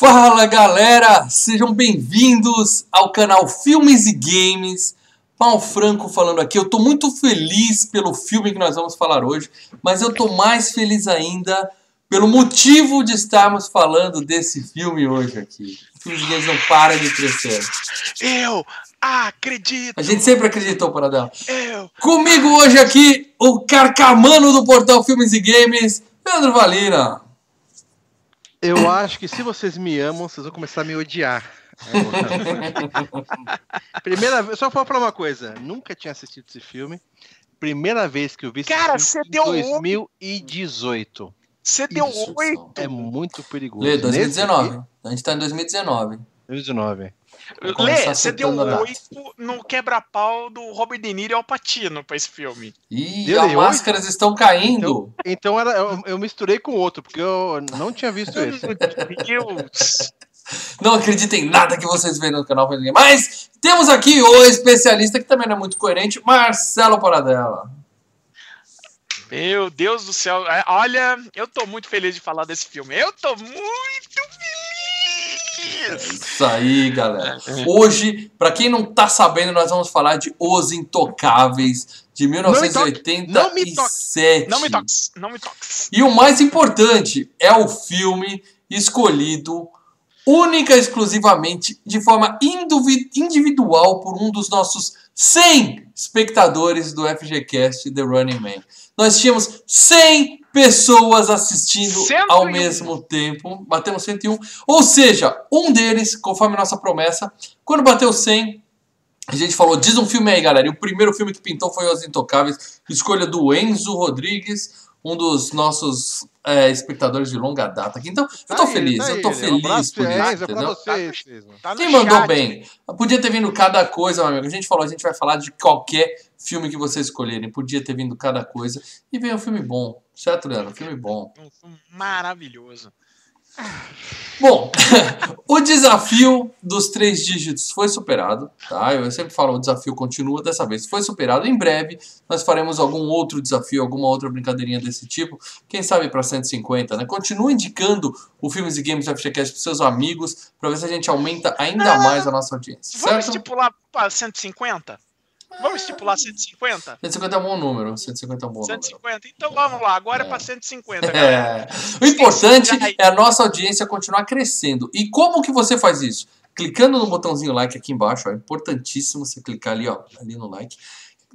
Fala galera, sejam bem-vindos ao canal Filmes e Games. Paulo Franco falando aqui. Eu tô muito feliz pelo filme que nós vamos falar hoje, mas eu tô mais feliz ainda pelo motivo de estarmos falando desse filme hoje aqui. Filmes e Games não para de crescer. Eu acredito. A gente sempre acreditou, Paradela. Eu. Comigo hoje aqui, o carcamano do portal Filmes e Games, Pedro Valina. Eu acho que se vocês me amam, vocês vão começar a me odiar. Primeira vez, só vou falar uma coisa. Nunca tinha assistido esse filme. Primeira vez que eu vi esse Cara, filme você em deu 2018. Você deu oito. É muito perigoso. Lê, Nesse 2019. A gente tá em 2019. aqui, 2019. Lê, você deu oito no quebra-pau do Robert De Niro e Al Pacino pra esse filme. Ih, as máscaras estão caindo. Então era, eu, eu misturei com outro, porque eu não tinha visto esse. Deus. Não acreditem em nada que vocês veem no canal. Mas temos aqui o especialista que também não é muito coerente, Marcelo Paradela. Meu Deus do céu. É, Olha, eu tô muito feliz de falar desse filme. Eu tô muito feliz. Isso aí, galera. Hoje, pra quem não tá sabendo, nós vamos falar de Os Intocáveis de me toque, 1987. não me toque, Não me toques, não me toques. E o mais importante é o filme escolhido única e exclusivamente de forma individual por um dos nossos 100 espectadores do FGCast The Running Man. Nós tínhamos 100 pessoas assistindo 101. ao mesmo tempo, batemos 101. Ou seja, um deles, conforme nossa promessa, quando bateu 100, a gente falou, diz um filme aí, galera. E o primeiro filme que pintou foi Os Intocáveis, escolha do Enzo Rodrigues, um dos nossos é, espectadores de longa data aqui. Então, eu tô Tá feliz, tá eu tô feliz abraço por isso, entendeu? vocês. Tá Quem mandou chat. bem? Podia ter vindo cada coisa, meu amigo. A gente falou, a gente vai falar de qualquer filme que vocês escolherem. Podia ter vindo cada coisa. E veio um filme bom, certo, Leandro? Filme bom. Um filme Maravilhoso. Bom, o desafio dos três dígitos foi superado, tá? Eu sempre falo, o desafio continua, dessa vez foi superado. Em breve, nós faremos algum outro desafio, alguma outra brincadeirinha desse tipo. Quem sabe para 150, né? Continua indicando o Filmes e Games do FGCast para seus amigos, para ver se a gente aumenta ainda mais a nossa audiência, Vamos certo? estipular pra 150? Vamos estipular 150? 150 é um bom número, 150 é um bom número. 150? Então vamos lá, agora é, É. pra 150, galera. É. O importante é a nossa audiência continuar crescendo. E como que você faz isso? Clicando no botãozinho like aqui embaixo, ó, é importantíssimo você clicar ali, ó, ali no like.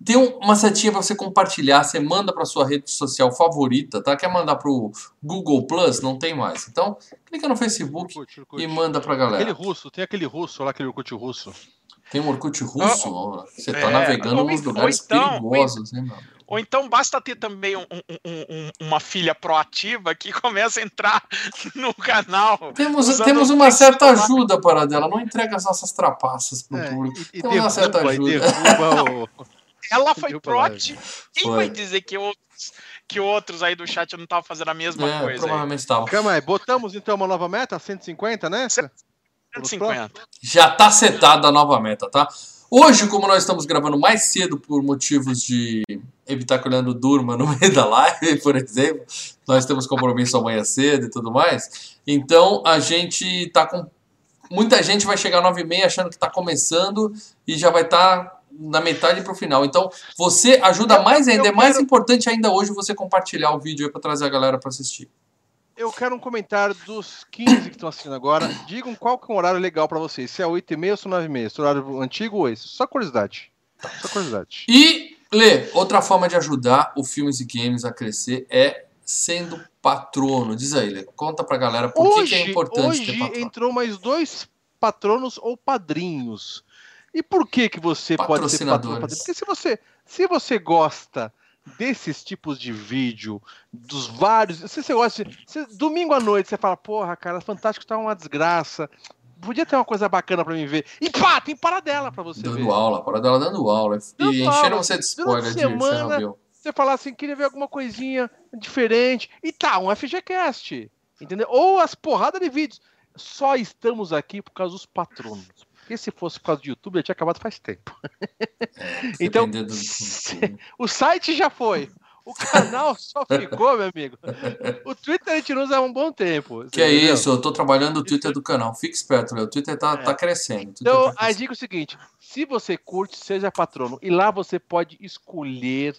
Tem um- uma setinha para você compartilhar, você manda para sua rede social favorita, tá? Quer mandar pro Google Plus? Não tem mais. Então, clica no Facebook Orkut, Orkut. e manda pra Aquele galera. russo, tem aquele russo lá, aquele Orkut russo. Tem um Orkut russo, ó, você tá é, navegando ou nos então- lugares ou então- perigosos, hein, meu? Ou então basta ter também um- um- um- uma filha proativa que começa a entrar no canal. Temos, temos uma certa ajuda para dela, não entrega as nossas trapaças pro É, público. e, e Tem uma certa derruba, ajuda. derruba. Ela foi proativa. Quem Foi. vai dizer que outros, que outros aí do chat não estavam fazendo a mesma É, coisa? provavelmente estava. Calma aí, botamos então uma nova meta? 150 nessa? 150. Já tá setada a nova meta, tá? Hoje, como nós estamos gravando mais cedo por motivos de evitar que o Leandro durma no meio da live, por exemplo, nós temos compromisso amanhã cedo e tudo mais, então a gente tá com. Muita gente vai chegar às 9h30 achando que tá começando e já vai estar na metade pro final. Então, você ajuda mais ainda. É mais importante ainda hoje você compartilhar o vídeo aí pra trazer a galera pra assistir. Eu quero um comentário dos 15 que estão assistindo agora. Digam qual que é um horário legal pra vocês. Se é 8h30 ou se é 9h30. Se é horário antigo ou esse. Só curiosidade. Só curiosidade. E, Lê, outra forma de ajudar o Filmes e Games a crescer é sendo patrono. Diz aí, Lê, conta pra galera por que, que é importante ter hoje patrono. entrou mais dois patronos ou padrinhos. E por que que você pode ser patrono? Porque se você, se você gosta desses tipos de vídeo, dos vários, se você gosta de, domingo à noite você fala, porra, cara, fantástico tá uma desgraça. Podia ter uma coisa bacana pra mim ver. E pá, tem paradela pra você ver. Dando aula, para dela dando aula. Dando E encheram você de spoiler de semana. Você falar assim, queria ver alguma coisinha diferente. E tá, um FGCast. Entendeu? Ou as porradas de vídeos. Só estamos aqui por causa dos patronos. Porque se fosse por causa do YouTube, já tinha acabado faz tempo. Então, Dependendo do- O site já foi. O canal só ficou, meu amigo. O Twitter a gente não usa há um bom tempo. Que é isso, eu tô trabalhando o Twitter do canal. Fique esperto, o Twitter tá, é. tá crescendo. Então, tá a dica é o seguinte: se você curte, seja patrono. E lá você pode escolher.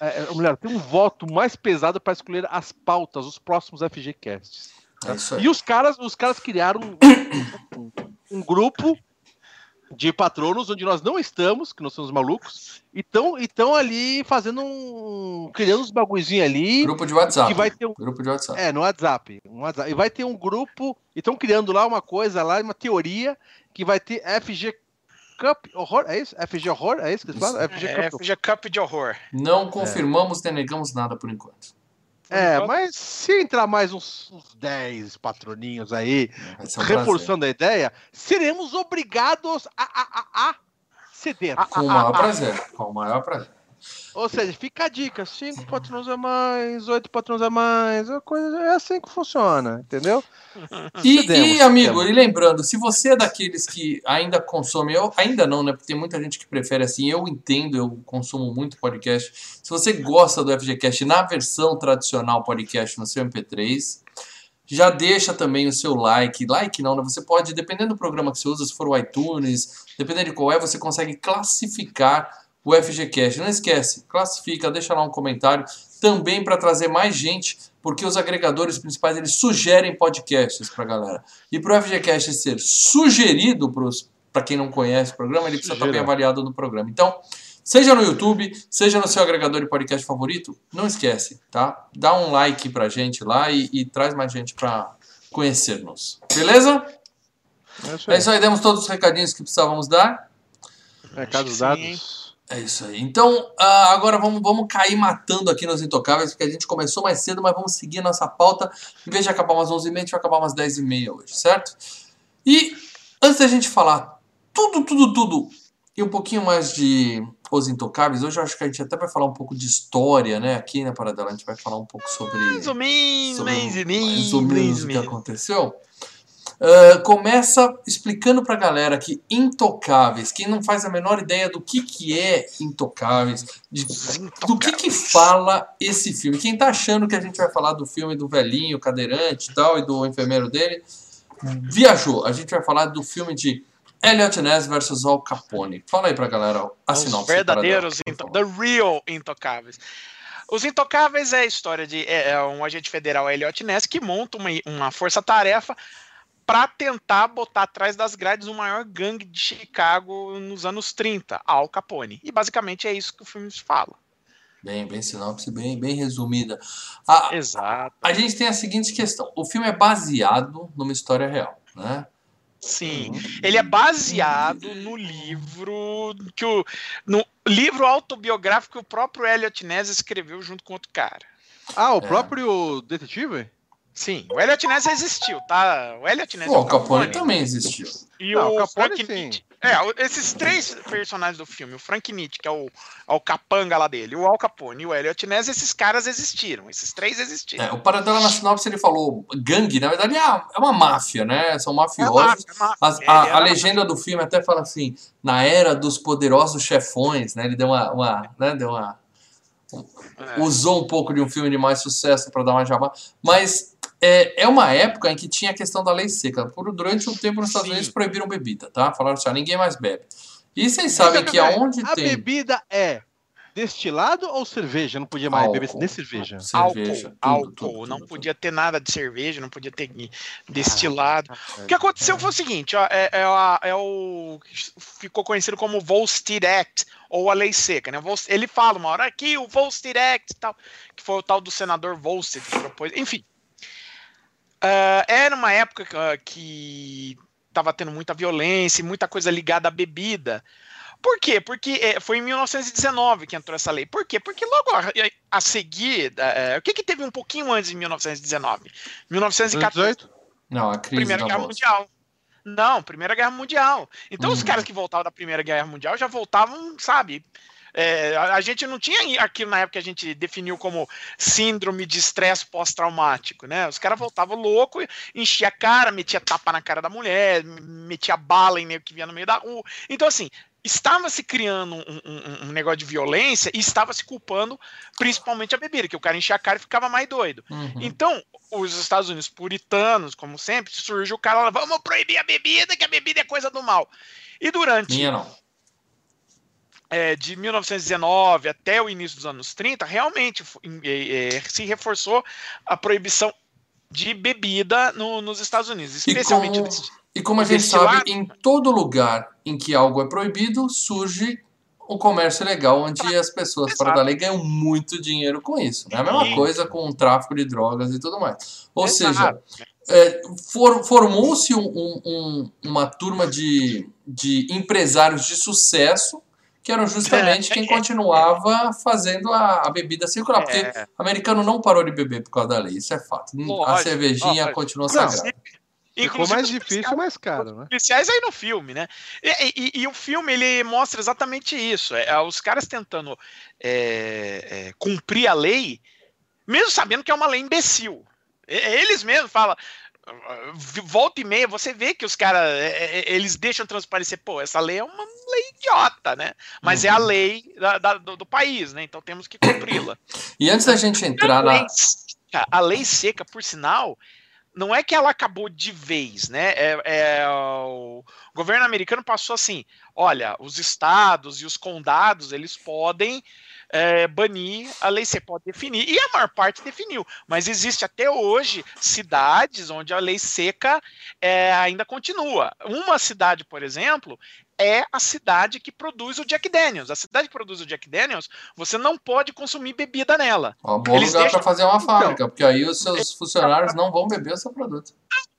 É, é melhor, tem um voto mais pesado para escolher as pautas, os próximos FGCasts. Tá? É e os caras, os caras criaram um, um, grupo de patronos onde nós não estamos, que nós somos malucos, e estão ali fazendo um. criando uns bagulhozinhos ali. Grupo de WhatsApp. Que vai ter um, grupo de WhatsApp. É, no WhatsApp. Um WhatsApp. E vai ter um grupo. E estão criando lá uma coisa lá, uma teoria, que vai ter FG Cup Horror, é isso? FG Horror? É isso que eles falam? FG, é, Cup. FG Cup de Horror. Não confirmamos, é. nem negamos nada por enquanto. É, mas se entrar mais uns, uns 10 patroninhos aí, um reforçando prazer. a ideia, seremos obrigados a, a, a, a ceder. Com o maior prazer. Com o maior prazer. Ou seja, fica a dica: 5 patrões a mais, 8 patrões a mais, é, coisa, é assim que funciona, entendeu? E, e amigo, e lembrando, se você é daqueles que ainda consome, eu ainda não, né? Porque tem muita gente que prefere assim, eu entendo, eu consumo muito podcast. Se você gosta do FGCast na versão tradicional podcast no seu MP3, já deixa também o seu like. Like não, né? Você pode, dependendo do programa que você usa, se for o iTunes, dependendo de qual é, você consegue classificar o FGCast. Não esquece, classifica, deixa lá um comentário também para trazer mais gente, porque os agregadores principais eles sugerem podcasts para a galera. E para o FGCast ser sugerido para quem não conhece o programa, ele precisa estar bem avaliado no programa. Então, seja no YouTube, seja no seu agregador de podcast favorito, não esquece, tá? Dá um like para gente lá e, e traz mais gente para conhecer-nos. Beleza? É isso, aí. é isso aí, demos todos os recadinhos que precisávamos dar. Recados dados. É isso aí. Então, uh, agora vamos, vamos cair matando aqui nos Intocáveis, porque a gente começou mais cedo, mas vamos seguir a nossa pauta. Em vez de acabar umas 11h30, a gente vai acabar umas 10h30 hoje, certo? E antes da gente falar tudo, tudo, tudo, e um pouquinho mais de Os Intocáveis, hoje eu acho que a gente até vai falar um pouco de história, né? Aqui na Paradela, a gente vai falar um pouco sobre, mais ou menos. Mais ou menos o que aconteceu. Uh, começa explicando pra galera que Intocáveis, quem não faz a menor ideia do que, que é Intocáveis, de, do que, que fala esse filme. Quem tá achando que a gente vai falar do filme do velhinho, cadeirante e tal, e do enfermeiro dele, viajou. A gente vai falar do filme de Elliot Ness versus Al Capone. Fala aí pra galera a Os sinopse. verdadeiros, into, the real Intocáveis. Os Intocáveis é a história de é, é um agente federal, Elliot Ness, que monta uma, uma força-tarefa para tentar botar atrás das grades o maior gangue de Chicago nos anos 30, Al Capone. E basicamente é isso que o filme fala. Bem, bem sinopse, bem, bem resumida. A, Exato. A gente tem a seguinte questão: o filme é baseado numa história real, né? Sim, uhum. ele é baseado no livro que o no livro autobiográfico que o próprio Elliot Ness escreveu junto com outro cara. Ah, o é. próprio detetive? Sim, o Elliot Ness existiu, tá? O Elliot Ness. Pô, é o Capone, também existiu. E Não, o, o Frank Nietzsche. É, esses três personagens do filme, o Frank Nietzsche, que é o, é o capanga lá dele, o Al Capone e o Elliot Ness, esses caras existiram, esses três existiram. É, o Paradela na sinopse ele falou gangue, na verdade é, é uma máfia, né? São mafiosos. É máfia, é máfia. A, a, a legenda do filme até fala assim, na era dos poderosos chefões, né? Ele deu uma, uma né? deu uma é. usou um pouco de um filme de mais sucesso para dar uma jabá, mas é, é uma época em que tinha a questão da lei seca. Por, durante um tempo nos Estados Unidos proibiram bebida, tá? Falaram assim, ninguém mais bebe. E vocês sabem que aonde a tem... A bebida é destilado ou cerveja? Não podia mais álcool. beber nem cerveja. Cerveja, álcool, tudo, álcool. Tudo, não tudo, podia ter nada de cerveja, não podia ter destilado. Ah, o que aconteceu foi o seguinte, ó, é, é, é, o ficou conhecido como Volstead Act ou a lei seca, né? Ele fala uma hora aqui o Volstead Act, tal, que foi o tal do senador Volstead que propôs, enfim. Uh, era uma época que estava tendo muita violência e muita coisa ligada à bebida. Por quê? Porque é, foi em 1919 que entrou essa lei. Por quê? Porque logo a, a seguir, é, o que, que teve um pouquinho antes de 1919? 1914. Não, a crise Primeira Guerra Bolsa. Mundial. Não, Primeira Guerra Mundial. Então uhum. os caras que voltavam da Primeira Guerra Mundial já voltavam, sabe, é, a, gente não tinha aquilo na época que a gente definiu como síndrome de estresse pós-traumático, né? Os caras voltavam louco, enchia a cara, metia tapa na cara da mulher, metia bala em meio que vinha no meio da rua. Então, assim, estava se criando um, um, um, negócio de violência e estava se culpando principalmente a bebida, que o cara enchia a cara e ficava mais doido. Uhum. Então, os Estados Unidos puritanos, como sempre, surge o cara lá, vamos proibir a bebida, que a bebida é coisa do mal. E durante. Minha não. É, de 1919 até o início dos anos 30, realmente é, é, se reforçou a proibição de bebida no, nos Estados Unidos, especialmente. E como, e como a gente sabe, em todo lugar em que algo é proibido, surge o comércio legal, onde as pessoas fora da lei ganham muito dinheiro com isso. É a mesma coisa com o tráfico de drogas e tudo mais. Ou Exato. seja, é, for, formou-se um, um, uma turma de, de empresários de sucesso que eram justamente é, quem continuava fazendo a, a bebida circular. Porque é. o americano não parou de beber por causa da lei, isso é fato. Lógico, a cervejinha lógico. continua sagrada. Ficou mais difícil, mais caro, né? Policiais aí no filme, né? E, e, e, o filme ele mostra exatamente isso. É, é os caras tentando é, é, cumprir a lei, mesmo sabendo que é uma lei imbecil. Eles mesmos falam. Volta e meia, você vê que os caras é, é, eles deixam transparecer, pô, essa lei é uma lei idiota, né? Mas uhum. é a uhum. lei da, da, do, do, país, né? Então temos que cumpri-la. E antes da gente entrar a lei, na. A lei seca, por sinal, não é que ela acabou de vez, né? É, é, o governo americano passou assim: olha, os estados e os condados eles podem é, banir a lei seca, pode definir, e a maior parte definiu, mas existe até hoje cidades onde a lei seca é, ainda continua. Uma cidade, por exemplo, é a cidade que produz o Jack Daniels. A cidade que produz o Jack Daniels, você não pode consumir bebida nela. Um bom Eles lugar deixam... para fazer uma fábrica, então, porque aí os seus funcionários não vão beber o seu produto.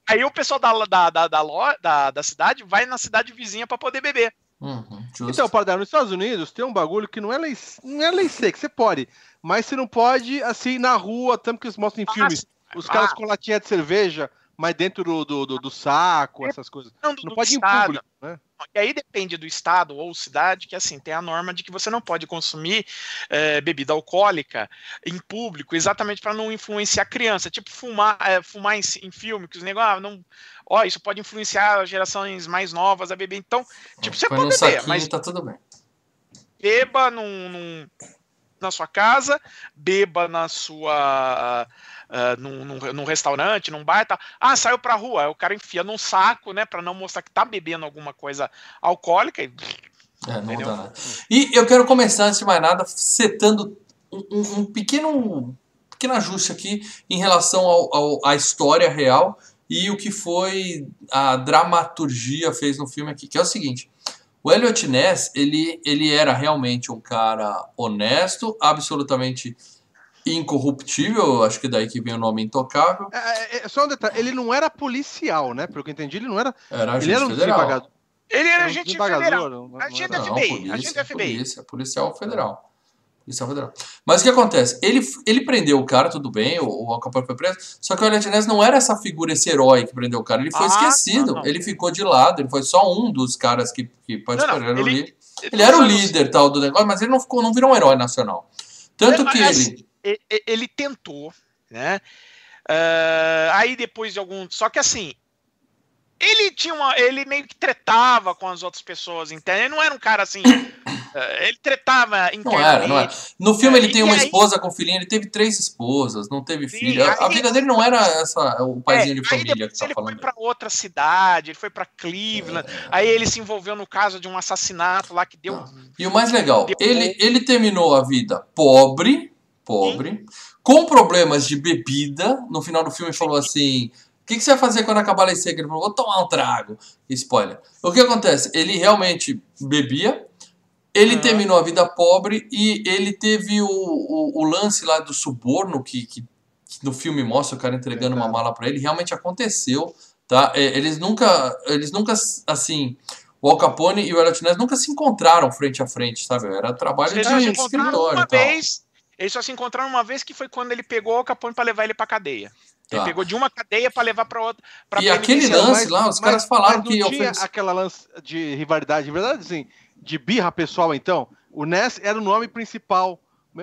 Aí o pessoal da, da, da, da, da, da cidade vai na cidade vizinha para poder beber. Uhum, então, para nos Estados Unidos tem um bagulho que não é lei, não é lei seca, você pode, mas você não pode, assim, na rua, tanto que eles mostram em filmes, os caras ah. com latinha de cerveja, mas dentro do, do, do, do saco, essas coisas. Não, não pode ir em público, né? E aí depende do estado ou cidade, que assim, tem a norma de que você não pode consumir é, bebida alcoólica em público, exatamente para não influenciar a criança. Tipo, fumar, é, fumar em, em, filme, que os negócios, ah, não. Ó, isso pode influenciar gerações mais novas a beber. Então, tipo, você pode beber, mas. Tá tudo bem. Beba num, num, na sua casa, beba na sua uh, num, num, num, restaurante, num bar e tal. Ah, saiu pra rua. Aí o cara enfia num saco, né? Pra não mostrar que tá bebendo alguma coisa alcoólica e. É, não dá nada. E eu quero começar, antes de mais nada, setando um, um, um pequeno, pequeno ajuste aqui em relação ao, ao, à história real e o que foi a dramaturgia fez no filme aqui, que é o seguinte. O Elliot Ness, ele, ele era realmente um cara honesto, absolutamente incorruptível, acho que daí que vem o nome intocável. É, é, é, só um detalhe, ele não era policial, né? Pelo que eu entendi, ele não era. Era agente ele era um federal. Ele era agente federal. Não, não agente não, FBI. Polícia, agente FBI. Polícia, policial federal. Policial federal. Mas o que acontece? Ele, ele prendeu o cara, tudo bem, o, o Al Capone foi preso, só que o Elliot Ness não era essa figura, esse herói que prendeu o cara. Ele foi ah, esquecido. Ele ficou de lado, ele foi só um dos caras que, que pode não, ele, ele, ele era o líder tal do negócio, mas ele não ficou, não virou um herói nacional. Tanto que ele ele tentou, né? Uh, aí depois de algum. Só que assim. Ele tinha uma. Ele meio que tretava com as outras pessoas, entende? Ele não era um cara assim. uh, ele tretava. Não era, não era. No filme ele tem uma aí, esposa com filhinha, ele teve três esposas, não teve filho. Aí, a vida dele não era essa, o paizinho é, de família que tá ele falando. Ele foi para outra cidade, ele foi para Cleveland, é. aí ele se envolveu no caso de um assassinato lá que deu. Ah. E o mais legal, ele, ele terminou a vida pobre pobre, com problemas de bebida. No final do filme falou assim: o que, que, você vai fazer quando acabar a lei seca? Ele falou: vou tomar um trago. Spoiler. O que acontece? Ele realmente bebia, ele uhum. terminou a vida pobre e ele teve o, o, o lance lá do suborno que, que, que, no filme mostra o cara entregando uma mala para ele. Realmente aconteceu. Tá? É, eles nunca, eles nunca, assim, o Al Capone e o Elliot Ness nunca se encontraram frente a frente, sabe? Era trabalho de escritório. Uma vez, eles só se encontraram uma vez que foi quando ele pegou o Capone para levar ele para cadeia. Ele tá. pegou de uma cadeia para levar para outra. Pra e aquele lance mas, lá, os mas, caras falaram que eu tinha aquela lance de rivalidade, de verdade, assim, de birra pessoal, então. O Ness era o nome principal.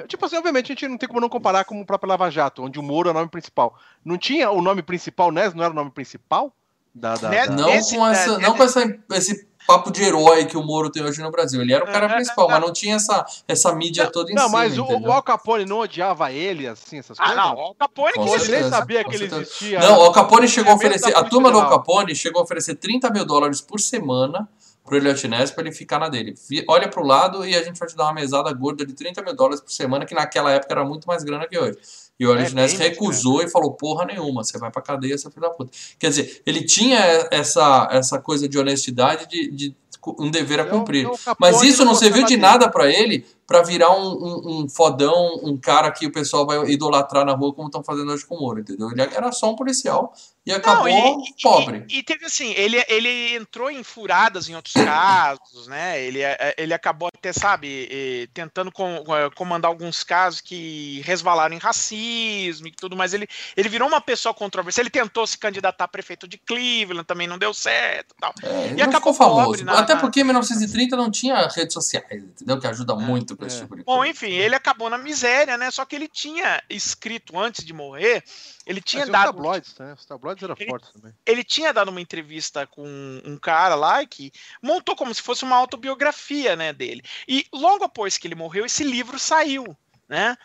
Tipo assim, obviamente a gente não tem como não comparar com o próprio Lava Jato, onde o Moro é o nome principal. Não tinha o nome principal, Ness não era o nome principal? Da, da, da... Não, com essa, não com essa, esse papo de herói que o Moro tem hoje no Brasil. Ele era o cara principal, mas não tinha essa, essa mídia toda em Não, cima, mas o, entendeu? o Al Capone não odiava ele, assim, essas Ah, coisas? não, o Al Capone Com que Ele nem sabia que ele existia. Não, o Al Capone chegou a É oferecer. A turma do Al Capone chegou a oferecer 30 mil dólares por semana pro Elliot Ness pra ele ficar na dele. Olha pro lado e a gente vai te dar uma mesada gorda de 30 mil dólares por semana, que naquela época era muito mais grana que hoje. E o Elliot É, Ness recusou e falou: porra nenhuma, você vai pra cadeia, seu filho da puta. Quer dizer, ele tinha essa, essa coisa de honestidade, de, de um dever a Então, cumprir. então o Capone Mas isso não serviu de nada pra ele pra virar um, um, um fodão, um cara que o pessoal vai idolatrar na rua como estão fazendo hoje com o Moro, entendeu? Ele era só um policial e acabou Não, e- pobre. E, e teve assim, ele, ele entrou em furadas em outros casos, né? Ele, ele acabou até, sabe, tentando com- eh, comandar alguns casos que resvalaram em racismo e tudo mais. Ele, ele virou uma pessoa controversa. Ele tentou se candidatar a prefeito de Cleveland, também não deu certo e tal. É, e acabou famoso. pobre na- Até porque em 1930 não tinha redes sociais, entendeu? Que ajuda muito com esse é. tipo de Bom, coisa. enfim, ele acabou na miséria, né? Só que ele tinha escrito antes de morrer, ele tinha Mas e os dado tabloides, né? Os tabloides eram Ele- fortes também. ele tinha dado uma entrevista com um cara lá que montou como se fosse uma autobiografia, né, dele. E logo após que ele morreu, esse livro saiu, né?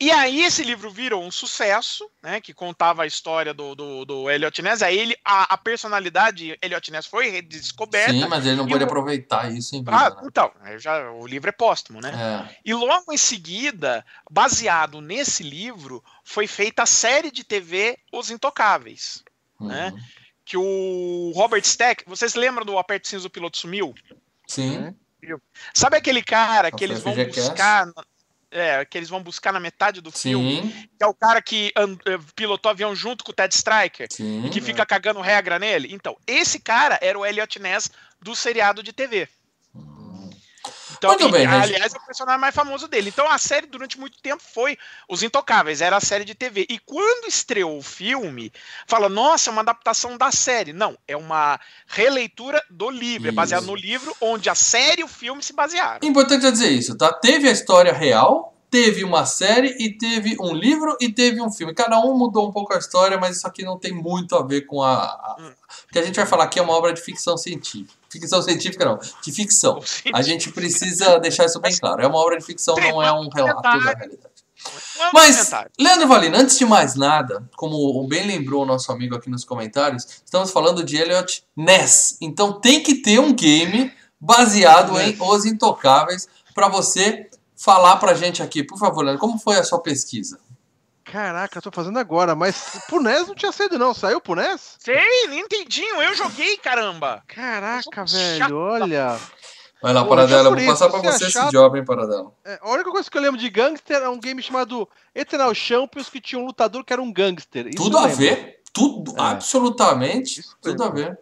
E aí esse livro virou um sucesso, né? Que contava a história do, do, do Elliot Ness. Aí ele, a, a personalidade Elliot Ness foi redescoberta. Sim, mas ele não pôde o- aproveitar isso em vida. Ah, né? então, já, o livro é póstumo, né? É. E logo em seguida, baseado nesse livro, foi feita a série de TV Os Intocáveis. né? Uhum. que o Robert Stack, vocês lembram do Aperte Cinza o Piloto Sumiu? Sim. Sabe aquele cara que eles vão FGCast. buscar, na- é, que eles vão buscar na metade do filme, Sim. que é o cara que eh, pilotou avião junto com o Ted Striker Sim. e que fica cagando regra nele? Então, esse cara era o Elliot Ness do seriado de TV. Então, Muito e, bem, Regi. aliás, é o personagem mais famoso dele. Então, a série, durante muito tempo, foi Os Intocáveis, era a série de TV. E quando estreou o filme, fala, nossa, é uma adaptação da série. Não, é uma releitura do livro. É baseado Isso. no livro, onde a série e o filme se basearam. Importante é dizer isso, tá? Teve a história real, teve uma série e teve um livro e teve um filme. Cada um mudou um pouco a história, mas isso aqui não tem muito a ver com a. a... Hum. O que a gente vai falar aqui é uma obra de ficção científica. Ficção científica não, de ficção. A gente precisa deixar isso bem claro. É uma obra de ficção, não é um relato da realidade. É Mas. Leandro Valina, antes de mais nada, como bem lembrou o nosso amigo aqui nos comentários, estamos falando de Elliot Ness. Então tem que ter um game baseado em Os Intocáveis para você falar pra gente aqui. Por favor, Leandro, como foi a sua pesquisa? Caraca, tô fazendo agora, mas pro NES não tinha saído não. Saiu pro NES? Sei, Nintendinho, eu joguei, caramba. Caraca, velho, olha. Vai lá, Paradela, eu vou passar pra você você é esse chato. job, hein, Paradela. É, a única coisa que eu lembro de gangster é um game chamado Eternal Champions que tinha um lutador que era um gangster. Isso Tudo a lembro. ver, tudo, É. absolutamente, Isso tudo a ver.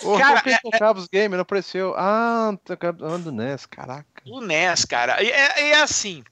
Pô, Cara, Cara, quem tocava os games, não apareceu. Ah, tocava do NES, caraca. O NES, cara. E é, e é assim.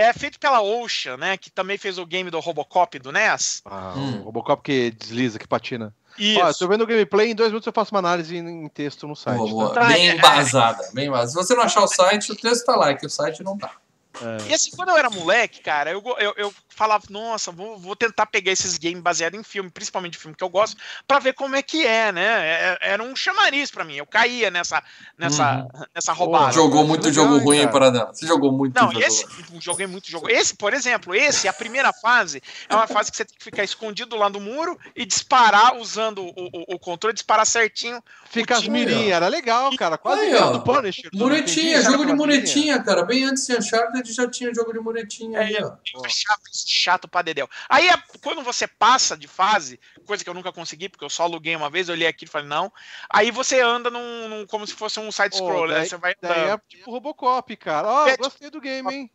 É feito pela Ocean, né? Que também fez o game do Robocop do NES. Ah, Hum. o Robocop que desliza, que patina. Isso. Ó, tô vendo o gameplay, em dois minutos eu faço uma análise em, texto no site. Boa, boa. tá? Bem embasada, bem embasada. Se você não achar o site, o texto tá lá, é que o site não tá. É. E assim, quando eu era moleque, cara, eu, eu, eu falava, nossa, vou, vou tentar pegar esses games baseados em filme, principalmente filme que eu gosto, pra ver como é que é, né? É- Era um chamariz pra mim. Eu caía nessa, nessa, nessa roubada. Jogou mas muito legal, jogo ruim, cara? Paradela? Você jogou muito Não, jogo esse, joguei muito jogo. Esse, por exemplo, esse, a primeira fase, é uma fase que você tem que ficar escondido lá no muro e disparar usando o, o, o controle, disparar certinho. Fica as time, mirinhas, era legal, cara. Quase Aí, ó. do Punisher. Muretinha, jogo de muretinha, cara. Bem antes de Uncharted já tinha jogo de muretinha aí, ó. Eu achava isso chato pra dedéu. Aí, a- quando você passa de fase, coisa que eu nunca consegui, porque eu só aluguei uma vez, eu olhei aqui e falei, não. Aí você anda num, num- como se fosse um side-scroller. daí- aí você vai Daí é tipo Robocop, cara. Ó, É, gostei do game, hein?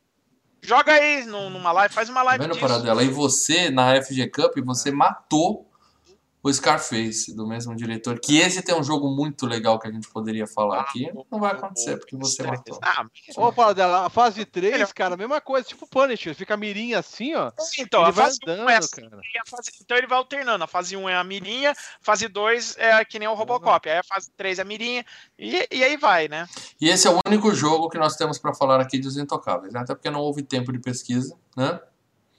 Joga aí num- numa live, faz uma Tá live vendo, disso. Paradela? E você, na FG Cup, você matou o Scarface, do mesmo diretor. Que esse tem um jogo muito legal que a gente poderia falar aqui. Não vai acontecer, porque você matou. Ah, Ô, Paradela, a fase 3, Melhor. cara, mesma coisa, tipo Punisher. Fica a mirinha assim, ó. então, ele a vai fase 1 andando, é assim, cara. a fase- então ele vai alternando. A fase 1 é a mirinha, fase 2 é que nem o Robocop. Aí a fase 3 é a mirinha, e, e aí vai, né? E esse é o único jogo que nós temos pra falar aqui dos Intocáveis, né? Até porque não houve tempo de pesquisa, né?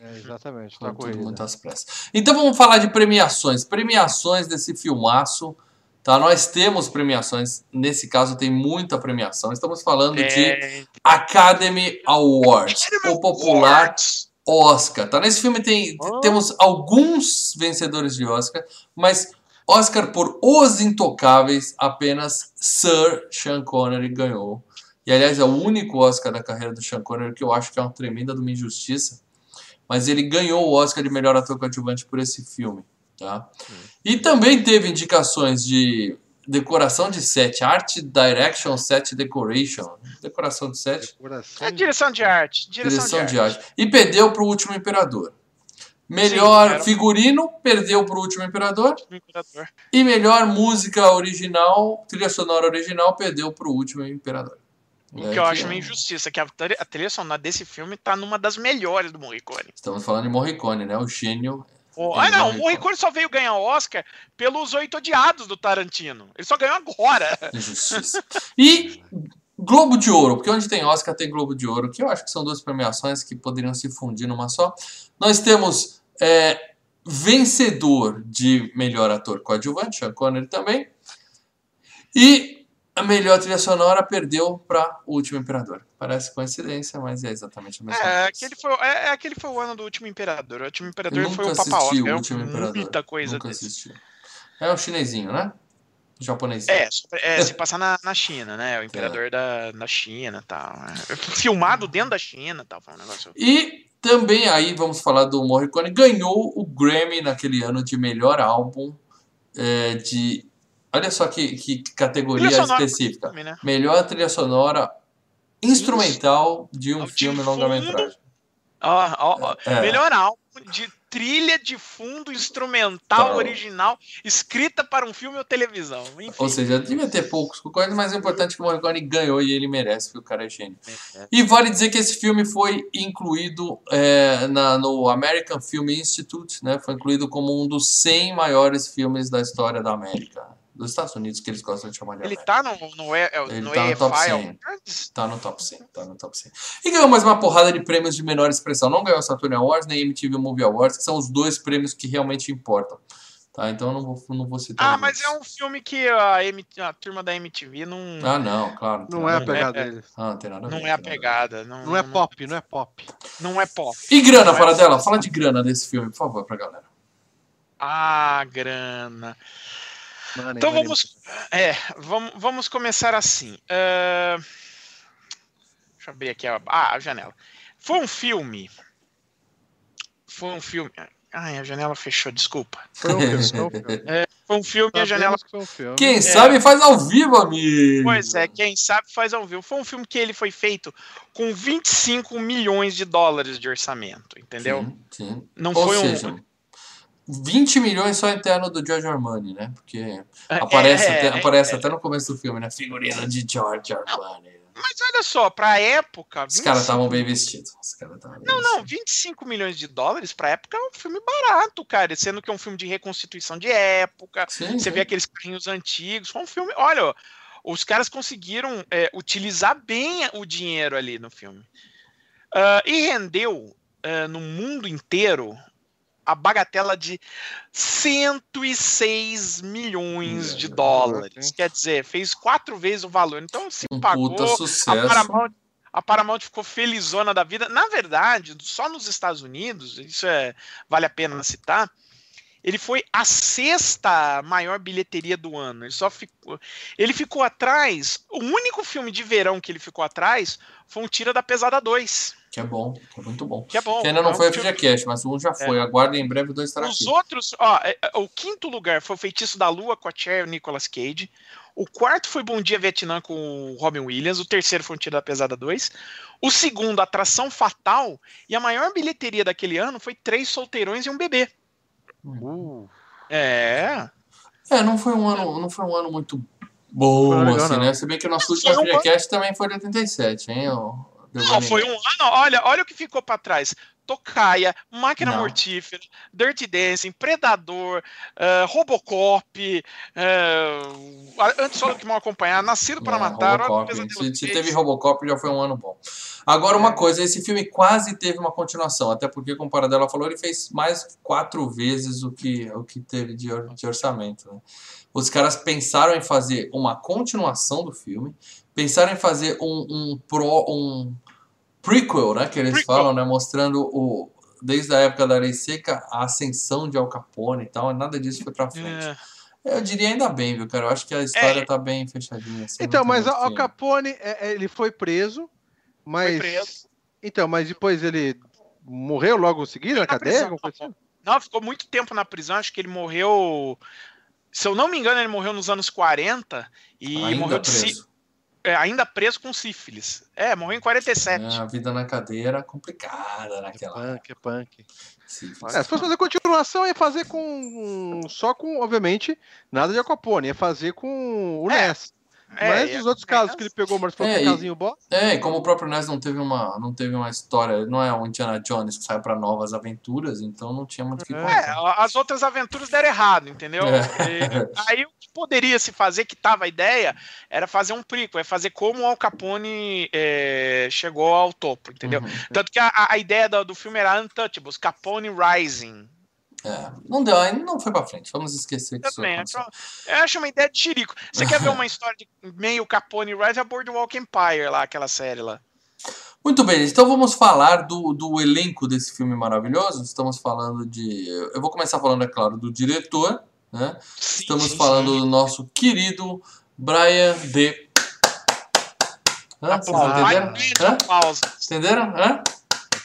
É, exatamente, tá corrida. muitas pressas. Então vamos falar de premiações. Premiações desse filmaço Tá? Nós temos premiações, nesse caso tem muita premiação. Estamos falando É, de Academy Awards, o popular Oscar. Tá? Nesse filme tem, Oh. temos alguns vencedores de Oscar, mas Oscar por Os Intocáveis, apenas Sir Sean Connery ganhou. E aliás, é o único Oscar da carreira do Sean Connery que eu acho que é uma tremenda de uma injustiça. Mas ele ganhou o Oscar de melhor ator coadjuvante por esse filme. Tá? E também teve indicações de decoração de set, art direction, set decoration. Decoração de set, Decoração É direção de arte. Direção, direção de, arte. E perdeu para o Último Imperador. Melhor Sim, figurino, perdeu para o Último Imperador. do Imperador. E melhor música original, trilha sonora original, perdeu para o Último Imperador. O É que eu acho que- uma injustiça, que a trilha, a trilha sonora desse filme tá numa das melhores do Morricone. Estamos falando de Morricone, né? O gênio. O- ah, não, o Morricone. Morricone só veio ganhar o Oscar pelos Oito Odiados do Tarantino. Ele só ganhou agora. Injustiça. E Globo de Ouro, porque onde tem Oscar tem Globo de Ouro, que eu acho que são duas premiações que poderiam se fundir numa só. Nós temos é, vencedor de melhor ator coadjuvante, Sean Connery também. E a melhor trilha sonora perdeu para O Último Imperador. Parece coincidência, mas é exatamente a mesma É, coisa. aquele foi, é, é, aquele foi o ano do Último Imperador. O Último Eu Imperador foi nunca o Papa assisti. O É Último Imperador. muita coisa Nunca desse. assisti. É o chinesinho, né? O japonesinho. É, é, se passar na, na China, né? O imperador da, da China e tal. É, Filmado dentro da China e tal. Foi um negócio. E também aí vamos falar do Morricone. Ganhou o Grammy naquele ano de melhor álbum é, de. Olha só que, que categoria específica. Filme, né? Melhor trilha sonora instrumental de um filme longa-metragem. Ó, ó, É. Melhor álbum de trilha de fundo instrumental Tá. original escrita para um filme ou televisão. Enfim. Ou seja, devia ter poucos concorrentes, mas o importante é que o Morricone ganhou e ele merece, porque o cara é gênio. É. E vale dizer que esse filme foi incluído é, na, no American Film Institute, né? Foi incluído como um dos 100 maiores filmes da história da América. Dos Estados Unidos, que eles gostam de chamar de Ele América. tá no, no, E- Ele no tá no top EFI 100. Awards? Tá no top 100, tá no top 100. E ganhou mais uma porrada de prêmios de menor expressão. Não ganhou Saturn Awards nem MTV Movie Awards, que são os dois prêmios que realmente importam. Tá? Então eu não vou, não vou citar. Ah, mas é um filme que a, a turma da MTV não, Ah, não, claro. Não é a pegada É, deles. Ah, não tem nada a ver, não é a pegada. Não, Não é pop, não é pop. Não é pop. E grana, Não é- para dela? Fala de grana desse filme, por favor, pra galera. Ah, grana. Money, Então money. vamos, é, vamos, vamos começar assim. Ah, deixa eu abrir aqui a, ah, a janela. Foi um filme. Foi um filme. Ai, a janela fechou, desculpa. Foi um filme, foi um filme. Foi um filme e a janela. Que um filme. Quem sabe faz ao vivo, amigo. Pois é, quem sabe faz ao vivo. Foi um filme que ele foi feito com 25 milhões de dólares de orçamento, entendeu? Sim, sim. Não Ou foi seja, um. 20 milhões só interno do George Armani, né? Porque É, aparece, é, até, é, aparece é. até no começo do filme, né? Figurino de George Armani. Mas olha só, pra época. Os caras 25 estavam bem vestidos. Os caras estavam bem Não, não, vestidos. 25 milhões de dólares pra época é um filme barato, cara. Sendo que é um filme de reconstituição de época. Sim, Você sim. vê aqueles carrinhos antigos. Foi um filme. Olha, os caras conseguiram é, utilizar bem o dinheiro ali no filme. Ah, e rendeu ah, no mundo inteiro a bagatela de 106 milhões de dólares. Quer dizer, fez quatro vezes o valor. Então se Um pagou. puta A. Paramount, a Paramount ficou felizona da vida. Na verdade, só nos Estados Unidos, isso é, vale a pena citar, ele foi a sexta maior bilheteria do ano. Ele só ficou, ele ficou atrás. O único filme de verão que ele ficou atrás foi um Tira da Pesada 2, Que é bom, que é muito bom. que é bom. Que ainda não é um foi filme- FGCast, mas um já foi. Aguardem em breve, o dois estará Os aqui. outros, ó, é, é, o quinto lugar foi o Feitiço da Lua com a Cher e o Nicolas Cage. O quarto foi Bom Dia Vietnã com o Robin Williams. O terceiro foi um Tiro da Pesada 2. O segundo, Atração Fatal. E a maior bilheteria daquele ano foi Três Solteirões e um Bebê. Uh, É. É, não foi um ano, não foi um ano muito bom, assim, não. né? Se bem que o nosso último FGCast também foi de 87, hein? ô Não, foi um ano. Olha, olha o que ficou pra trás. Tocaia, Máquina não. Mortífera, Dirty Dancing, Predador, uh, Robocop, uh, Antes Só do que Mal Acompanhar, Nascido para é, Matar. Robocop. Se, se, teve Robocop, já foi um ano bom. Agora, uma é. coisa, esse filme quase teve uma continuação, até porque, como o Paradela falou, ele fez mais quatro vezes o que, o que teve de, de orçamento. Né? Os caras pensaram em fazer uma continuação do filme, pensaram em fazer um, um, pro, um prequel, né, que eles prequel. falam, né, mostrando o desde a época da Lei Seca a ascensão de Al Capone e tal, nada disso foi para frente. É. Eu diria ainda bem, viu, cara? Eu acho que a história é. tá bem fechadinha. Assim, então, mas Al Capone, é, é, ele foi preso, mas. Foi preso. Então, mas depois ele morreu logo em seguida na cadeia? Assim? Não, ficou muito tempo na prisão, acho que ele morreu. Se eu não me engano, ele morreu nos anos 40 e Ainda morreu de preso ainda preso com sífilis. É, morreu em 47. É, a vida na cadeia era complicada naquela. Que punk, punk. É, se fosse fazer continuação, ia fazer com. Só com, obviamente, nada de Acopone, ia fazer com o é. Ness. É, Mas os outros casos que ele pegou, mas foi é, um casinho bom. É, e como o próprio Ness não teve uma, não teve uma história, não é um Indiana Jones que sai para novas aventuras, então não tinha muito o que é, contar. É, as outras aventuras deram errado, entendeu? É. E, aí o que poderia se fazer, que tava a ideia, era fazer um prequel, é fazer como o Al Capone é, chegou ao topo, entendeu? Uhum. Tanto que a, a ideia do, do filme era Untouchables, Capone Rising, é, não deu, não foi pra frente. Vamos esquecer que Também, isso Eu acho uma ideia de chirico. Você quer ver uma história de meio Capone Rise a Boardwalk Empire lá, aquela série lá. Muito bem, então vamos falar do, do elenco desse filme maravilhoso. Estamos falando de. Eu vou começar falando, é claro, do diretor. Né? Sim, Estamos sim, falando sim. do nosso querido Brian De. Hã? Vocês entenderam? Hã? Entenderam? Hã?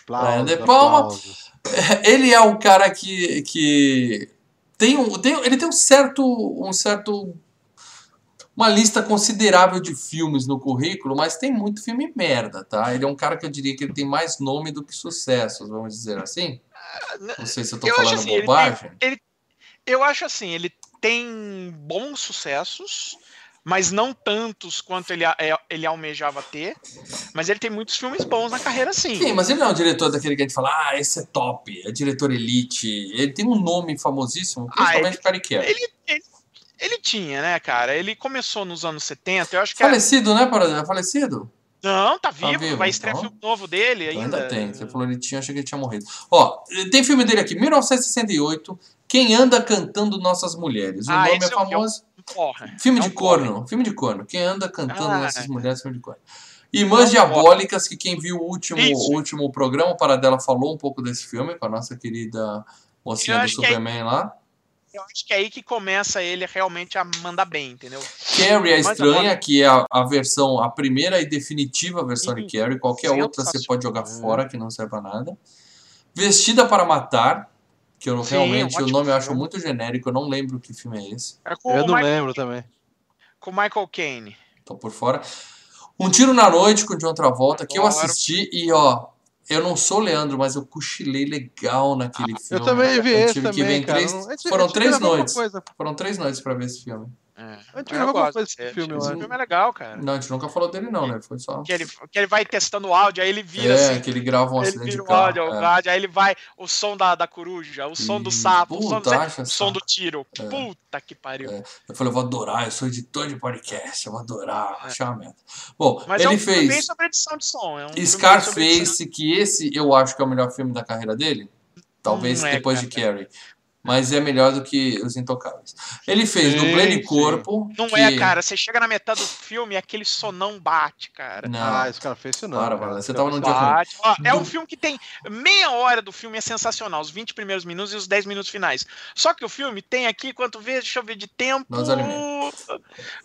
Brian De Palma. Aplausos. ele é um cara que, que tem um, tem, ele tem um certo, um certo uma lista considerável de filmes no currículo, mas tem muito filme merda, tá? Ele é um cara que eu diria que ele tem mais nome do que sucessos, vamos dizer assim. Não sei se eu tô eu falando assim, bobagem. Ele tem, ele, eu acho assim, ele tem bons sucessos, mas não tantos quanto ele, é, ele almejava ter. Mas ele tem muitos filmes bons na carreira, sim. Sim, mas ele não é um diretor daquele que a gente fala, ah, esse é top, é diretor elite. Ele tem um nome famosíssimo, ah, principalmente ah, ele, ele, ele, ele, tinha, né, cara? Ele começou nos anos 70, eu acho que. Falecido, era... né, por exemplo? Falecido? Não, tá vivo, tá vivo vai estrear então, filme novo dele então ainda. Ainda tem. Você falou ele tinha, achei que ele tinha morrido. Ó, tem filme dele aqui, 1968, Quem Anda Cantando Nossas Mulheres. O ah, nome é, é famoso. Porra. Filme é de corno. Filme de corno. Quem anda cantando ah, nessas mulheres, filme de corno. Irmãs Diabólicas, que quem viu o último, o último programa, para dela falou um pouco desse filme, com a nossa querida mocinha do Superman aí, lá. Eu acho que é aí que começa ele realmente a mandar bem, entendeu? Carrie a Estranha, que é a, a, versão, a primeira e definitiva versão de Carrie. Qualquer outra você pode jogar fora, que não serve pra nada. Vestida para Matar, que eu Sim, realmente, o nome eu acho muito genérico, eu não lembro que filme é esse. É eu não Michael, lembro também. Com Michael Caine. Tô por fora. Um Tiro na Noite com John Travolta, que eu assisti e, ó, eu não sou Leandro, mas eu cochilei legal naquele ah, filme. Eu também vi esse também, cara. Três, foram três noites. Foram três noites pra ver esse filme. É. A gente eu gosto desse filme, esse filme é legal, cara. Não, a gente nunca falou dele, não, né? Foi só. Que ele, que ele vai testando o áudio, aí ele vira. É, assim, que ele grava um acidente de carro. Áudio, é. áudio, aí ele vai. O som da, da coruja, o som do sapo, Puta, o, som do, o som do tiro. É. Puta que pariu. É. Eu falei, eu vou adorar, eu sou editor de podcast, eu vou adorar, é. achar uma merda. Bom, Mas ele é um fez. Bem sobre edição de som. É um Scarface, que esse eu acho que é o melhor filme da carreira dele. Talvez hum, depois de Carrie mas é melhor do que Os Intocáveis. Ele fez sim, Dublê de Corpo. Não que... é, cara. Você chega na metade do filme e aquele sonão bate, cara. Não, ah, esse cara fez isso não. Para, cara. Você tava num dia bate. Ó, É um filme que tem meia hora do filme é sensacional, os 20 primeiros minutos e os 10 minutos finais. Só que o filme tem aqui, quanto vezes, deixa eu ver de tempo.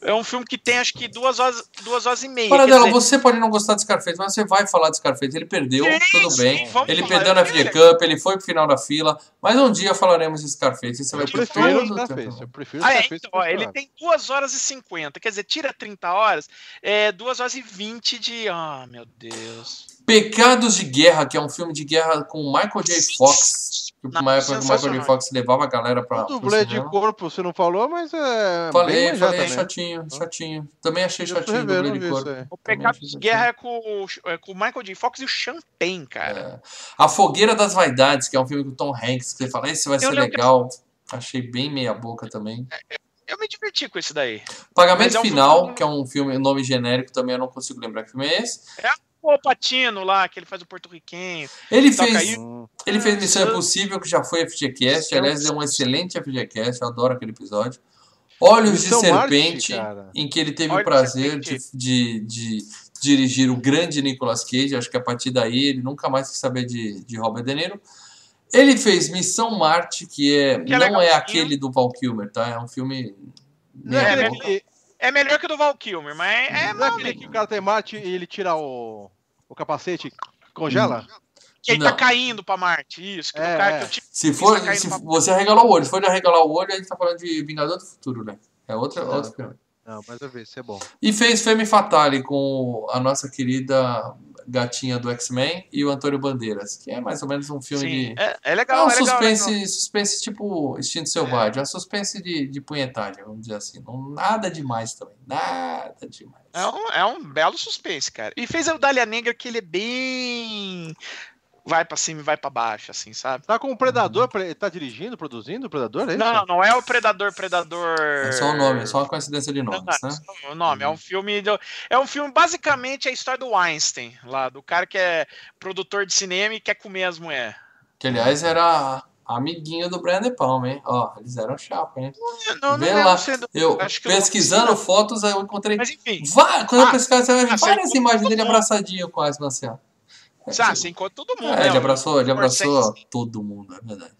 É um filme que tem acho que duas horas, duas horas e meia. Para dela, dizer... você pode não gostar de Scarface, mas você vai falar de Scarface. Ele perdeu, sim, tudo bem. ele perdeu na FG Cup, ele foi pro final da fila, mas um dia falaremos de Scarface. Você vai eu prefiro o Scarface. Eu prefiro ah, é, então, ó, ele tem 2 horas e 50. Quer dizer, tira 30 horas, é 2 horas e 20 de. Ah, oh, meu Deus. Pecados de Guerra, que é um filme de guerra com Michael J. Fox. Porque uma época que o Michael J. Fox levava a galera pra. O dublê de corpo você não falou, mas é. Falei, falei, também. chatinho, chatinho. Também achei chatinho o dublê de corpo. O pecado de guerra é com, é com o Michael J. Fox e o Champagne, cara. É. A Fogueira das Vaidades, que é um filme com o Tom Hanks, que você fala, esse vai ser legal. Achei bem meia-boca também. É, eu me diverti com esse daí. Pagamento é um Final, filme... que é um filme, nome genérico também, eu não consigo lembrar que filme é esse. É o Patino lá, que ele faz o porto-riquenho. Ele fez, aí... ele fez Missão Impossível, que já foi FGCast. Aliás, deu um excelente FGCast, eu adoro aquele episódio. Olhos Missão de Serpente, Marte, em que ele teve o prazer de, de, de, dirigir o grande Nicolas Cage. Acho que a partir daí ele nunca mais quis saber de, de Robert De Niro. Ele fez Missão Marte, que, é, que é não é aquele do Val Kilmer, tá? É um filme. Não é, aquele, é melhor que o do Val Kilmer, mas é. Não é aquele que o cara tem Marte e ele tira o, o capacete, congela? Que ele tá caindo pra Marte, isso. É, cara, é. se for, tá se você arregalar o olho, se for de arregalar o olho, a gente tá falando de Vingador do Futuro, né? É outra, não, outro filme. Não, mas eu vi, isso é bom. E fez Femme Fatale com a nossa querida gatinha do X-Men e o Antônio Bandeiras, que é mais ou menos um filme Sim, de. É, é legal, é um é suspense, legal, suspense tipo Instinto Selvagem, é um suspense de, de punhetagem, vamos dizer assim. Não, nada demais também. Nada demais. É um, é um belo suspense, cara. E fez o Dália Negra que ele é bem vai para cima e vai para baixo, assim, sabe? Tá com o Predador, tá dirigindo, produzindo o Predador? É não, não, não é o Predador, Predador. É só o nome, é só uma coincidência de nomes, não, né? É o nome, é um filme. Do... É um filme, basicamente, a história do Einstein, lá, do cara que é produtor de cinema e quer comer as mulheres. Que, aliás, era amiguinho do Brandon Palmer, hein? Ó, eles eram chapa, hein? Não, não, Vê não lá. Sendo... Eu, pesquisando eu fotos, eu encontrei. Mas enfim. Vai, quando ah, eu pesquisar, você vai ver várias imagens dele abraçadinho com as Marcial. Ah, você encontra todo mundo. É, né? ele abraçou, ele abraçou todo mundo, é verdade.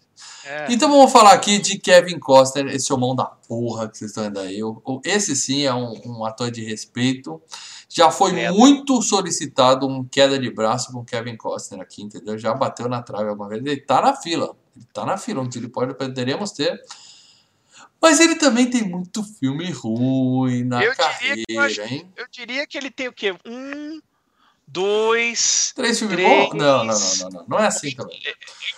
É. Então vamos falar aqui de Kevin Costner, esse homão da porra que vocês estão vendo aí. Esse sim é um, um ator de respeito. Já foi muito solicitado um queda de braço com Kevin Costner aqui, entendeu? Já bateu na trave alguma vez. Ele tá na fila. Ele tá na fila, onde ele pode, poderíamos ter. Mas ele também tem muito filme ruim na eu carreira, diria, eu, hein? Eu diria que ele tem o quê? Um dois. Três filmes bons? Não, não, não, não, não. é assim também.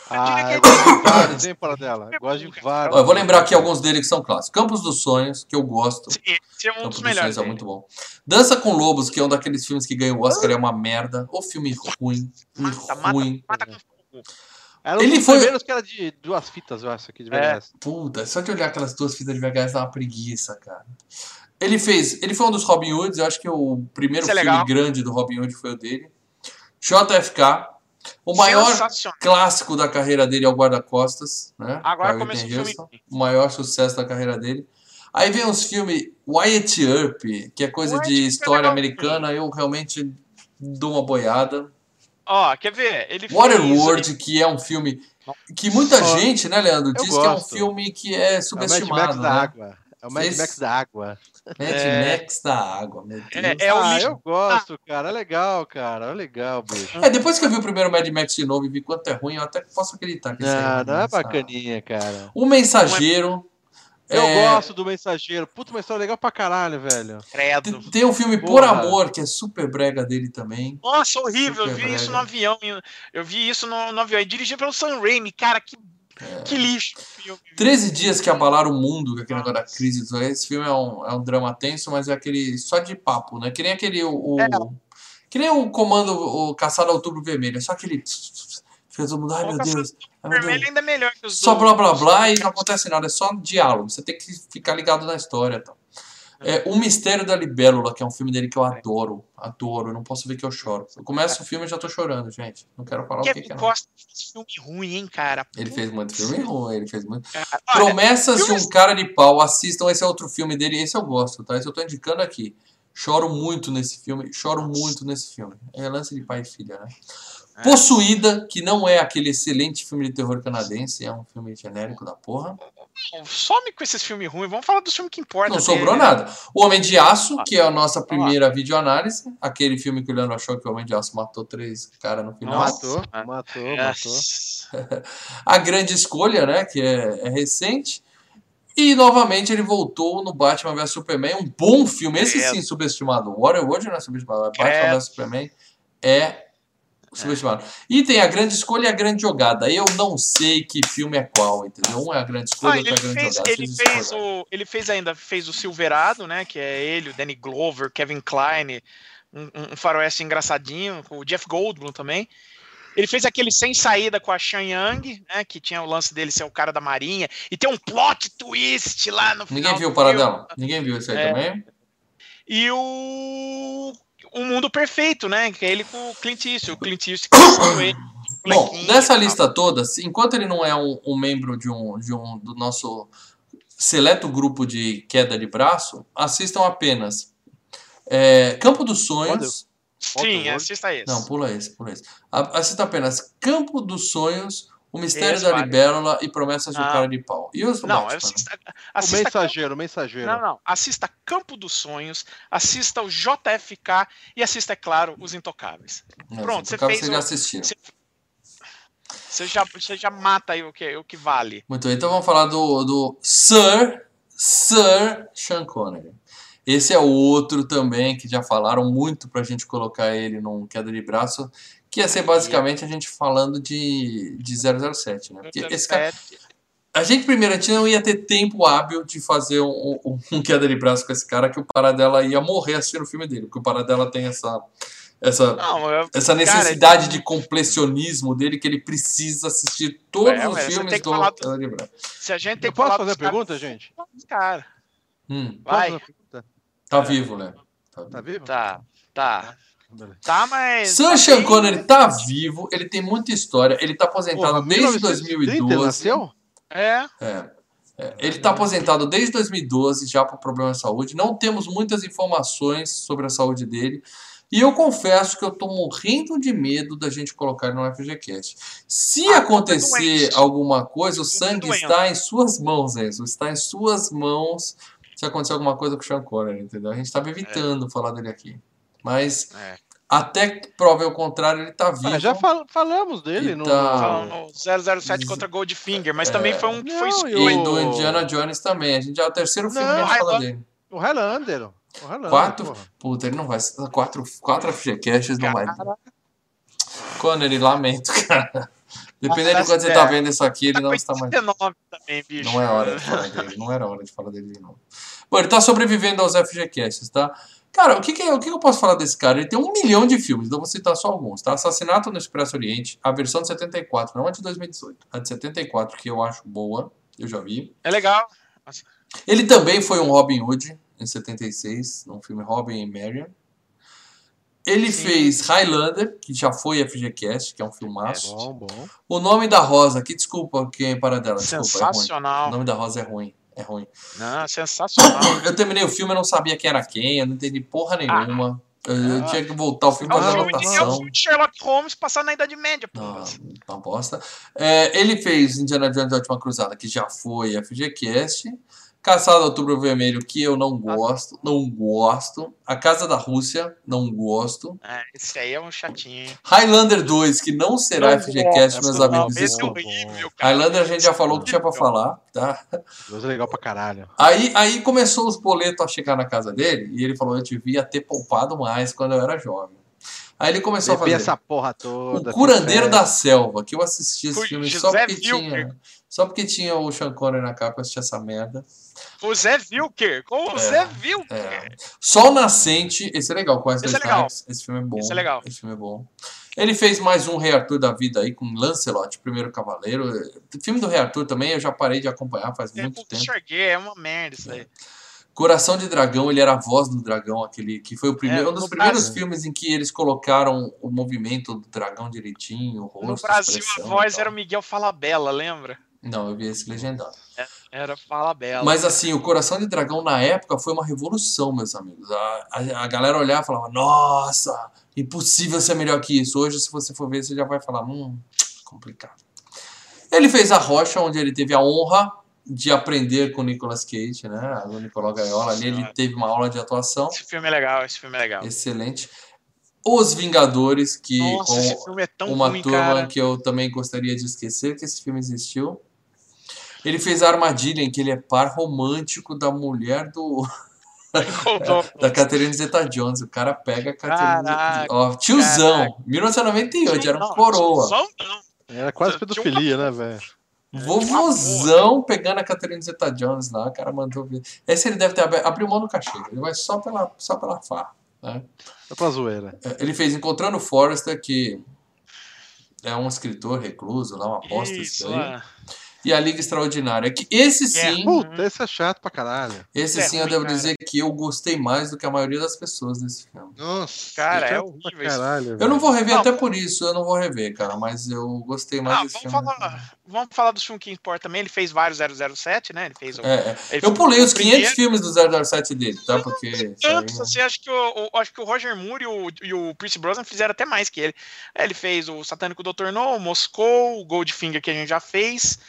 Ah, eu gosto de vários, hein, para dela. Eu gosto de vários. eu vou lembrar aqui alguns deles que são clássicos. Campos dos Sonhos, que eu gosto. Sim, esse é um Campos dos melhores. Sonhos é muito bom. Dança com Lobos, que é um daqueles filmes que ganha o Oscar, é uma merda. O filme ruim. Mata, ruim. Mata, mata com era um ele foi primeiros que era de duas fitas, eu acho, aqui de VHS. É. Puta, só de olhar aquelas duas fitas de VHS dá uma preguiça, cara. Ele fez, ele foi um dos Robin Hoods, eu acho que o primeiro é filme legal. grande do Robin Hood foi o dele. JFK, o maior clássico da carreira dele é o Guarda-Costas, né? Agora começa o filme. O maior sucesso da carreira dele. Aí vem os filmes Wyatt Earp, que é coisa Wyatt de é história americana, eu realmente dou uma boiada. Ó, oh, quer ver? Ele Waterworld, que é um filme que muita gente, né, Leandro, diz gosto. que é um filme que é subestimado. É o Mad Max né? da água. É o Mad. Max da água. Mad é... Max da água, meu Deus. É, é ah, eu gosto, cara. É legal, cara. É legal, bicho. É, depois que eu vi o primeiro Mad Max de novo e vi quanto é ruim, eu até posso acreditar que não, é Não, é bacaninha, cara. O Mensageiro. Eu é... gosto do Mensageiro. Puta, uma história legal pra caralho, velho. Credo. Tem um filme Porra. Por Amor, que é super brega dele também. Nossa, horrível. Super eu vi brega. isso no avião. Eu vi isso no, no avião. E dirigido pelo Sam Raimi. Cara, que é. Que lixo. 13 dias que abalaram o mundo, aquele negócio da crise. Esse filme é um, é um drama tenso, mas é aquele só de papo, né? Que nem aquele. O, é. Que nem o comando o Caçado Outubro Vermelho. É só aquele. Fica todo mundo, ai meu Deus. Ai, meu Deus. ainda é melhor que os Só blá blá blá e não acontece nada, é só diálogo. Você tem que ficar ligado na história. Então. É, o Mistério da Libélula, que é um filme dele que eu adoro. Adoro, eu não posso ver que eu choro. Eu começo o filme e já tô chorando, gente. Não quero falar Kevin o que, que é. Costa fez filme ruim, hein, cara? Ele fez muito filme ruim, ele fez muito. Cara, Promessas de um cara de pau, assistam. Esse é outro filme dele, esse eu gosto, tá? Esse eu tô indicando aqui. Choro muito nesse filme, choro muito nesse filme. É lance de pai e filha, né? É. Possuída, que não é aquele excelente filme de terror canadense, é um filme genérico da porra. Some com esses filmes ruins, vamos falar do filme que importa. Não sobrou dele. nada. O Homem de Aço, que é a nossa primeira videoanálise, aquele filme que o Leandro achou que o Homem de Aço matou três caras no final. Matou, matou, matou. a Grande Escolha, né, que é, é recente. E novamente ele voltou no Batman vs Superman, um bom filme, esse sim subestimado. Waterworld não é subestimado, Batman vs Superman é Subestimado. E tem a grande escolha e a grande jogada. Eu não sei que filme é qual, entendeu? Um é a grande escolha, Ah, outro é a grande fez, jogada. ele fez o, ele fez ainda fez o Silverado, né? Que é ele, o Danny Glover, Kevin Kline, um, um- faroeste engraçadinho, o Jeff Goldblum também. Ele fez aquele sem saída com a Sean Young, né? Que tinha o lance dele ser o cara da marinha e tem um plot twist lá no final. Ninguém viu o filme. Ninguém viu isso aí É. também? E o o Mundo Perfeito, né? Que é ele com o Clint Eastwood, o Clint Eastwood ele. Bom, dessa lista toda, se- enquanto ele não é um, um membro de um, de um do nosso seleto grupo de queda de braço, assistam apenas é, Campo dos Sonhos. Sim, assista esse. Não, pula esse, pula esse. Assista apenas Campo dos Sonhos, O Mistério Esse da. Libélula e Promessas de um Não. Cara de Pau. E os do Não, Batman? assista, O assista mensageiro, o mensageiro. Não, não. Assista Campo dos Sonhos, assista o JFK e assista, é claro, Os Intocáveis. Não, Pronto, você fez vocês já o- assistiram. você- Você já, você já mata aí o que, o que vale. Muito bem, então vamos falar do, do Sir, Sir Sean Connery. Esse é outro também que já falaram muito pra gente colocar ele num queda de braço, que ia ser basicamente a gente falando de, de 007, né? Porque esse cara, a gente primeiro, a gente não ia ter tempo hábil de fazer um, um, um queda de braço com esse cara, que o Paradela ia morrer assistindo o filme dele, porque o Paradela tem essa, essa, Não, eu, essa Cara, necessidade de completionismo dele, que ele precisa assistir todos É, os filmes do braço. se a gente tem Eu que posso fazer a pergunta, gente? dos caras. Hum, Vai. tá vivo, né? Tá. Tá vivo? Tá, tá. Tá, mas. Tá bem- Connery tá vivo, ele tem muita história, ele tá aposentado Porra, desde 1930 ele 2012. nasceu? É, É. É, ele tá aposentado desde 2012 já por problema de saúde. Não temos muitas informações sobre a saúde dele. E eu confesso que eu tô morrendo de medo da gente colocar ele no FGCast. Se Ah, acontecer doente. alguma coisa, o Muito sangue está em suas mãos, Enzo. Está em suas mãos se acontecer alguma coisa com o Sean Connery, entendeu? A gente tava evitando falar dele aqui. Mas é. até que prove o contrário, ele tá vivo. Ah, já fal- falamos dele no. tá- no 007 contra Goldfinger, mas também foi um que foi e do Indiana Jones também. A gente já é o terceiro filme Não, que a gente fala Highlander. dele. O Highlander. O Highlander. Quatro? porra. Puta, ele não vai. Quatro, quatro FGCasts não vai. Connery, lamento, cara. Dependendo de quando você tá vendo isso aqui, ele não está mais. 89 também, bicho. Não é hora de falar dele. Não era hora de falar dele de novo. Bom, ele tá sobrevivendo aos FGCasts, tá? Cara, o que, que, é- o que eu posso falar desse cara? Ele tem um milhão de filmes, então vou citar só alguns, tá? Assassinato no Expresso Oriente, a versão de 74, não a de 2018. A de 74, que eu acho boa, eu já vi. É legal. Ele também foi um Robin Hood em 76, num filme Robin e Marion. Ele Sim. fez Highlander, que já foi FGCast, que é um filmaço. Bom, bom. O nome da Rosa, que desculpa quem é para dela, desculpa, é ruim. O Sensacional. nome da Rosa é ruim, é ruim. Não, sensacional. Eu terminei o filme, eu não sabia quem era quem, eu não entendi porra nenhuma. Eu, eu Ah. tinha que voltar o filme para filme, de, é anotação. filme de Sherlock Holmes passado na Idade Média, pô. Não, uma bosta. É, ele fez Indiana Jones a Última Cruzada, que já foi FGCast. Caçada Outubro Vermelho, que eu não gosto. Não gosto. A Casa da Rússia, não gosto. É, esse aí é um chatinho. hein? Highlander 2, que não será Não FGCast, meus gosto. amigos. Esse é horrível, cara. Highlander a gente já falou que tinha pra falar, tá? Deus é legal pra caralho. Aí, aí começou os boletos a chegar na casa dele e ele falou: Eu devia ter poupado mais quando eu era jovem. Aí ele começou a fazer. essa porra toda. O Curandeiro da Selva, que eu assisti esse Foi filme só José porque, Wilker. tinha, só porque tinha o Sean Connery na capa, eu assisti essa merda. O Zé Wilker. Com o É, Zé Wilker. É. Sol Nascente, esse é legal, com Wesley Esse é legal. Esse filme é bom. Esse é legal. Esse filme é bom. Ele fez mais um Rei Arthur da vida aí com Lancelot, Primeiro Cavaleiro. O filme do Rei Arthur também eu já parei de acompanhar faz É, muito tempo. Enxerguei, é uma merda isso aí. Coração de Dragão, ele era a voz do dragão, aquele que foi o primeiro, É, um dos primeiros Brasil- filmes em que eles colocaram o movimento do dragão direitinho, o rosto, No Brasil, a voz era o Miguel Falabella, lembra? Não, eu vi esse legendado. Era Falabella. Mas assim, o Coração de Dragão na época foi uma revolução, meus amigos. A, a, a galera olhava e falava, nossa, impossível ser melhor que isso. Hoje, se você for ver, você já vai falar, hum, complicado. Ele fez A Rocha, onde ele teve a honra de aprender com o Nicolas Cage, né? O Nicolau Gaiola. Ali ele teve uma aula de atuação Esse filme é legal, esse filme é legal. excelente. Os Vingadores, que Nossa, com esse filme é tão uma ruim, turma cara. que eu também gostaria de esquecer que esse filme existiu. Ele fez a Armadilha, em que ele é par romântico da mulher do. da Catherine Zeta-Jones. O cara pega a Catherine Zeta Ó, tiozão. Caraca. 1998, era um coroa. Tiozão não. Era quase pedofilia, né, velho? Vovozão pegando a Catherine Zeta-Jones lá, o cara mandou ver. Esse ele deve ter abriu mão do cachê. Ele vai só pela, só pela farra. Né? Só pra zoeira. É, ele fez Encontrando Forrester, que é um escritor recluso lá, uma aposta isso, isso aí. É e a Liga Extraordinária. Que esse é. sim. Puta, esse é chato pra caralho. Esse é sim, eu devo cara. dizer que eu gostei mais do que a maioria das pessoas desse filme. Nossa, cara, é horrível. Caralho, eu não vou rever não, até por isso, eu não vou rever, cara, mas eu gostei mais ah, desse vamos filme. Falar, vamos falar do filme que importa também. Ele fez vários 007, né? Ele fez. O, é, ele eu pulei os 500 primeiro. filmes do 007 dele, tá? Porque. Tanto, você acha que o, o, acho que o Roger Moore e o, e o Pierce Brosnan fizeram até mais que ele. Ele fez o Satânico Dr. No, o Moscou, o Goldfinger que a gente já fez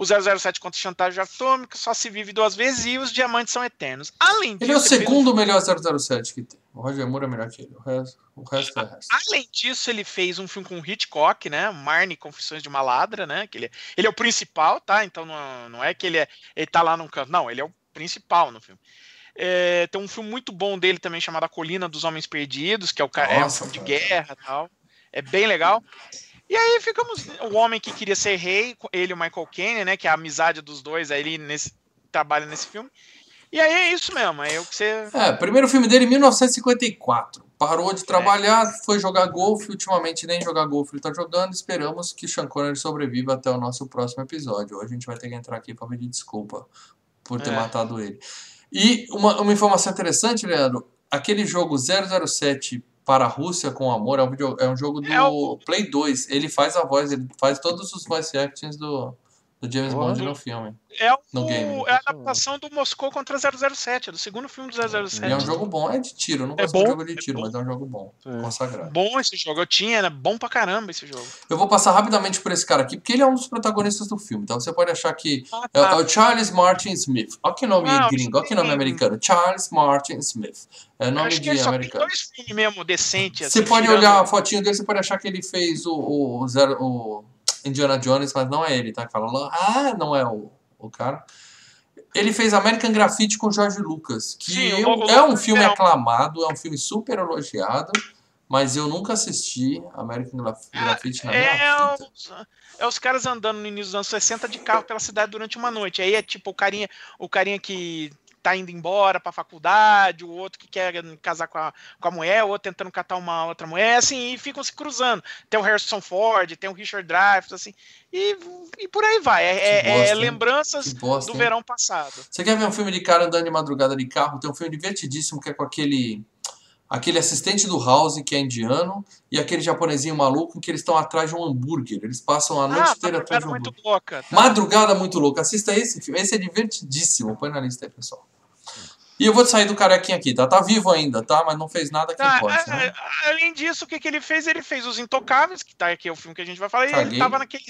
o 007 contra chantagem atômica, só se vive duas vezes e os diamantes são eternos. Além disso, ele é o segundo melhor 007 que tem. O Roger Moore é melhor que ele. O resto, o resto é o resto. Além disso, ele fez um filme com Hitchcock, né? Marnie, Confissões de uma Ladra, né? Que ele, é, ele é o principal, tá? Então não, não é que ele, é, ele tá lá num canto. Não, ele é o principal no filme. É, tem um filme muito bom dele também chamado A Colina dos Homens Perdidos, que é, o, Nossa, é um filme de guerra e tal. É bem legal. E aí ficamos. O homem que queria ser rei, ele e o Michael Caine, né? Que é a amizade dos dois aí nesse. Trabalha nesse filme. E aí é isso mesmo, é o que você. É, primeiro filme dele em 1954. Parou de trabalhar, é. foi jogar golfe. Ultimamente nem jogar golfe ele tá jogando. Esperamos que Sean Connery sobreviva até o nosso próximo episódio. Hoje a gente vai ter que entrar aqui para pedir desculpa por ter é. matado ele. E uma, uma informação interessante, Leandro: aquele jogo 007 para a Rússia com Amor é um, video, é um jogo do é o... Play 2. Ele faz a voz, ele faz todos os voice actions do, do James Bond no filme. É, o, no game. é a adaptação do Moscou contra 007, do segundo filme do 007. E é um jogo bom, é de tiro. Eu não é gosto é bom, de jogo de tiro, é mas é um jogo bom, é. consagrado. Bom esse jogo, eu tinha, era bom pra caramba esse jogo. Eu vou passar rapidamente por esse cara aqui, porque ele é um dos protagonistas do filme, então você pode achar que ah, é tá. é, o Charles Martin Smith. Olha que nome ah, gringo, olha que nome americano. Charles Martin Smith. É nome de ele americano. Tem dois filmes mesmo decentes. Você assim, pode olhar a fotinho dele, você pode achar que ele fez o, o, zero, o Indiana Jones, mas não é ele, tá? Que fala, ah, não é o, o cara. Ele fez American Graffiti com George Lucas, que Sim, eu, o, é um filme é aclamado, é um filme super elogiado, mas eu nunca assisti American Graffiti na minha é vida. Os, é os caras andando no início dos anos 60 de carro pela cidade durante uma noite. Aí é tipo o carinha, o carinha que tá indo embora pra faculdade, o outro que quer casar com a, com a mulher, o outro tentando catar uma outra mulher, assim, e ficam se cruzando. Tem o Harrison Ford, tem o Richard Dreyfuss, assim, e, e por aí vai. É, é, é bosta, é lembranças bosta, do verão passado. Você quer ver um filme de cara andando de madrugada de carro? Tem um filme divertidíssimo que é com aquele aquele assistente do House que é indiano e aquele japonesinho maluco em que eles estão atrás de um hambúrguer. Eles passam a noite ah, inteira atrás de um hambúrguer. Muito louca, tá? Madrugada muito louca. Assista esse filme. Esse é divertidíssimo. Põe na lista aí, pessoal. E eu vou sair do carequinha aqui, tá? Tá vivo ainda, tá? Mas não fez nada que tá, importa. É, né? Além disso, o que, que ele fez? Ele fez Os Intocáveis, que tá aqui é o filme que a gente vai falar, e ele tava naquele.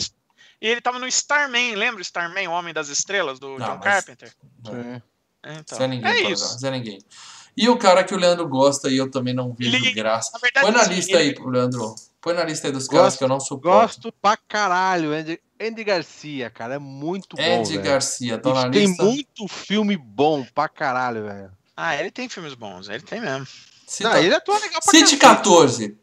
E ele tava no Starman, lembra o Starman, o Homem das Estrelas, do não, John mas... Carpenter? É. Então, Zé ninguém, é isso. Zé ninguém. E o cara que o Leandro gosta e eu também não vejo ele, graça. Verdade, Põe na lista ele... aí, Leandro. Põe na lista aí dos caras que eu não suporto. Gosto pra caralho, Andy, Andy Garcia, cara. É muito bom. Andy. Garcia, tá na tem lista. Tem muito filme bom pra caralho, velho. Ah, ele tem filmes bons, ele tem mesmo. Cita... Não, ele atua legal pra Cite 14.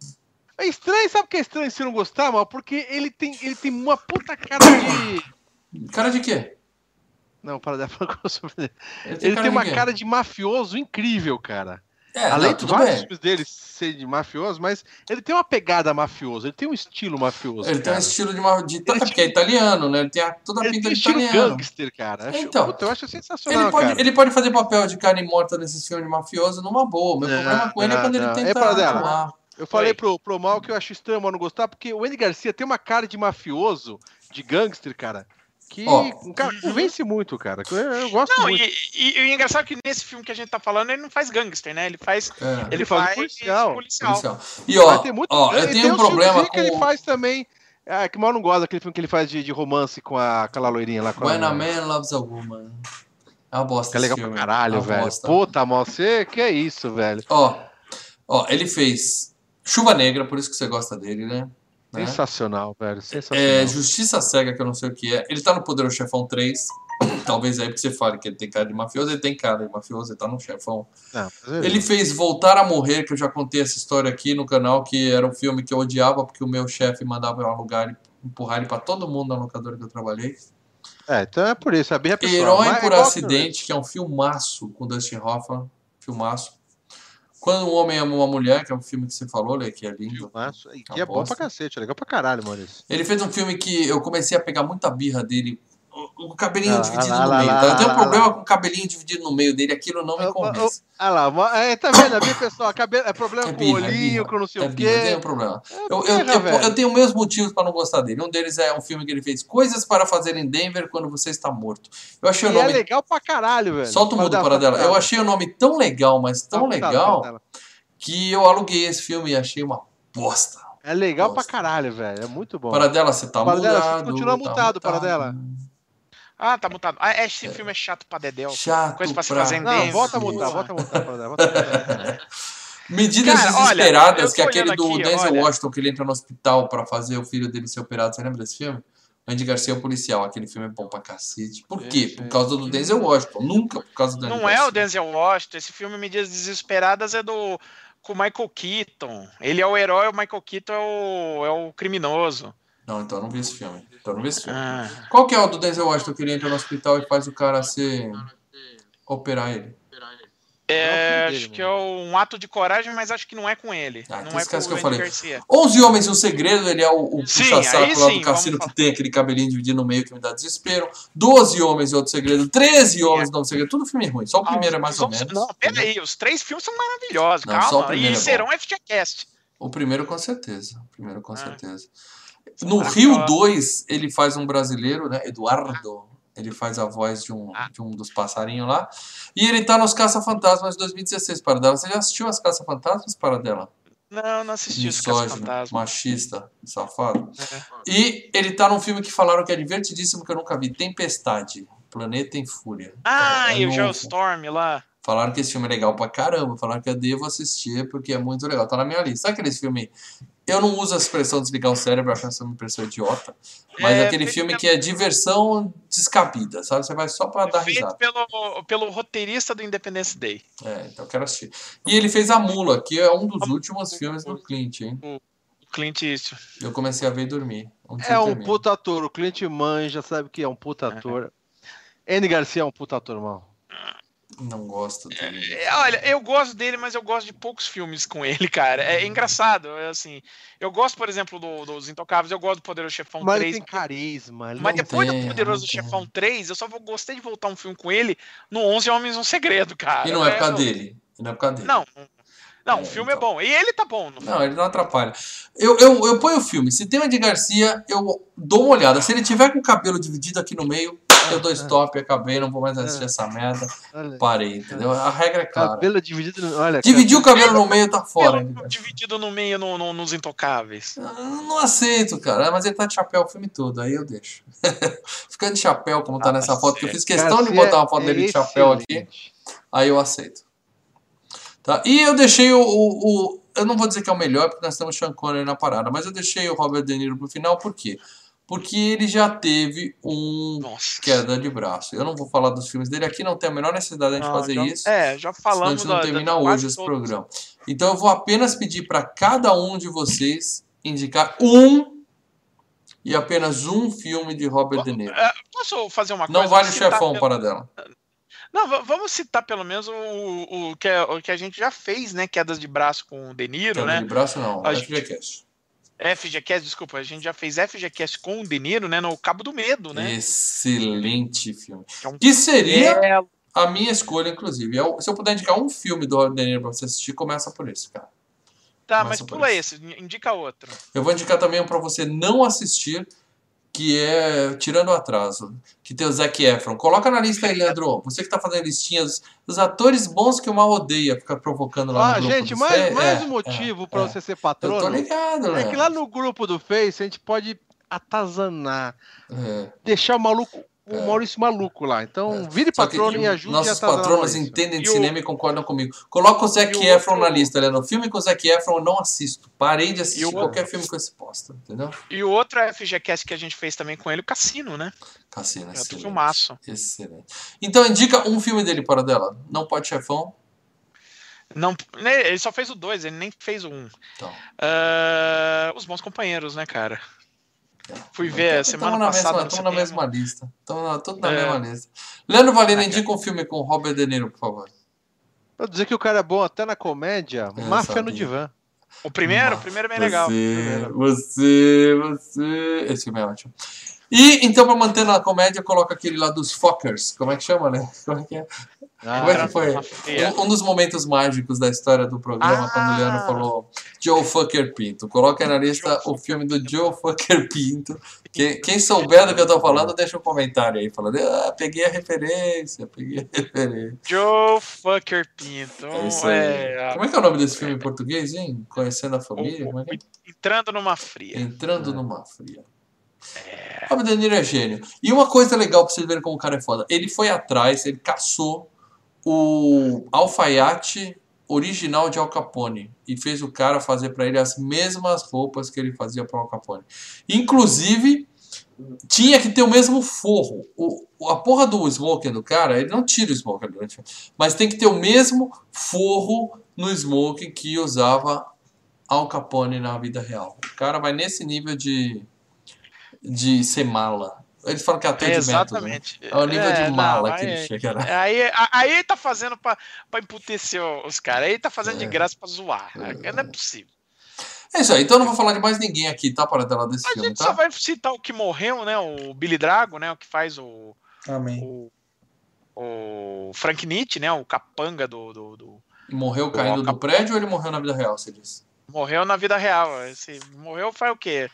É estranho, sabe o que é estranho se não gostar, mal? Porque ele tem, ele tem uma puta cara de. Cara de quê? Não, para falar sobre ele. Tem, ele tem uma cara de mafioso incrível, cara. É, Além de vários filmes dele ser de mafioso, mas ele tem uma pegada mafiosa, ele tem um estilo mafioso. Ele cara. tem um estilo de, ma... de... Ele porque é italiano, né? Ele tem a... toda a ele pinta de italiano. gangster, cara. Então, Puta, eu acho sensacional. Ele pode, cara. ele pode fazer papel de carne morta nesse filme de mafioso numa boa. Meu problema com ele é quando ele tenta é atuar. Eu falei pro, pro Mal que eu acho estranho eu não gostar, porque o Andy Garcia tem uma cara de mafioso, de gangster, cara, que oh. cara, convence muito, cara. Eu gosto não, muito. E, e, e, o engraçado é que nesse filme que a gente tá falando, ele não faz gangster, né? Ele faz. É. Ele, ele, faz, policial. policial. policial. E ó, muito, ó eu tenho um problema com. que ele faz também. É, que mal não gosta daquele filme que ele faz de, de romance com a, aquela loirinha lá. Com When a, a Man Loves a Woman. É uma bosta. Que é legal filme. pra caralho, é velho. Bosta. Puta, mal, você que é isso, velho. Ó, ó, ele fez Chuva Negra, por isso que você gosta dele, né? Né? Sensacional, velho. Sensacional. É, Justiça Cega, que eu não sei o que é. Ele tá no Poderoso Chefão 3. Talvez aí porque você fale que ele tem cara de mafioso, ele tem cara de mafioso, ele tá num chefão. Não, mas Ele fez Voltar a Morrer, que eu já contei essa história aqui no canal, que era um filme que eu odiava porque o meu chefe mandava eu alugar e empurrar ele pra todo mundo na locadora que eu trabalhei. É, então é por isso, é bem a pessoa. Herói é por que- Acidente, que é um filmaço com Dustin Hoffman, filmaço. Quando um Homem Ama uma Mulher, que é um filme que você falou, Lê, que é lindo. Filmaço, e que é bom Aposta. pra cacete, é legal pra caralho, Maurício. Ele fez um filme que eu comecei a pegar muita birra dele. O, o cabelinho Ah, dividido lá, no lá, meio. lá, tá? Eu tenho um problema com o cabelinho dividido no meio dele, aquilo não me convence. Ah lá, é, tá vendo? Ali, pessoal, cabelo, é problema É com o birra, é olhinho, birra. com não sei É o birra, eu tenho quê. um problema. É Eu, eu, birra, eu, eu tenho meus motivos para não gostar dele. Um deles é um filme que ele fez, Coisas para Fazer em Denver quando você está morto. Eu achei o E é nome. legal pra caralho, velho. Solta o mudo para dela. Eu achei o nome tão legal, mas tão legal, que eu aluguei esse filme e achei uma bosta. É legal Bosta. pra caralho, velho. É muito bom. Para dela, você tá Paradela, você mudado. continua tá mutado, Paradela. Ah, tá mutado. Ah, esse filme é chato pra Dedéu. Chato Coisa pra se fazer em Não, volta a mutar, volta a mutar. Medidas Cara, olha, Desesperadas, tô que é aquele do aqui, Denzel olha. Washington, que ele entra no hospital pra fazer o filho dele ser operado. Você lembra desse filme? Andy Garcia é o policial. Aquele filme é bom pra cacete. Por quê? Por causa do Denzel Washington. Nunca por causa do Andy Não é Garcia. o Denzel Washington. Esse filme Medidas Desesperadas é do com o Michael Keaton. Ele é o herói, o Michael Keaton é o, é o criminoso. Não, então eu não vi esse filme. Então eu não vi esse filme. Ah. Qual que é o do Denzel Washington que ele entra no hospital e faz o cara ser... operar ele? É, É acho que é um ato de coragem, mas acho que não é com ele. Ah, então não é esquece com que eu falei. Garcia. 11 Homens e um Segredo, ele é o, o puxa-saco lá do cassino que tem aquele cabelinho dividido no meio que me dá desespero. 12 Homens e outro segredo. 13 Homens e outro segredo. Tudo filme ruim. Só o primeiro é mais ou menos. Não, peraí, os três filmes são maravilhosos, Não, só o calma. primeiro E é serão FGCast. O primeiro com certeza. O primeiro com Ah. No Rio aquela- 2, ele faz um brasileiro, né? Eduardo. Ele faz a voz de um, Ah. de um dos passarinhos lá. E ele tá nos Caça-Fantasmas de 2016, Paradela. Você já assistiu as Caça-Fantasmas, Paradela? Não, não assisti Misógino, machista, safado. É. E ele tá num filme que falaram que é divertidíssimo, que eu nunca vi. Tempestade. Planeta em Fúria. Ah, É e o. Geostorm lá. Falaram que esse filme é legal pra caramba. Falaram que eu devo assistir porque é muito legal. Tá na minha lista. Sabe aqueles filmes... Eu não uso a expressão desligar o cérebro, acho essa uma impressão idiota. Mas É, aquele filme que é diversão descabida, sabe? Você vai só pra dar Feito risada. pelo, pelo roteirista do Independence Day. É, então eu quero assistir. E ele fez A Mula, que é um dos últimos filmes do Clint, hein? O Clint Eastwood. Eu comecei a ver e dormir. Onde É um puta ator. O cliente manja, sabe que é um puta ator. N. Garcia é um puta ator, mano. Não gosto dele. É, olha, eu gosto dele, mas eu gosto de poucos filmes com ele, cara. É engraçado, é assim. Eu gosto, por exemplo, do- dos Intocáveis, eu gosto do Poderoso Chefão Mas ele 3. tem carisma. Ele Mas não depois tem, do Poderoso não tem. Chefão 3, eu só vou- gostei de voltar um filme com ele no 11 Homens um Segredo, cara. E não é por causa no- dele. E não é por causa dele. Não, não, É, o filme é então. bom. E ele tá bom no filme. Não, ele não atrapalha. Eu, eu, eu ponho o filme. Se tem o Andy Garcia, eu dou uma olhada. Se ele tiver com o cabelo dividido aqui no meio, eu dou stop, acabei, não vou mais assistir essa merda. Parei, entendeu? A regra é clara. cabelo dividido. Olha, Dividir o cabelo no meio tá fora. Dividido no meio no- no- nos Intocáveis. Eu não aceito, cara. Mas ele tá de chapéu o filme todo, aí eu deixo. Ficando de chapéu, como tá Ah, nessa foto, que eu fiz questão de botar uma é foto dele de chapéu aqui, aí eu aceito. Tá? E eu deixei o, o, o- Eu não vou dizer que é o melhor, porque nós temos Sean Connery na parada, mas eu deixei o Robert De Niro pro final, por quê? Porque ele já teve um Nossa. queda de braço. Eu não vou falar dos filmes dele aqui, não tem a menor necessidade de gente Não, fazer já- isso. É, já Senão a falamos gente não termina da- hoje esse todos. programa. Então eu vou apenas pedir para cada um de vocês indicar um e apenas um filme de Robert De Niro. É, Posso fazer uma coisa? Não vale o chefão pelo- para dela. Não, va- vamos citar pelo menos o, o, que, é- o que a gente já fez, né? Quedas de braço com o De Niro, Queda né? de braço não, A FGCast. FGCast, desculpa, a gente já fez FGCast com o De Niro, né? No Cabo do Medo, né? Excelente filme. Que é um Que seria É, a minha escolha, inclusive. Eu- se eu puder indicar um filme do De Niro para você assistir, começa por esse, cara. tá, Nossa, mas pula isso. esse, indica outro. Eu vou indicar também um para você não assistir, que é Tirando o Atraso, que tem o Zac Efron. Coloca na lista aí, Leandro. Você que tá fazendo listinhas dos atores bons que o mal odeia, ficar provocando lá Ah, no grupo gente, mais, Fe- mais é, um motivo é, pra é. você ser Eu tô ligado, É que lá no grupo do Face a gente pode atazanar, É, deixar o maluco o É. Maurício maluco lá. Então, vire patrono e ajude Nossos a patronos entendem de cinema e concordam comigo. Coloca o Zac Efron outro... na lista, Leandro. Filme com o Zac Efron eu não assisto. Parei de assistir qualquer outro... filme com esse posta, entendeu? E o outro FGCast que a gente fez também com ele, o Cassino, né? Cassino, é excelente. filmaço. Excelente. Então, indica um filme dele para dela. Não pode chefão. Não, né, ele só fez o dois, ele nem fez o um. Então. Uh, os bons companheiros, né, cara? Fui ver semana passada. Estamos na mesma lista. Estamos tudo na é. mesma lista. Leandro Valena, indica um filme com Robert De Niro, por favor. Pra dizer que o cara é bom até na comédia, é, Máfia no Divã. O primeiro? O primeiro é bem legal. Você, você. Esse filme é ótimo. E então, pra manter na comédia, coloca aquele lá dos fuckers. Como é que chama, né? Como é que é? Ah, Como é que foi? Um, um, dos momentos mágicos da história do programa, ah. quando o Leandro falou Joe Fucker Pinto. Coloca aí na lista o filme do Joe Fucker Pinto. Quem, quem souber do que eu tô falando, deixa um comentário aí, falando, ah, peguei a referência, peguei a referência. Joe Fucker Pinto. É isso aí. É, Como é que é o nome desse filme em português, hein? Conhecendo a família? É é? Entrando numa fria. Entrando é. numa fria. É. Robert De Niro é gênio. E uma coisa legal pra vocês verem como o cara é foda. Ele foi atrás, ele caçou o alfaiate original de Al Capone e fez o cara fazer para ele as mesmas roupas que ele fazia para Al Capone. Inclusive, tinha que ter o mesmo forro. O, a porra do smoking do cara, ele não tira o smoking, mas tem que ter o mesmo forro no smoking que usava Al Capone na vida real. O cara vai nesse nível de, de ser mala. Eles falam que é é, Exatamente. Método, né? É o nível é, de mala não, que ele chega. Né? Aí, aí tá fazendo pra, pra emputecer os caras. Aí tá fazendo de é. graça pra zoar. É. Não é possível. É isso aí, então eu não vou falar de mais ninguém aqui, tá? Para dela desse a filme, gente tá? só vai citar o que morreu, né? O Billy Drago, né? O que faz o. Amém. O, o Frank Nietzsche, né? O capanga do. do, do morreu caindo do, do prédio ou ele morreu na vida real, você disse? Morreu na vida real. Esse, morreu faz o quê?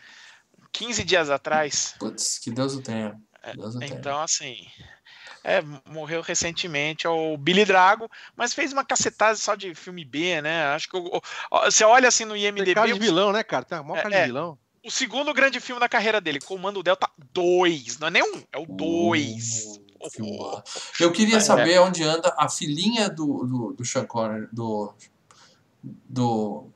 15 dias atrás. Putz, que Deus o tenha. É, Deus o tenha. Então, assim. É, morreu recentemente, é o Billy Drago, mas fez uma cacetada só de filme B, né? Acho que o, o, você olha assim no IMDb. Tem cara de vilão, né, cara? Tem uma cara é, de vilão. O segundo grande filme da carreira dele, Comando Delta 2. Não é nem um, é o 2. Uh, Eu queria saber onde anda a filhinha do, do, do Sean Connery, do, do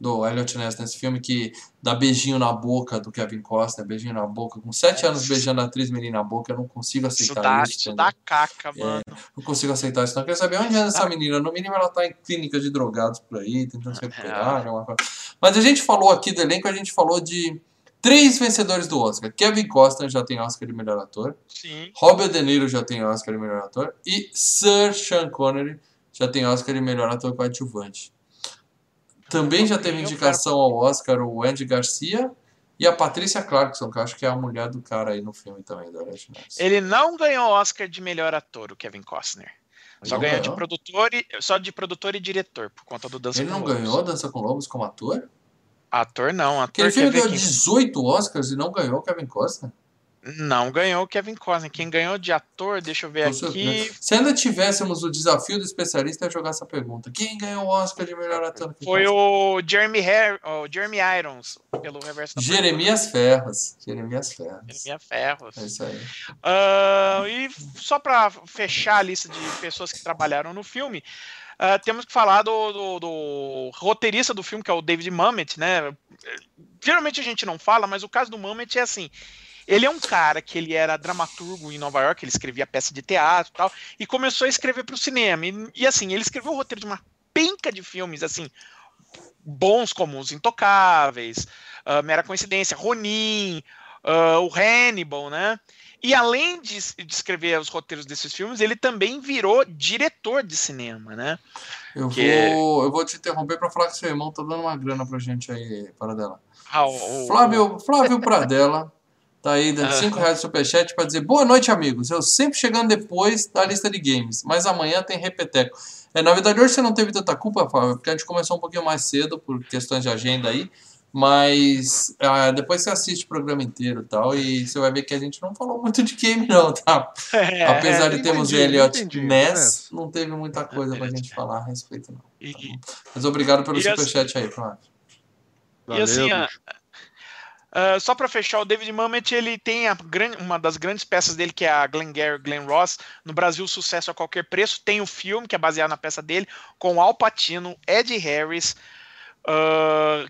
do Elliot Ness nesse filme que dá beijinho na boca do Kevin Costner, beijinho na boca, com sete anos beijando a atriz menina na boca, eu não consigo aceitar isso. Isso dá caca, é, mano. É, não consigo aceitar isso. Não quero saber onde anda essa menina. No mínimo ela tá em clínica de drogados por aí, tentando se recuperar. É. Mas a gente falou aqui do elenco, a gente falou de três vencedores do Oscar. Kevin Costner já tem Oscar de melhor ator. Sim. Robert De Niro já tem Oscar de melhor ator. E Sir Sean Connery já tem Oscar de melhor ator coadjuvante. Também já teve indicação ao Oscar o Andy Garcia e a Patrícia Clarkson, que eu acho que é a mulher do cara aí no filme também, da Ele não ganhou Oscar de melhor ator, o Kevin Costner. Só ganhou, ganhou de produtor e só de produtor e diretor, por conta do Dança Ele com Lobos. Ele não ganhou Dança com Lobos como ator? Ator não, ator. Aquele filme ganhou 18 Oscars e não ganhou o Kevin Costner? Não ganhou o Kevin Costner. Quem ganhou de ator, deixa eu ver aqui. Se ainda tivéssemos o desafio do especialista, ia jogar essa pergunta. Quem ganhou o Oscar de melhor ator? Foi o Jeremy, Harry, o Jeremy Irons, pelo reverso da Jeremias Ferros. Jeremias Ferros. Jeremias Ferros. É isso aí. Uh, e só para fechar a lista de pessoas que trabalharam no filme, Uh, temos que falar do, do, do, roteirista do filme, que é o David Mamet, né? Geralmente a gente não fala, mas o caso do Mamet é assim: ele é um cara que ele era dramaturgo em Nova York, ele escrevia peça de teatro e tal, e começou a escrever para o cinema. E, e, assim, ele escreveu o roteiro de uma penca de filmes, assim, bons como Os Intocáveis, uh, Mera Coincidência, Ronin, uh, o Hannibal, né? E além de, de, escrever os roteiros desses filmes, ele também virou diretor de cinema, né? Eu, que... vou, eu vou te interromper para falar que seu irmão tá dando uma grana pra gente aí, para dela. Ah, o, Flávio, Flávio Pradella Tá aí dando 5 reais de superchat para dizer boa noite, amigos. Eu sempre chegando depois da lista de games, mas amanhã tem repeteco. É, na verdade, hoje você não teve tanta culpa, Fábio, porque a gente começou um pouquinho mais cedo por questões de agenda aí. Mas ah, depois você assiste o programa inteiro e tal, e você vai ver que a gente não falou muito de game, não, tá? É, Apesar de termos o Elliot Ness, não teve muita coisa pra gente falar a respeito, não. Tá mas obrigado pelo superchat aí, Flávio. E assim, Uh, só para fechar, o David Mamet ele tem a, uma das grandes peças dele, que é a Glengarry Glen Ross. No Brasil, sucesso a qualquer preço. Tem o filme, que é baseado na peça dele, com Al Pacino, Ed Harris, uh,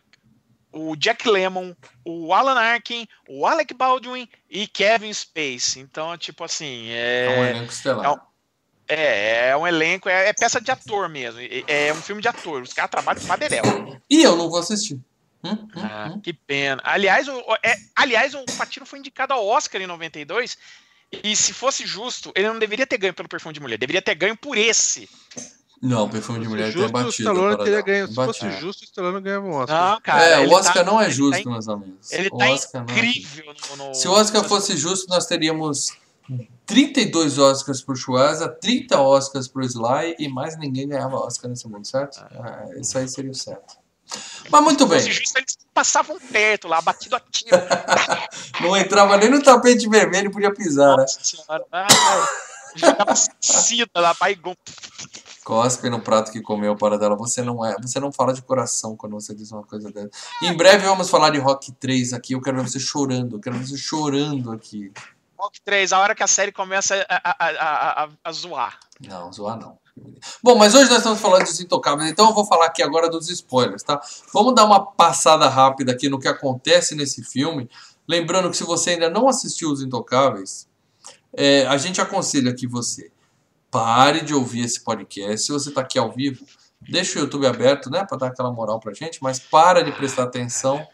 o Jack Lemmon, o Alan Arkin, o Alec Baldwin e Kevin Space. Então, tipo assim. É, é um elenco estelar. É, é, é um elenco, é, é, peça de ator mesmo. É, é um filme de ator. Os caras trabalham com Maderel. E eu não vou assistir. Hum, hum, ah, hum. Que pena. Aliás, o, é, aliás, o Patino foi indicado ao Oscar em 92. E se fosse justo, ele não deveria ter ganho pelo perfume de mulher, deveria ter ganho por esse. Não, perfume de mulher tem batido. O Stallone teria ganho. Se fosse é. justo, o Stallone ganhava um Oscar. Não, cara, é, o Oscar tá, não é justo, tá, meus amigos. Ele o tá Oscar é incrível. É no, no, Se o Oscar fosse justo, nós teríamos 32 Oscars pro Schwarza, 30 Oscars pro Sly e mais ninguém ganhava Oscar nesse mundo, certo? Ah, isso aí seria o certo. Mas muito bem. Justo, eles passavam perto lá, batido a tiro. não entrava nem no tapete vermelho, podia pisar, né? Nossa senhora. Jogava cida lá. Cospe no prato que comeu para dela. Você não é, você não fala de coração quando você diz uma coisa dessa. Em breve vamos falar de Rock 3 aqui. Eu quero ver você chorando. Eu quero ver você chorando aqui. Rock 3, a hora que a série começa a, a, a, a, a zoar. Não, zoar não. Bom, mas hoje nós estamos falando dos intocáveis, então eu vou falar aqui agora dos spoilers, tá? Vamos dar uma passada rápida aqui no que acontece nesse filme. Lembrando que se você ainda não assistiu Os Intocáveis, é, a gente aconselha que você pare de ouvir esse podcast. Se você está aqui ao vivo, deixa o YouTube aberto, né, para dar aquela moral pra gente, mas para de prestar atenção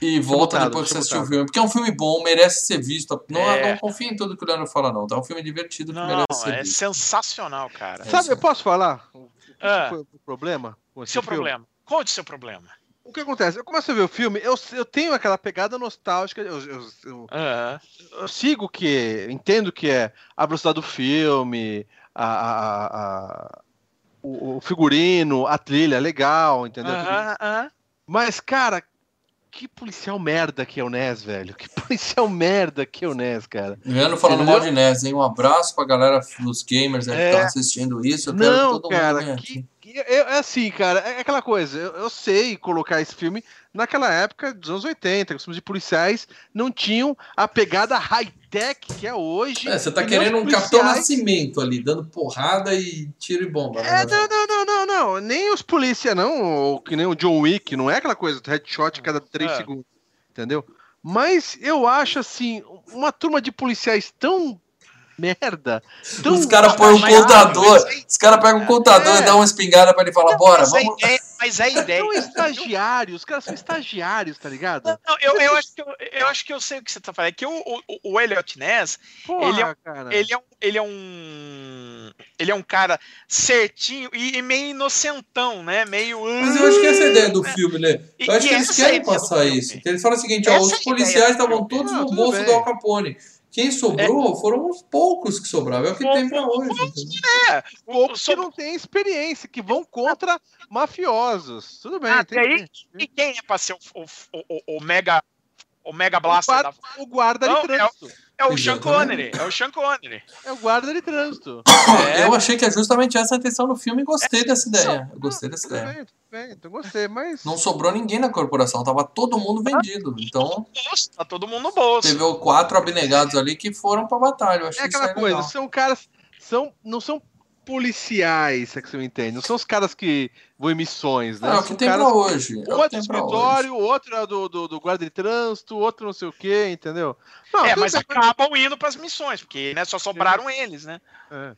e volta botado, depois que você assistiu o filme. Porque é um filme bom, merece ser visto. Não, é. não confia em tudo que o Leandro fala, não. Tá? É um filme divertido que não, merece ser é visto. É sensacional, cara. Sabe, eu posso falar? O que ah. foi o problema? seu filme? problema. Conte seu problema. O que acontece? Eu começo a ver o filme, eu, eu tenho aquela pegada nostálgica. Eu, eu, eu, eu sigo que. Entendo que é a velocidade do filme, a, a, a o, o, figurino, a trilha é legal, entendeu? Mas, cara, que policial merda que é o Nes, velho. Que policial merda que é o Nes, cara. Leandro falando mal de Nes, hein? Um abraço pra galera dos gamers aí é... que estão assistindo isso. Eu Não, quero que todo cara, mundo que, que, é assim, cara, é aquela coisa. Eu, eu, sei colocar esse filme naquela época dos anos 80, que os filmes de policiais não tinham a pegada high-tech que é hoje. É, você tá querendo um. Capitão Nascimento ali, dando porrada e tiro e bomba. Né? É, não, não, não, não, não. Nem os polícia, não. Ou que nem o John Wick, não é aquela coisa, headshot cada três é. segundos. Entendeu? Mas eu acho assim, uma turma de policiais tão merda. Tão os caras põem um contador. Os caras pegam um contador é. e dão uma espingarda pra ele falar, bora, mas vamos. Ideia, mas a ideia. São estagiários, os caras são estagiários, tá ligado? Não, não eu, eu, acho que eu, eu, acho que eu sei o que você tá falando. É que o, o, o Elliot Ness, Porra, ele, é, ele, é um, ele é um. Ele é um cara certinho e, e meio inocentão, né? Meio. Mas eu acho que essa é a ideia do filme, né? Eu acho que eles querem passar isso. Eles falam o seguinte: ó, os policiais estavam todos no bolso do Al Capone. Quem sobrou é. foram os poucos que sobraram. É o que tem pra hoje. É, poucos que não têm experiência, que vão contra mafiosos. Tudo bem. Ah, tem, aí, e quem é pra ser o, o, o, o mega o Mega Blaster o guarda, da... o guarda de trânsito. É o, é o Sean Connery. É o Sean Connery. É o guarda de trânsito. É. Eu achei que é justamente essa a intenção do filme e gostei é. dessa ideia. Eu gostei dessa ideia. Bem, bem, então gostei, mas. Não sobrou ninguém na corporação, tava todo mundo vendido. Então. Tá todo mundo no bolso. Teve quatro abnegados ali que foram pra batalha. Eu achei é aquela coisa, legal. são caras. São, não são policiais, é que você me entende. Não são os caras que vão em missões, né? É, o que tem caras, pra hoje. Um é, é do escritório, outro é do, do, do, guarda de trânsito, outro não sei o quê, entendeu? Não, é, mas acabam indo pras missões, porque né, só sobraram é. eles, né? É.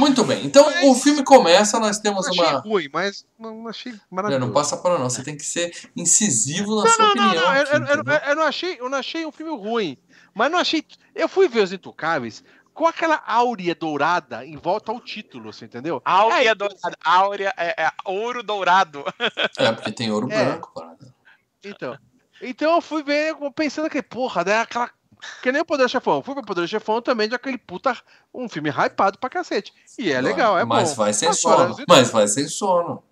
Muito bem, então mas, o filme começa, nós temos não uma. Achei ruim, mas não achei maravilhoso. Não, passa para não, você tem que ser incisivo na não, sua não, opinião. Não, não, aqui, eu, eu, eu, não achei, eu não achei um filme ruim, mas não achei. Eu fui ver Os Intocáveis, com aquela áurea dourada em volta ao título, você entendeu? Áurea é, dourada, áurea, é, é, ouro dourado. É, porque tem ouro é. branco, parada. Então, então eu fui ver, pensando que, porra, né, aquela que nem o Poder Chefão. Fui ver o Poder Chefão também de aquele puta. Um filme hypado pra cacete. E é legal, é mas bom. Vai sem Agora, sono. Mas vai sem sono.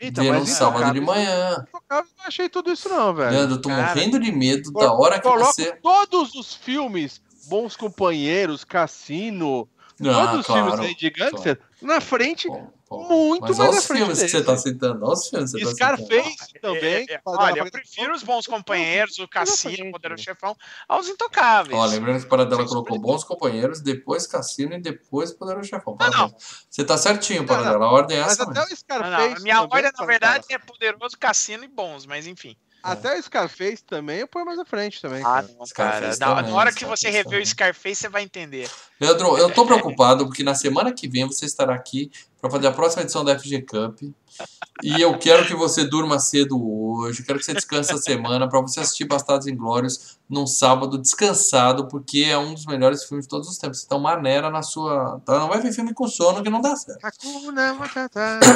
Então, Ver um sábado de manhã. Eu não achei tudo isso, não, velho. Leandro, eu tô Cara, morrendo de medo da hora que você. Todos os filmes Bons Companheiros, Cassino, ah, todos os claro, filmes aí de gangster, claro. na frente, Bom. muito Mas mais olha à os frente filmes que você tá citando. Olha os filmes que você tá citando. Scarface também. É, é, dar olha, eu prefiro os bons companheiros, o Cassino, o. Poderoso Chefão, aos intocáveis. Ó, lembrando que o Paradela colocou bons companheiros, depois Cassino e depois Poderoso Chefão. Não, não. Você tá certinho, Paradela. A ordem é Mas essa até mesmo. o Scarface. Não, não, a minha ordem, na cara, verdade, é Poderoso, Cassino e Bons, mas enfim. Até o Scarface também eu ponho mais à frente também. Ah, cara. não, cara. Na, também, na hora que você rever o Scarface, você vai entender. Leandro, eu tô preocupado porque na semana que vem você estará aqui para fazer a próxima edição da FG Cup. E eu quero que você durma cedo hoje, quero que você descanse essa semana para você assistir Bastardos Inglórios num sábado descansado, porque é um dos melhores filmes de todos os tempos. Então, maneira na sua. Tá? Não vai ver filme com sono que não dá certo.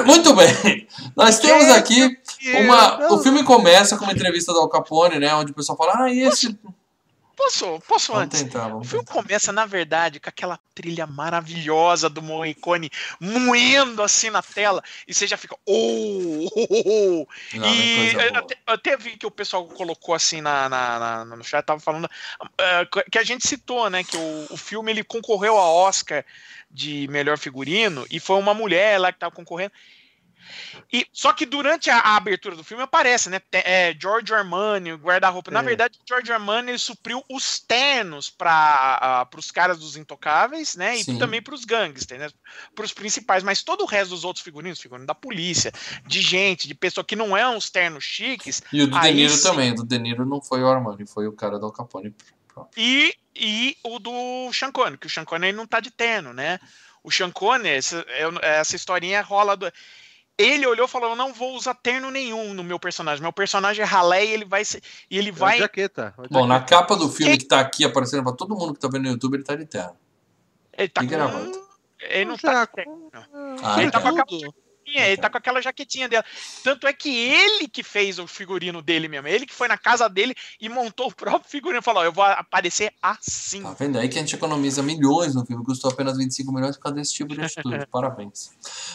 Muito bem! Nós temos aqui uma. O filme começa com uma entrevista do Al Capone, né? Onde o pessoal fala: Ah, e esse. Posso, posso Vamos antes? tentar, O filme tentar. começa, na verdade, com aquela trilha maravilhosa do Morricone moendo assim na tela, e você já fica. Oh, oh, oh, oh. Não, e eu até, eu até vi que o pessoal colocou assim na, na- na- no chat, tava falando ah, que a gente citou, né? Que o, o filme ele concorreu ao Oscar de melhor figurino e foi uma mulher lá que tava concorrendo. E, só que durante a, a abertura do filme aparece, né? É, George Armani, o guarda-roupa. Na É. verdade, o George Armani ele supriu os ternos para os caras dos intocáveis, né? E Sim. também para os gangsters, né? Para os principais. Mas todo o resto dos outros figurinos, figurino da polícia, de gente, de pessoa que não é uns ternos chiques, E o do De Niro também. O do De Niro não foi o Armani, foi o cara do Al Capone. E, e o do Sean Connery, que o Sean Connery não tá de terno, né? O Sean Connery, essa, essa historinha rola do... Ele olhou e falou, eu não vou usar terno nenhum no meu personagem. Meu personagem é ralé e ele vai ser... E ele É vai... jaqueta. Bom, na capa do filme que tá aqui aparecendo pra todo mundo que tá vendo no YouTube, ele tá de terno. Ele tá E com... gravata. Ele não Um tá terno. Ah, Ele tá com a tudo. Jaquetinha, ele tá com aquela jaquetinha dela. Tanto é que ele que fez o figurino dele mesmo. Ele que foi na casa dele e montou o próprio figurino. Falou, ó, eu vou aparecer assim. Tá vendo? Aí que a gente economiza milhões no filme, custou apenas 25 milhões por causa desse tipo de atitude. Parabéns.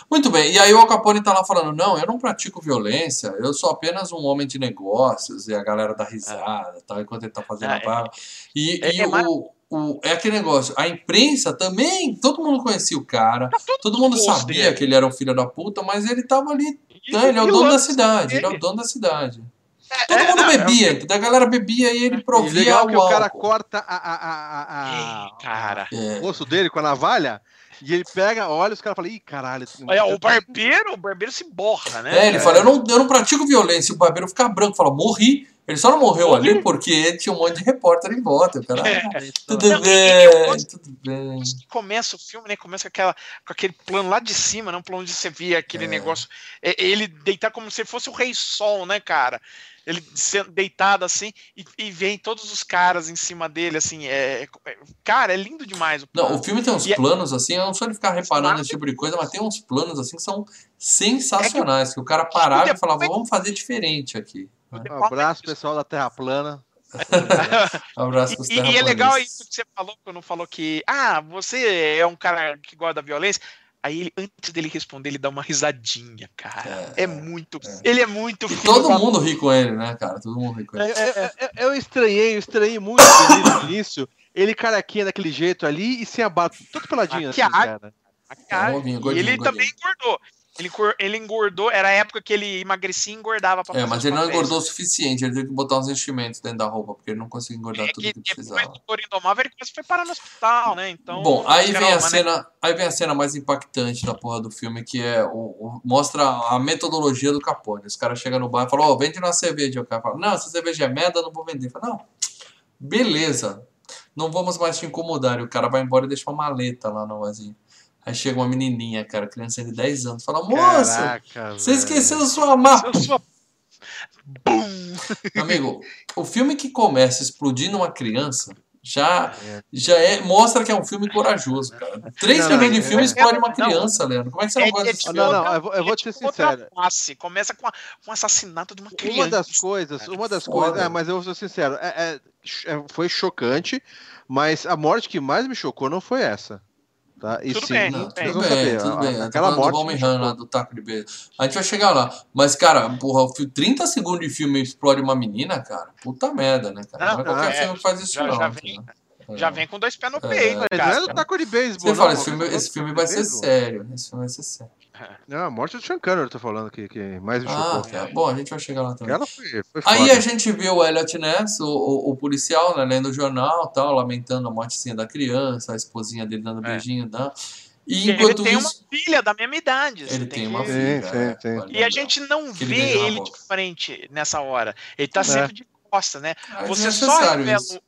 Muito bem, e aí o Al Capone tá lá falando: não, eu não pratico violência, eu sou apenas um homem de negócios, e a galera dá risada, tal, enquanto ele tá fazendo Ah, a barba. E, é- e é o, o- é aquele negócio, a imprensa também, todo mundo conhecia o cara, todo mundo sabia que ele era um filho da puta, mas ele tava ali, E- né, ele é o e dono da cidade, ele é o dono da cidade. Todo É, mundo não, é bebia? A galera bebia e ele E provia legal o que o cara álcool. corta a, a, a, a- Ei, cara. É. o osso dele com a navalha e ele pega, olha, os caras falam, ih, caralho. É, o barbeiro, o barbeiro se borra, né? É, ele fala, eu não, eu não pratico violência. O barbeiro fica branco, fala, morri. Ele só não morreu Morri. ali porque tinha um monte de repórter em volta. O cara, É. "Ah, Não, tudo Não, bem, gosto- tudo bem. começa o filme, né? Começa com, aquela, com aquele plano lá de cima, né? Um plano onde você via aquele É. negócio. é, ele deitar como se fosse o Rei Sol, né, cara? Ele sendo deitado assim e, e vem todos os caras em cima dele, assim. É, é- cara, é lindo demais o Não, plano. o filme tem uns E é- planos assim, eu não sou de ficar reparando nesse tipo de coisa, mas tem uns planos assim que são sensacionais. que, o cara parava e falava, vamos fazer diferente aqui. Um abraço, pessoal da Terra Plana. Um abraço E, e é legal isso que você falou, quando falou que, ah, você é um cara que gosta da violência. Aí, ele, antes dele responder, ele dá uma risadinha, cara. É, É, muito. é. Ele é muito. E todo da- mundo ri com ele, né, cara? Todo mundo ri com É, ele. é, é, é, Eu estranhei, eu estranhei muito ele no início. Ele carequinha daquele jeito ali e sem a barba, todo peladinho assim, Maquiagem. cara. Cara, Gordinho, e ele gordinho. também engordou. Ele, ele engordou, era a época que ele emagrecia e engordava pra É, fazer mas os ele não papéis. engordou o suficiente, ele teve que botar uns enchimentos dentro da roupa, porque ele não conseguia engordar É tudo que que depois precisava. do Toro Indomável, ele quase foi parar no hospital, né? Então, Bom, aí vem a né? cena, aí vem a cena mais impactante da porra do filme, que é o, o- mostra a metodologia do Capone. Os caras chegam no bar e falam, ó, vende uma cerveja. O cara fala, não, essa cerveja é merda, não vou vender. Fala, não, beleza, não vamos mais te incomodar. E o cara vai embora e deixa uma maleta lá no vazio. Aí chega uma menininha, cara, criança de 10 anos, fala, moça, Caraca, você velho. esqueceu sua mapa. Bum! Amigo, o filme que começa explodindo uma criança já, É. já é, mostra que é um filme corajoso, cara. Três Não, minutos não, de filme é- explode uma não. criança, Leandro. Como é que você não É- gosta é desse filme? Não, não, eu vou, eu vou é te ser sincero. face. Começa com, a- com o assassinato de uma criança. Uma das coisas, uma das Foda. coisas, é, mas eu vou ser sincero, é- é- é- foi chocante, mas a morte que mais me chocou não foi essa. Tá? E Tudo sim, bem, Não, tudo bem, saber, tudo a- bem. Tô Aquela do morte Homem me Han chocou. lá, do taco de beijo. A gente vai chegar lá. Mas, cara, porra, o fi- 30 segundos de filme explode uma menina, cara. Puta merda, né, cara? Não, Não, é qualquer é, filme que faz isso, já- não. já vem-? Já vem com dois pés no peito. É. Não é do taco de beisebol. Você fala, esse filme, esse filme vai ser sério. Esse filme vai ser sério. Não, a morte do Sean Connery, eu tô falando que, que mais me ah, tá. Bom, a gente vai chegar lá também. Foi, foi Aí a gente viu o Elliot Ness, o, o, o, policial, né, lendo o jornal tal, lamentando a mortezinha da criança, a esposinha dele dando é. beijinho, dando. E enquanto ele tem isso, uma filha da mesma idade. Ele tem, tem uma filha. Sim, sim, sim. E a gente não que vê ele, ele de frente nessa hora. Ele tá é. sempre de costa, né? Ah, Você é só revela. Isso.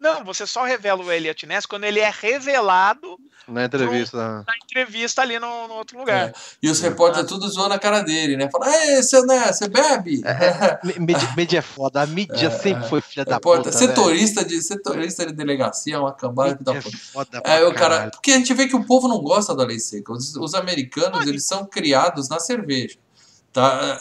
Não, você só revela o Elliot Ness quando ele é revelado na entrevista. Pro, na entrevista ali no, no outro lugar. É. E os repórteres ah. tudo zoando a cara dele, né? Fala, ei, seu Ness, você bebe? É, mídia, mídia é foda, a mídia é, sempre foi filha da puta. Setorista de, setorista de delegacia, é uma cambada da puta. Foda é, o cara, porque a gente vê que o povo não gosta da lei seca. Os, os americanos, eles são criados na cerveja. Tá?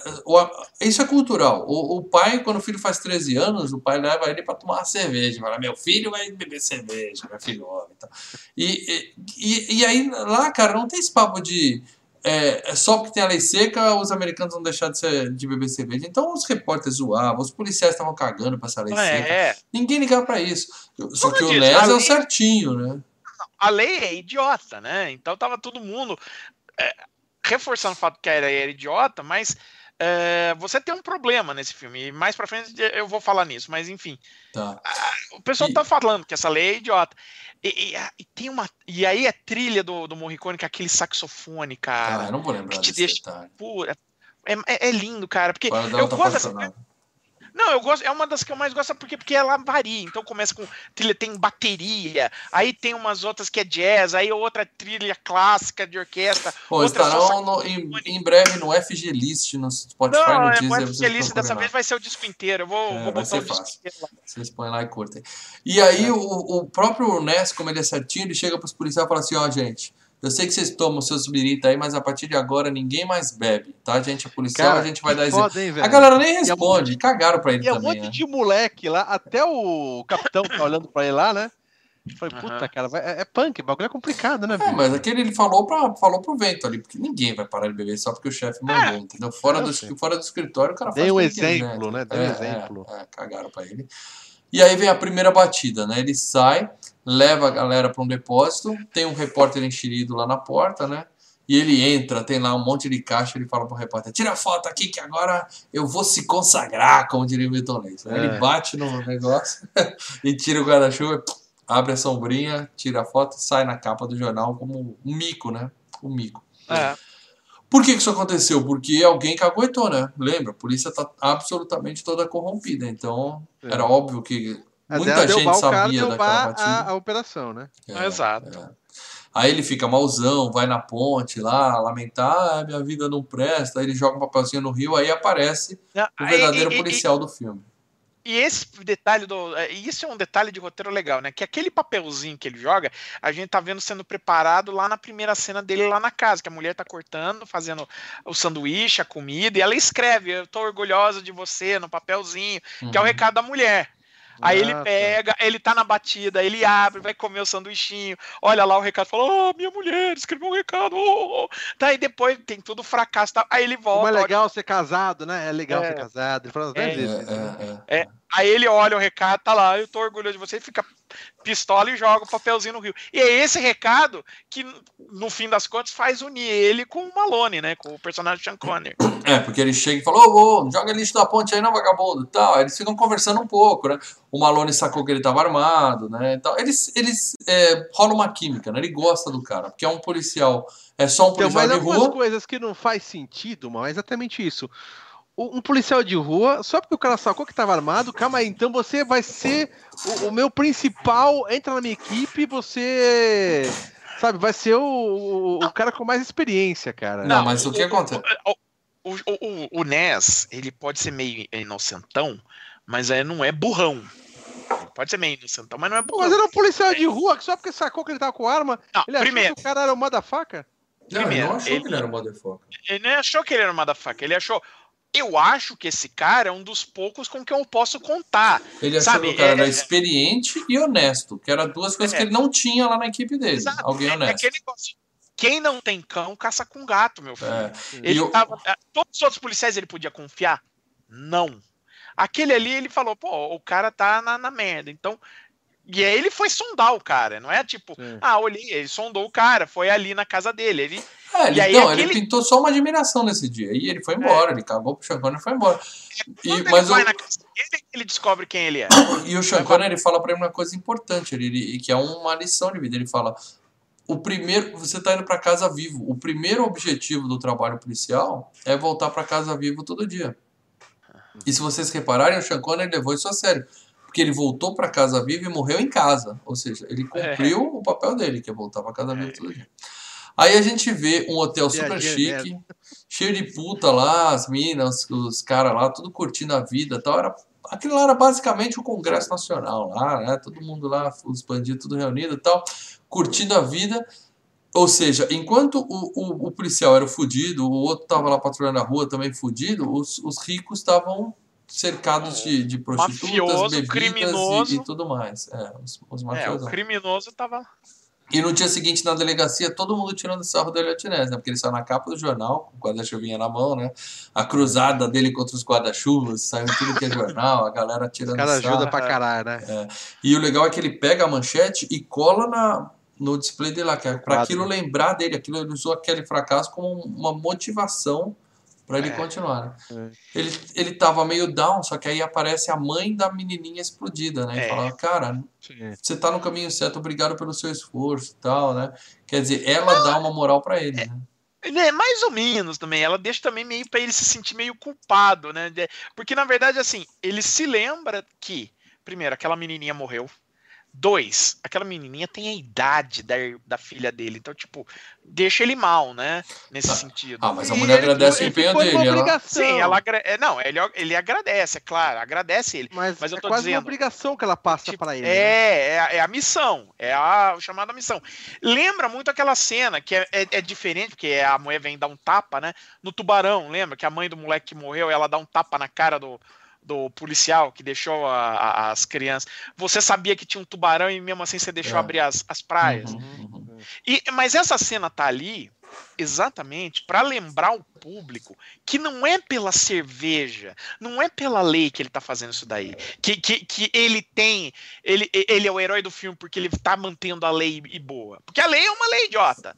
Isso é cultural. O, o, pai, quando o filho faz 13 anos, o pai leva ele para tomar uma cerveja. Fala, meu filho vai beber cerveja, meu filho homem. Tá? E, e, e aí, lá, cara, não tem esse papo de. É, é, só porque tem a lei seca, os americanos vão deixar de, ser, de beber cerveja. Então os repórteres zoavam, os policiais estavam cagando para essa lei é. seca. Ninguém ligava para isso. Só Como que o Les é o certinho, né? A lei é idiota, né? Então tava todo mundo. É, reforçando o fato que era, era idiota, mas é, você tem um problema nesse filme. E mais pra frente eu vou falar nisso, mas enfim. Tá. o pessoal e... tá falando que essa lei é idiota. E, e, e, tem uma. E aí a trilha do, do Morricone, que é aquele saxofone, cara. Ah, eu não vou lembrar que te deixa. Pura, é, é, é, lindo, cara. Porque eu gosto. Não, eu gosto, é uma das que eu mais gosto porque, porque ela varia. Então começa com trilha, tem bateria, aí tem umas outras que é jazz, aí outra trilha clássica de orquestra. Pô, estarão no, em, em, breve no FG List, no Spotify, não, no é, Deezer. O FG List dessa lá. vez vai ser o disco inteiro. Eu vou, é, vou botar o disco inteiro lá. Vocês põem lá e curtem. E aí é. o, o próprio Ness, como ele é certinho, ele chega pros policiais e fala assim, ó, oh, gente eu sei que vocês tomam seus birita aí, mas a partir de agora ninguém mais bebe, tá? gente é policial, Cara, a gente vai dar exemplo. Hein, a galera nem responde, e cagaram pra ele e também. E um monte né? de moleque lá, até o capitão tá olhando pra ele lá, né? Falei, puta, uhum. cara, é, é punk, o bagulho é complicado, né, é, mas aquele ele falou, pra, falou pro vento ali, porque ninguém vai parar de beber só porque o chefe mandou, é, entendeu? Fora do, fora do escritório, o cara Dei um exemplo, né? Dei um é, exemplo. É, cagaram pra ele. E aí vem a primeira batida, né? Ele sai, leva a galera para um depósito, tem um repórter enxerido lá na porta, né? E ele entra, tem lá um monte de caixa, ele fala pro repórter, tira a foto aqui que agora eu vou se consagrar, como diria o Milton Leite. É. Ele bate no negócio e tira o guarda-chuva, abre a sombrinha, tira a foto e sai na capa do jornal como um mico, né? Um mico. É. Por que, que isso aconteceu? Porque alguém caguetou, né? Lembra? A polícia tá absolutamente toda corrompida. Então, é. era óbvio que muita gente sabia daquela batida. A, a operação, né? É, Exato. É. Aí ele fica malzão, vai na ponte lá, lamentar, ah, minha vida não presta. Aí ele joga um papelzinho no rio, aí aparece não, o verdadeiro e, policial e, do filme. E esse detalhe do. É, isso é um detalhe de roteiro legal, né? Que aquele papelzinho que ele joga, a gente tá vendo sendo preparado lá na primeira cena dele lá na casa, que a mulher tá cortando, fazendo o sanduíche, a comida, e ela escreve: Eu tô orgulhosa de você no papelzinho, uhum. que é o uhum. recado da mulher. Aí ah, ele pega, tá. ele tá na batida, ele abre, vai comer o sanduichinho, olha lá o recado, fala, oh, minha mulher escreveu um recado, oh, oh. Tá, aí depois tem tudo fracasso, tá? aí ele volta. Como é legal olha... ser casado, né? É legal é, ser casado. Ele fala, é, vezes, né? é, é, Aí ele olha o recado, tá lá, eu tô orgulhoso de você, fica pistola e joga o papelzinho no rio. E é esse recado que, no fim das contas, faz unir ele com o Malone, né? Com o personagem Sean Connery. É, porque ele chega e fala, ô, ô, joga lixo da ponte aí não, vagabundo, tal. Aí eles ficam conversando um pouco, né? O Malone sacou que ele tava armado, né? Então, eles, eles é, rola uma química, né? Ele gosta do cara, porque é um policial, é só um então, policial então, mas de rua. coisas que não faz sentido, mas é exatamente isso um policial de rua, só porque o cara sacou que estava armado, calma aí, então você vai ser o, o, meu principal, entra na minha equipe, você. Sabe, vai ser o, o, cara com mais experiência, cara. Não, mas o que acontece? O, o, o, Ness, ele pode ser meio inocentão, mas é, não é burrão. Ele pode ser meio inocentão, mas não é burrão. Mas era um policial de rua que só porque sacou que ele tava com arma, não, ele primeiro, achou que o cara era um motherfucker? Não, primeiro, ele não achou ele, que ele era um motherfucker. Ele não achou que ele era um motherfucker, ele achou, eu acho que esse cara é um dos poucos com que eu posso contar. Ele achou que o cara é, era é, experiente e honesto, que eram duas coisas é, que ele não tinha lá na equipe dele. Exato, Alguém é, honesto. É quem não tem cão, caça com gato, meu filho. É. Ele eu... tava, é, todos os outros policiais ele podia confiar? Não. Aquele ali, ele falou, pô, o cara tá na, na merda. Então, E aí ele foi sondar o cara, não é tipo, Sim. ah, olhei, ele sondou o cara, foi ali na casa dele. Ele, é, ele, não, aquele... ele pintou só uma admiração nesse dia. E ele foi é. embora, é. ele acabou pro Chancone e foi embora. E, ele mas vai o... na casa dele, ele descobre quem ele é. E o Chancone, ele fala pra ele uma coisa importante, ele, ele, que é uma lição de vida. Ele fala: o primeiro, você tá indo para casa vivo. O primeiro objetivo do trabalho policial é voltar para casa vivo todo dia. E se vocês repararem, o Chancone levou isso a sério porque ele voltou para casa viva e morreu em casa. Ou seja, ele é. cumpriu é. o papel dele, que é voltar para casa viva é. todo dia. Aí a gente vê um hotel super chique, cheio de puta lá, as minas, os caras lá, tudo curtindo a vida tal. Era, aquilo lá era basicamente o Congresso Nacional lá, né? Todo mundo lá, os bandidos tudo reunido e tal, curtindo a vida. Ou seja, enquanto o, o, o policial era fudido, o outro tava lá patrulhando a rua também fudido, os, os ricos estavam cercados de, de prostitutas, mafioso, bebidas criminoso. E, e, tudo mais. É, os, os mafiosos. É, o criminoso tava... E no dia seguinte, na delegacia, todo mundo tirando sarro do Elliot Ness, né? Porque ele saiu na capa do jornal, com o guarda-chuvinha na mão, né? A cruzada dele contra os guarda-chuvas, saiu tudo que é jornal, a galera tirando sarro. cara ajuda pra caralho, né? É. E o legal é que ele pega a manchete e cola na, no display dele lá, que é pra aquilo lembrar dele, aquilo ele usou aquele fracasso como uma motivação para ele é. continuar. Né? É. Ele, ele tava meio down, só que aí aparece a mãe da menininha explodida, né? E é. fala, cara, Sim. você tá no caminho certo, obrigado pelo seu esforço e tal, né? Quer dizer, ela Não, dá uma moral para ele, é. né? É, mais ou menos também. Ela deixa também meio para ele se sentir meio culpado, né? Porque na verdade, assim, ele se lembra que, primeiro, aquela menininha morreu. Dois, aquela menininha tem a idade da, da filha dele, então, tipo, deixa ele mal, né? Nesse ah, sentido. Ah, mas a mulher ele, agradece o empenho dele. Ela... Sim, ela é, não, ele, ele agradece, é claro, agradece ele. Mas, mas eu é tô quase dizendo, uma obrigação que ela passa tipo, para ele. É, né? é, é, a missão, é a chamada missão. Lembra muito aquela cena que é, é, é, diferente, porque a mulher vem dar um tapa, né? No tubarão, lembra? Que a mãe do moleque que morreu, ela dá um tapa na cara do, do policial que deixou a, a, as crianças. Você sabia que tinha um tubarão e mesmo assim você deixou é. abrir as, as praias. Uhum, uhum. E, mas essa cena tá ali exatamente para lembrar o público que não é pela cerveja, não é pela lei que ele tá fazendo isso daí, que, que, que ele tem, ele, ele é o herói do filme porque ele tá mantendo a lei e boa, porque a lei é uma lei idiota.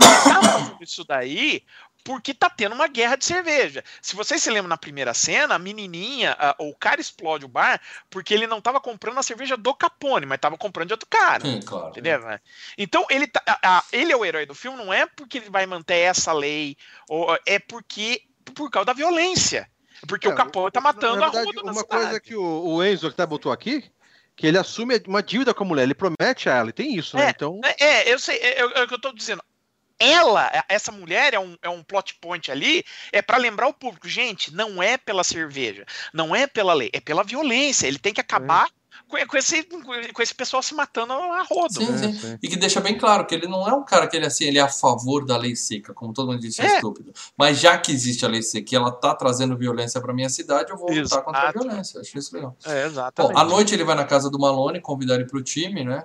Ele tá fazendo isso daí porque tá tendo uma guerra de cerveja. Se vocês se lembram na primeira cena, a menininha, a, o cara explode o bar porque ele não tava comprando a cerveja do Capone, mas tava comprando de outro cara. Sim, claro. Entendeu? É. Então ele, tá, a, a, ele é o herói do filme, não é porque ele vai manter essa lei, ou, é porque por causa da violência. Porque é, o Capone tá matando verdade, a rua Uma coisa que o, o Enzo que tá botou aqui, que ele assume uma dívida com a mulher, ele promete a ela, e tem isso, né? É, então... é, é eu sei, é, é, o que eu tô dizendo ela, essa mulher é um, é um plot point ali, é para lembrar o público, gente, não é pela cerveja, não é pela lei, é pela violência. Ele tem que acabar é. com, com, esse, com esse pessoal se matando a rodo. Sim, sim. sim. E que deixa bem claro que ele não é um cara que ele assim, ele é a favor da lei seca, como todo mundo disse, é, é estúpido. Mas já que existe a lei seca e ela tá trazendo violência para minha cidade, eu vou lutar contra a violência. Acho isso legal. É, exatamente. Bom, à noite ele vai na casa do Malone convidar ele pro time, né?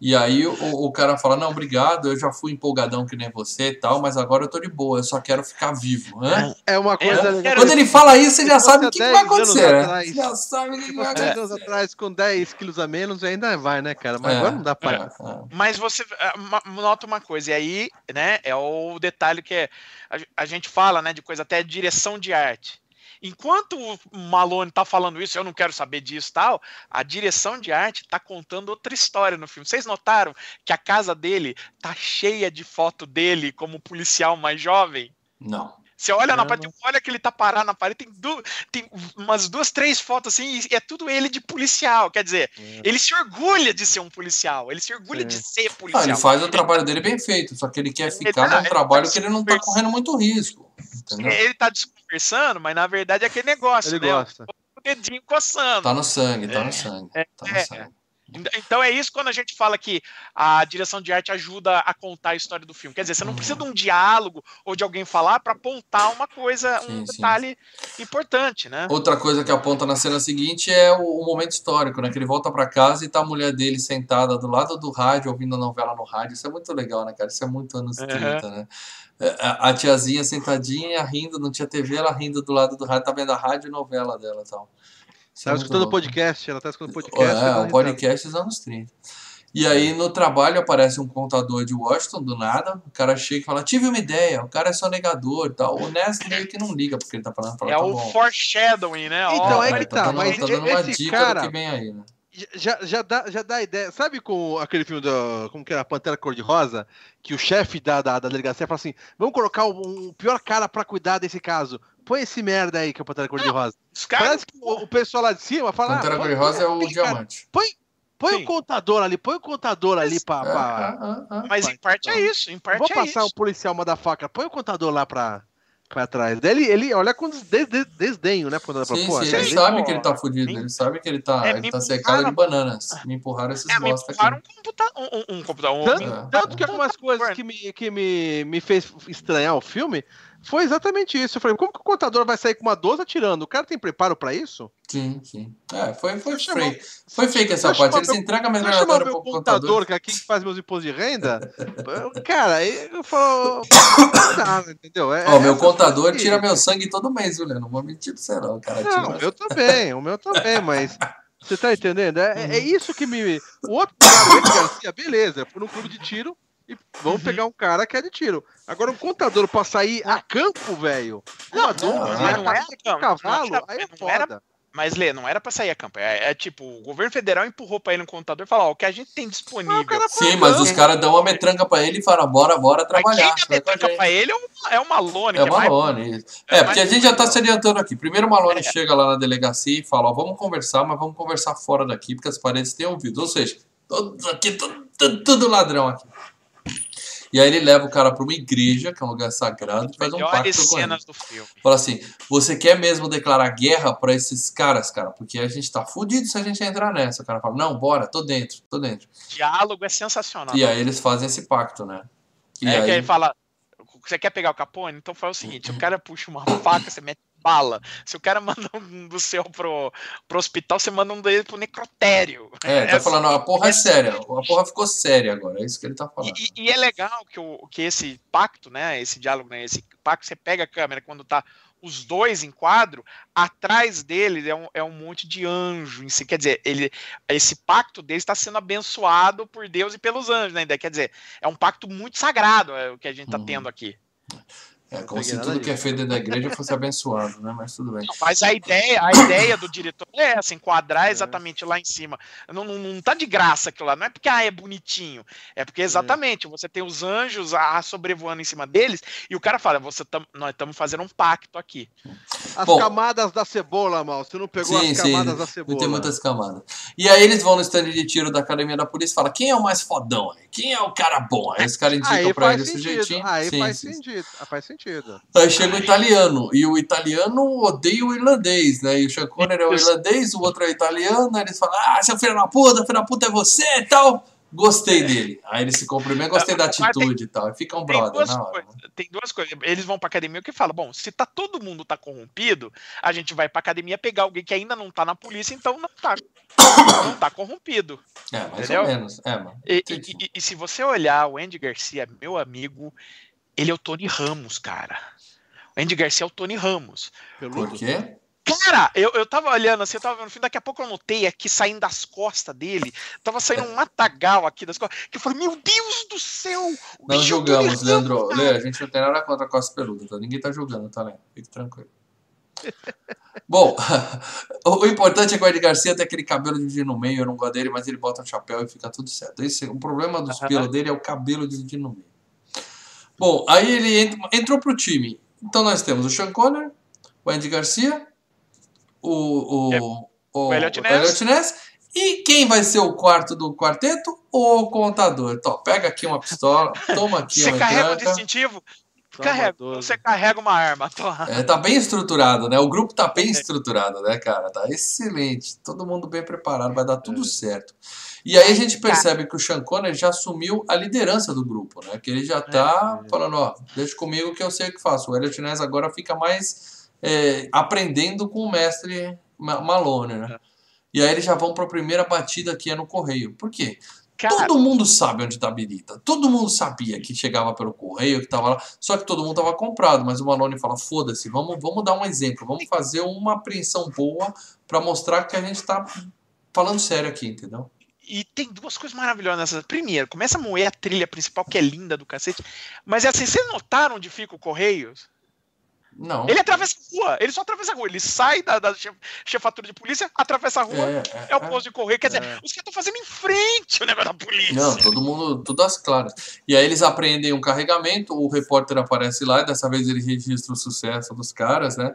E aí o, o cara fala, não, obrigado, eu já fui empolgadão que nem você e tal, mas agora eu tô de boa, eu só quero ficar vivo. Hã? É uma coisa. É, Quando ele fala isso, você já sabe o que, que, vai acontecer. Né? Atrás, já sabe o que, que vai acontecer. anos atrás, com 10 quilos a menos, ainda vai, né, cara? Mas é, agora não dá pra. É, é. Mas você é, nota uma coisa, e aí, né, é o detalhe que é, a, a gente fala, né, de coisa até direção de arte. Enquanto o Malone tá falando isso, eu não quero saber disso tal, a direção de arte tá contando outra história no filme. Vocês notaram que a casa dele tá cheia de foto dele como policial mais jovem? Não. Você olha na parede, olha que ele tá parado na parede, tem, du tem umas duas, três fotos assim, e é tudo ele de policial. Quer dizer, é. ele se orgulha de ser um policial, ele se orgulha é. de ser policial. Ah, ele faz o trabalho dele bem feito, só que ele quer ficar ele tá, num trabalho tá que ele não tá correndo muito risco. Entendeu? Ele tá conversando, mas na verdade é aquele negócio, ele né? Gosta. O dedinho coçando. Tá no sangue, tá no é. sangue. É, tá no é. sangue. Então é isso quando a gente fala que a direção de arte ajuda a contar a história do filme. Quer dizer, você não precisa de um diálogo ou de alguém falar para apontar uma coisa, sim, um detalhe sim. importante, né? Outra coisa que aponta na cena seguinte é o, o momento histórico, né? Que ele volta para casa e tá a mulher dele sentada do lado do rádio, ouvindo a novela no rádio. Isso é muito legal, né, cara? Isso é muito anos uhum. 30, né? É, a, a tiazinha sentadinha, rindo, não tinha TV, ela rindo do lado do rádio, tá vendo a rádio e novela dela e tal. Ela tá escutando podcast, ela tá escutando podcast. É, o podcast dos anos 30. E aí no trabalho aparece um contador de Washington do nada, o cara chega e fala, tive uma ideia, o cara é só negador e tal. O Ness meio que não liga porque ele tá falando. Fala, é tá o bom. foreshadowing, né? Então, é Ele que tá tá, dando, mas tá dando uma esse dica cara- do que vem aí, né? Já, já, dá, já dá ideia. Sabe com aquele filme da. Como que era? Pantera Cor-de-Rosa? Que o chefe da, da, da delegacia fala assim: vamos colocar um, um pior cara pra cuidar desse caso. Põe esse merda aí que é o Pantera Cor-de-Rosa. Os caras. Parece que o, o pessoal lá de cima fala. Pantera ah, põe- Cor-de-Rosa é põe o cara- diamante. Põe Sim. o contador ali, põe o contador ali pra. Pra- é, é, é. Mas em parte é isso, em parte Vou é passar um isso. policial uma da faca, põe o contador lá pra, pra trás. Ele, ele olha com des, des- desdenho, né? Quando Sim, pô, sim, ele sabe pô, que ele tá fudido, me- ele sabe que ele tá, É, ele tá cercado de bananas. Me empurraram esses É, bosta aqui. empurraram um computador. Um, um, computador. Um, Tanto, É. tanto que algumas coisas que, me, que me, me fez estranhar o filme foi exatamente isso. Eu falei, como que o contador vai sair com uma 12 atirando? O cara tem preparo pra isso? Sim, sim. É, foi, foi. Foi fake essa parte. Ele se entrega a metralhadora meu pro contador, contador. que é quem que faz meus impostos de renda, cara, aí eu falo. entendeu? É, Ó, meu essa contador que- tira meu sangue todo mês, viu, Leandro? Não vou mentir pra você, não. O cara Não, o meu também, o meu também, mas. Você tá entendendo? É, é isso que me. O outro cara, o Garcia, beleza, foi num clube de tiro e vamos pegar um cara que é de tiro. Agora, um contador pra sair a campo, velho. Uma Não, doze, não, a mas não era campo, cavalo, não era- aí é não era- foda. Mas, Lê, não era pra sair a campo. É, é tipo, o governo federal empurrou pra ele um computador e falou: ó, o que a gente tem disponível. Mas o cara Sim, mas os caras dão uma metranca pra ele e falam, bora, bora Mas trabalhar. quem vai dá metranca pra ele é uma, é uma lone, É o é é É, porque a gente já tá se adiantando aqui. Primeiro o Malone É. chega lá na delegacia e fala, ó, vamos conversar, mas vamos conversar fora daqui, porque as paredes têm ouvido. Ou seja, todos aqui, tudo, tudo, tudo ladrão aqui. E aí ele leva o cara pra uma igreja, que é um lugar sagrado, e faz um pacto com ele. do filme. Fala assim, você quer mesmo declarar guerra pra esses caras, cara? Porque a gente tá fudido se a gente entrar nessa. O cara fala, não, bora, tô dentro, tô dentro. Diálogo é sensacional. E aí eles fazem esse pacto, né? E é que aí, ele fala: você quer pegar o Capone? Então faz o seguinte: o cara puxa uma faca, você mete bala. Se o cara manda um do céu pro, pro hospital, você manda um dele pro necrotério. é, tá falando, a porra é é séria. A porra ficou séria agora, é isso que ele tá falando. E, e- é legal que, o, que esse pacto, né? Esse diálogo, né? Esse pacto, você pega a câmera quando tá os dois em quadro, atrás dele é um, é um monte de anjo em si. Quer dizer, ele, esse pacto dele está sendo abençoado por Deus e pelos anjos, né? Quer dizer, é um pacto muito sagrado é, o que a gente tá Uhum. tendo aqui. É como se tudo que é feito dentro da igreja fosse abençoado, né? Mas tudo bem. Mas a ideia, a ideia do diretor é essa, enquadrar É. exatamente lá em cima. Não, não, não tá de graça aquilo lá, não é porque ah, é bonitinho, é porque exatamente você tem os anjos ah, sobrevoando em cima deles e o cara fala, você tam, nós estamos fazendo um pacto aqui. As Bom. camadas da cebola, mal. Você não pegou Sim, as sim, camadas da Tem cebola. muitas camadas. E aí eles vão no stand de tiro da academia da polícia e falam: quem é o mais fodão aí? Quem é o cara bom? Aí os caras indicam Aí pra faz ele o sujeitinho. Aí Sim, faz sim, sim. sentido. Ah, Faz sentido. Aí chega o italiano, e o italiano odeia o irlandês, né? E o Sean Connery é o irlandês, o outro é o italiano, aí eles falam, ah, seu filho da puta, filho da puta é você e tal. Gostei dele. Aí eles se cumprimentam, gostei da Mas tem- atitude e tal. E fica um Tem brother duas, na hora. coisas, tem duas coisas. Eles vão pra academia que fala, bom, se tá todo mundo tá corrompido, a gente vai pra academia pegar alguém que ainda não tá na polícia, então não tá, não tá corrompido. É, mais Entendeu? ou menos. É, mano. E, e- e- e se você olhar o Andy Garcia, meu amigo, ele é o Tony Ramos, cara. O Andy Garcia é o Tony Ramos. Por Peludo. quê? Cara, eu, eu tava olhando assim, eu tava vendo daqui a pouco eu notei aqui saindo das costas dele, tava saindo um matagal aqui das costas, que eu falei, meu Deus do céu! Não é julgamos, Leandro. cara." Lê, a gente não tem nada contra a Costa Peluda, tá? Ninguém tá julgando, tá, né? Fique tranquilo. Bom, o importante é que o Ed Garcia tem aquele cabelo dividido no meio, eu não gosto dele, mas ele bota um chapéu e fica tudo certo. Esse, o problema dos pelos dele é o cabelo dividido no meio. Bom, aí ele entra, entrou pro time. Então nós temos o Sean Conner, o Andy Garcia, o, É, o, o, o o. Elliot Ness. E quem vai ser o quarto do quarteto? O contador. Então, pega aqui uma pistola, toma aqui Você uma carrega o distintivo, carrega, 12. você carrega uma arma. É, tá bem estruturado, né? O grupo tá bem estruturado, né, cara? Tá excelente. Todo mundo bem preparado, vai dar tudo É. certo. E aí a gente percebe que o Sean Connery já assumiu a liderança do grupo, né? Que ele já tá É. falando, ó, deixa comigo que eu sei o que faço. O Elliot Ness agora fica mais é, aprendendo com o mestre Ma- Malone, né? E aí eles já vão para a primeira batida que é no correio. Por quê? Cara... Todo mundo sabe onde tá a birita. Todo mundo sabia que chegava pelo correio, que tava lá. Só que todo mundo tava comprado. Mas o Malone fala: foda-se, vamos, vamos dar um exemplo. Vamos fazer uma apreensão boa para mostrar que a gente tá falando sério aqui, entendeu? E tem duas coisas maravilhosas. Primeiro, começa a moer a trilha principal, que é linda do cacete. Mas é assim, vocês notaram onde fica o Correios? Não. Ele atravessa a rua, ele só atravessa a rua. Ele sai da, da chefatura de polícia, atravessa a rua, é, é, é o posto de correio. Quer dizer, é. os caras estão fazendo em frente o negócio da polícia. Não, todo mundo, tudo às claras. E aí eles apreendem um carregamento, o repórter aparece lá, e dessa vez ele registra o sucesso dos caras, né?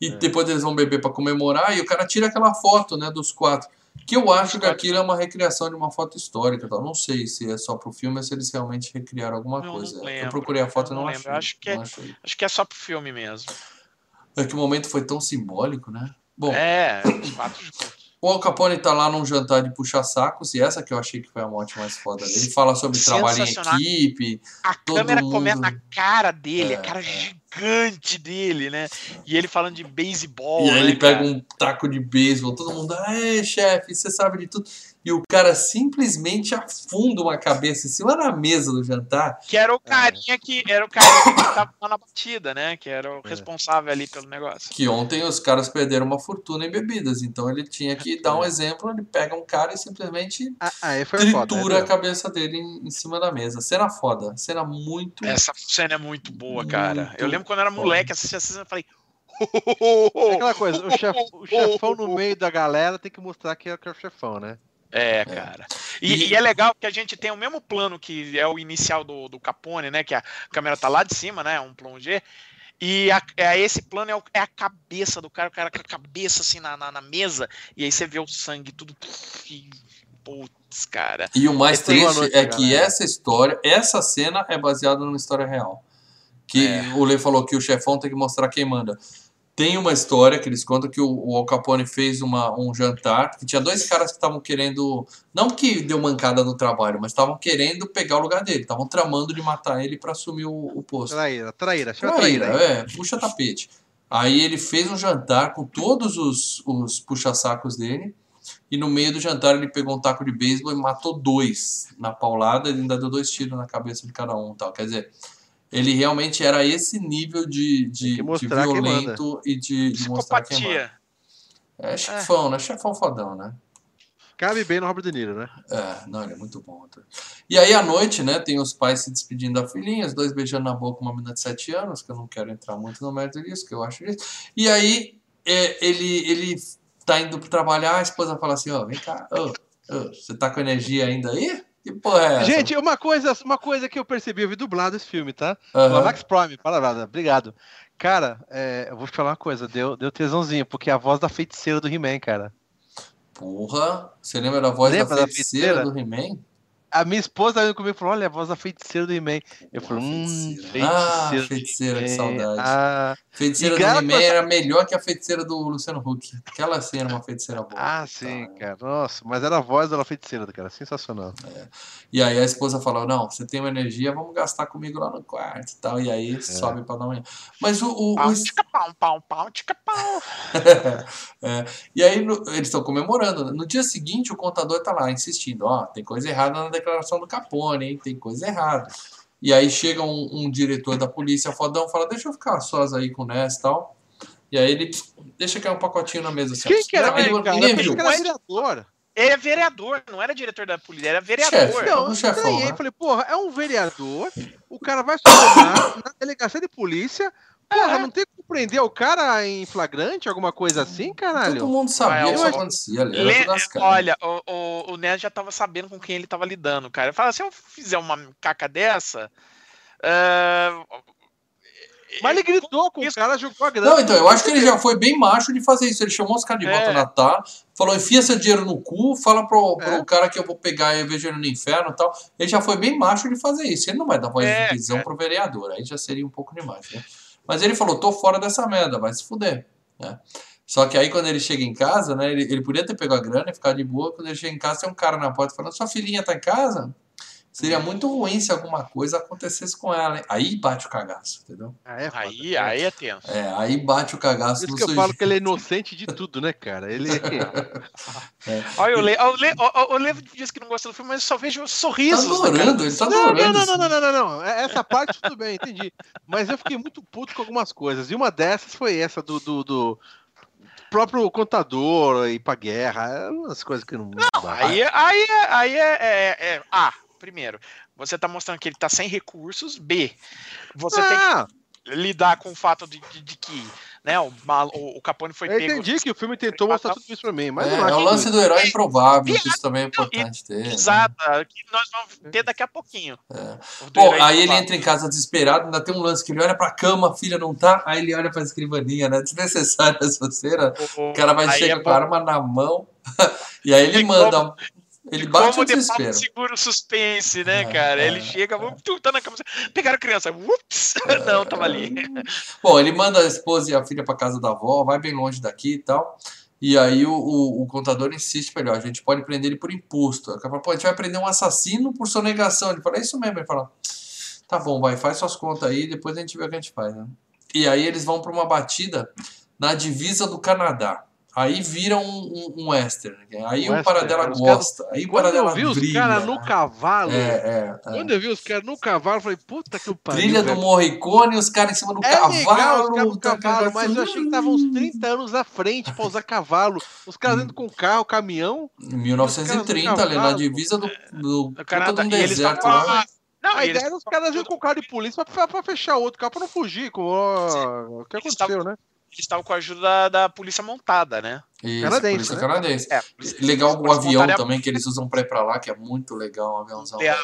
E é. depois eles vão beber para comemorar, e o cara tira aquela foto, né, dos quatro. Que eu acho que aquilo é uma recriação de uma foto histórica. Tá? Não sei se é só pro filme ou se eles realmente recriaram alguma não, coisa. Não eu procurei a foto e não, não achei. Acho que, é, acho que é só pro filme mesmo. É que o momento foi tão simbólico, né? Bom, é, os o Al Capone tá lá num jantar de puxa-sacos, e essa que eu achei que foi a morte mais foda dele. Ele fala sobre trabalho em equipe. A câmera mundo... começa na cara dele, é, a cara é. Gigante dele, né? E ele falando de beisebol. E aí né, ele pega um taco de beisebol, todo mundo, é, chefe, você sabe de tudo e o cara simplesmente afunda uma cabeça em cima da mesa do jantar. Que era o carinha que era o carinha que tava na batida, né? Que era o é. responsável ali pelo negócio. Que ontem os caras perderam uma fortuna em bebidas, então ele tinha que dar um exemplo, ele pega um cara e simplesmente ah, ah tritura foda, né? a cabeça dele em, em, cima da mesa. Cena foda, cena muito Essa cena é muito boa, cara. Muito eu lembro quando eu era moleque, assistia essa cena e falei, é aquela coisa, o, chef, o chefão no meio da galera tem que mostrar que é o chefão, né? É, é, cara. E, e... e, é legal que a gente tem o mesmo plano que é o inicial do, do Capone, né? Que a câmera tá lá de cima, né? Um plongé. E a, é, esse plano é, o, é, a cabeça do cara, o cara com a cabeça assim na, na, na mesa, e aí você vê o sangue tudo. E, putz, cara. E o mais triste noite, é que essa história, essa cena é baseada numa história real. Que é. o Lê falou que o chefão tem que mostrar quem manda. Tem uma história que eles contam que o, o Al Capone fez uma, um jantar, que tinha dois caras que estavam querendo, não que deu mancada no trabalho, mas estavam querendo pegar o lugar dele, estavam tramando de matar ele para assumir o, o, posto. Traíra, traíra, chama traíra. traíra é, puxa tapete. Aí ele fez um jantar com todos os, os puxa-sacos dele, e no meio do jantar ele pegou um taco de beisebol e matou dois na paulada, e ainda deu dois tiros na cabeça de cada um. Tal. Quer dizer, ele realmente era esse nível de, de, de violento e de, de mostrar quem manda. É chefão, é. né? Chefão fodão, né? Cabe bem no Robert De Niro, né? É, não, ele é muito bom. E aí à noite, né, tem os pais se despedindo da filhinha, os dois beijando na boca uma menina de 7 anos, que eu não quero entrar muito no mérito disso, que eu acho isso. E aí é, ele, ele tá indo trabalhar, a esposa fala assim, ó, oh, vem cá, oh, oh, você tá com energia ainda aí? Que porra é essa? Gente, uma coisa, uma coisa que eu percebi, eu vi dublado esse filme, tá? Uhum. Max Prime, palavra, obrigado. Cara, é, eu vou te falar uma coisa, deu, deu tesãozinho, porque é a voz da feiticeira do He-Man, cara. Porra, você lembra da voz lembra da feiticeira, da feiticeira? do He-Man? A minha esposa veio comigo e falou: Olha, a voz da feiticeira do He-Man. Eu falei: Hum, feiticeira. Ah, feiticeira, que saudade. Ah, feiticeira do He-Man era melhor que a feiticeira do Luciano Huck. Aquela sim era uma feiticeira boa. Ah, sim, tá. cara. Nossa, mas era a voz da feiticeira, cara. Sensacional. É. E aí a esposa falou: Não, você tem uma energia, vamos gastar comigo lá no quarto e tal. E aí é. sobe pra dar uma. Mas o. o, pau, o... Tica pau, pau, pau, tica pau. é. E aí no, eles estão comemorando. Né? No dia seguinte, o contador tá lá insistindo: Ó, oh, tem coisa errada na declaração do Capone, hein? Tem coisa errada. E aí chega um, um diretor da polícia fodão fala, deixa eu ficar sós aí com o Ness e tal. E aí ele deixa cair um pacotinho na mesa assim. Quem que era? Ele, cara, ninguém viu. Era vereador. Ele é vereador, não era diretor da polícia, era vereador. Chefe, não, um chefão, né? falei, porra, é um vereador, o cara vai subir na delegacia de polícia, Porra, é. não tem como prender o cara em flagrante, alguma coisa assim, caralho? Todo mundo sabia o que acontecia ali. Le... Olha, o, o, o Ned já tava sabendo com quem ele tava lidando, cara. Ele fala, se eu fizer uma caca dessa. Uh... Mas ele gritou com isso. o cara, jogou a grana. Não, então, eu acho que ele já foi bem macho de fazer isso. Ele chamou os caras de volta é. na tá, falou, enfia seu dinheiro no cu, fala pro, pro é. cara que eu vou pegar e vejo ele no inferno e tal. Ele já foi bem macho de fazer isso. Ele não vai dar voz é, de prisão é. pro vereador. Aí já seria um pouco demais, né? Mas ele falou, tô fora dessa merda, vai se fuder. Né? Só que aí quando ele chega em casa, né, ele, ele podia ter pegado a grana e ficar de boa. Quando ele chega em casa, tem um cara na porta falando, sua filhinha tá em casa? Seria muito ruim se alguma coisa acontecesse com ela. Hein? Aí bate o cagaço, entendeu? Ah, é aí, aí é tenso. É, aí bate o cagaço. Por isso que eu falo que ele é inocente de tudo, né, cara? Ele. é. Olha, o Le, o, Le, Levo diz que não gosta do filme, mas eu só vejo sorrisos. Tá adorando, ele tá adorando. Não, não, não, não, não, não, não. Essa parte tudo bem, entendi. Mas eu fiquei muito puto com algumas coisas. E uma dessas foi essa do, do, do próprio contador ir pra guerra. Umas coisas que não. não aí, aí, aí é, é, é. Ah, primeiro, você está mostrando que ele está sem recursos. B, você ah. tem que lidar com o fato de, de, de que né, o, o, o, Capone foi eu pego. Eu entendi que o filme tentou mostrar tudo isso para mim, mas é, é o lance do herói improvável, que isso também é importante ter. Exato, né? que nós vamos ter daqui a pouquinho. É. Bom, aí ele entra em casa desesperado, ainda tem um lance que ele olha para a cama, a filha não tá, aí ele olha para a escrivaninha, né? Desnecessária essa cena. O cara vai chegar é com a arma na mão, e aí ele manda. Ele bate Como o desespero. segura o suspense, né, é, cara? É, ele chega, é. tá na cama, pegaram a criança, ups, é, não, tava ali. Bom, ele manda a esposa e a filha para casa da avó, vai bem longe daqui e tal. E aí o, o, o contador insiste para ele, ó, a gente pode prender ele por imposto. Ele fala, pô, a gente vai prender um assassino por sonegação. Ele fala, é isso mesmo. Ele fala, tá bom, vai, faz suas contas aí, depois a gente vê o que a gente faz, né? E aí eles vão para uma batida na divisa do Canadá. Aí vira um, um, um western. Aí um o Paradela gosta. Aí o Paradela eu vi os caras no cavalo. É, é, é. Quando eu vi os caras no cavalo, eu falei, puta que pariu. Trilha do Morricone, os caras em cima do é cavalo. Legal, os caras no tá cavalo, mas eu achei que estavam uns 30 anos à frente pra usar cavalo. Os caras dentro com carro, caminhão. Em 1930, ali na divisa do, do, Canadá, do deserto lá. Não, a ideia era os caras indo com carro de polícia pra, pra, fechar outro carro, pra não fugir. Com, o que aconteceu, né? Eles estavam com a ajuda da, da polícia montada, né? Isso, canadense, polícia né? canadense. É, polícia, legal o avião também que eles usam pra ir pra lá, que é muito legal, um aviãozão é,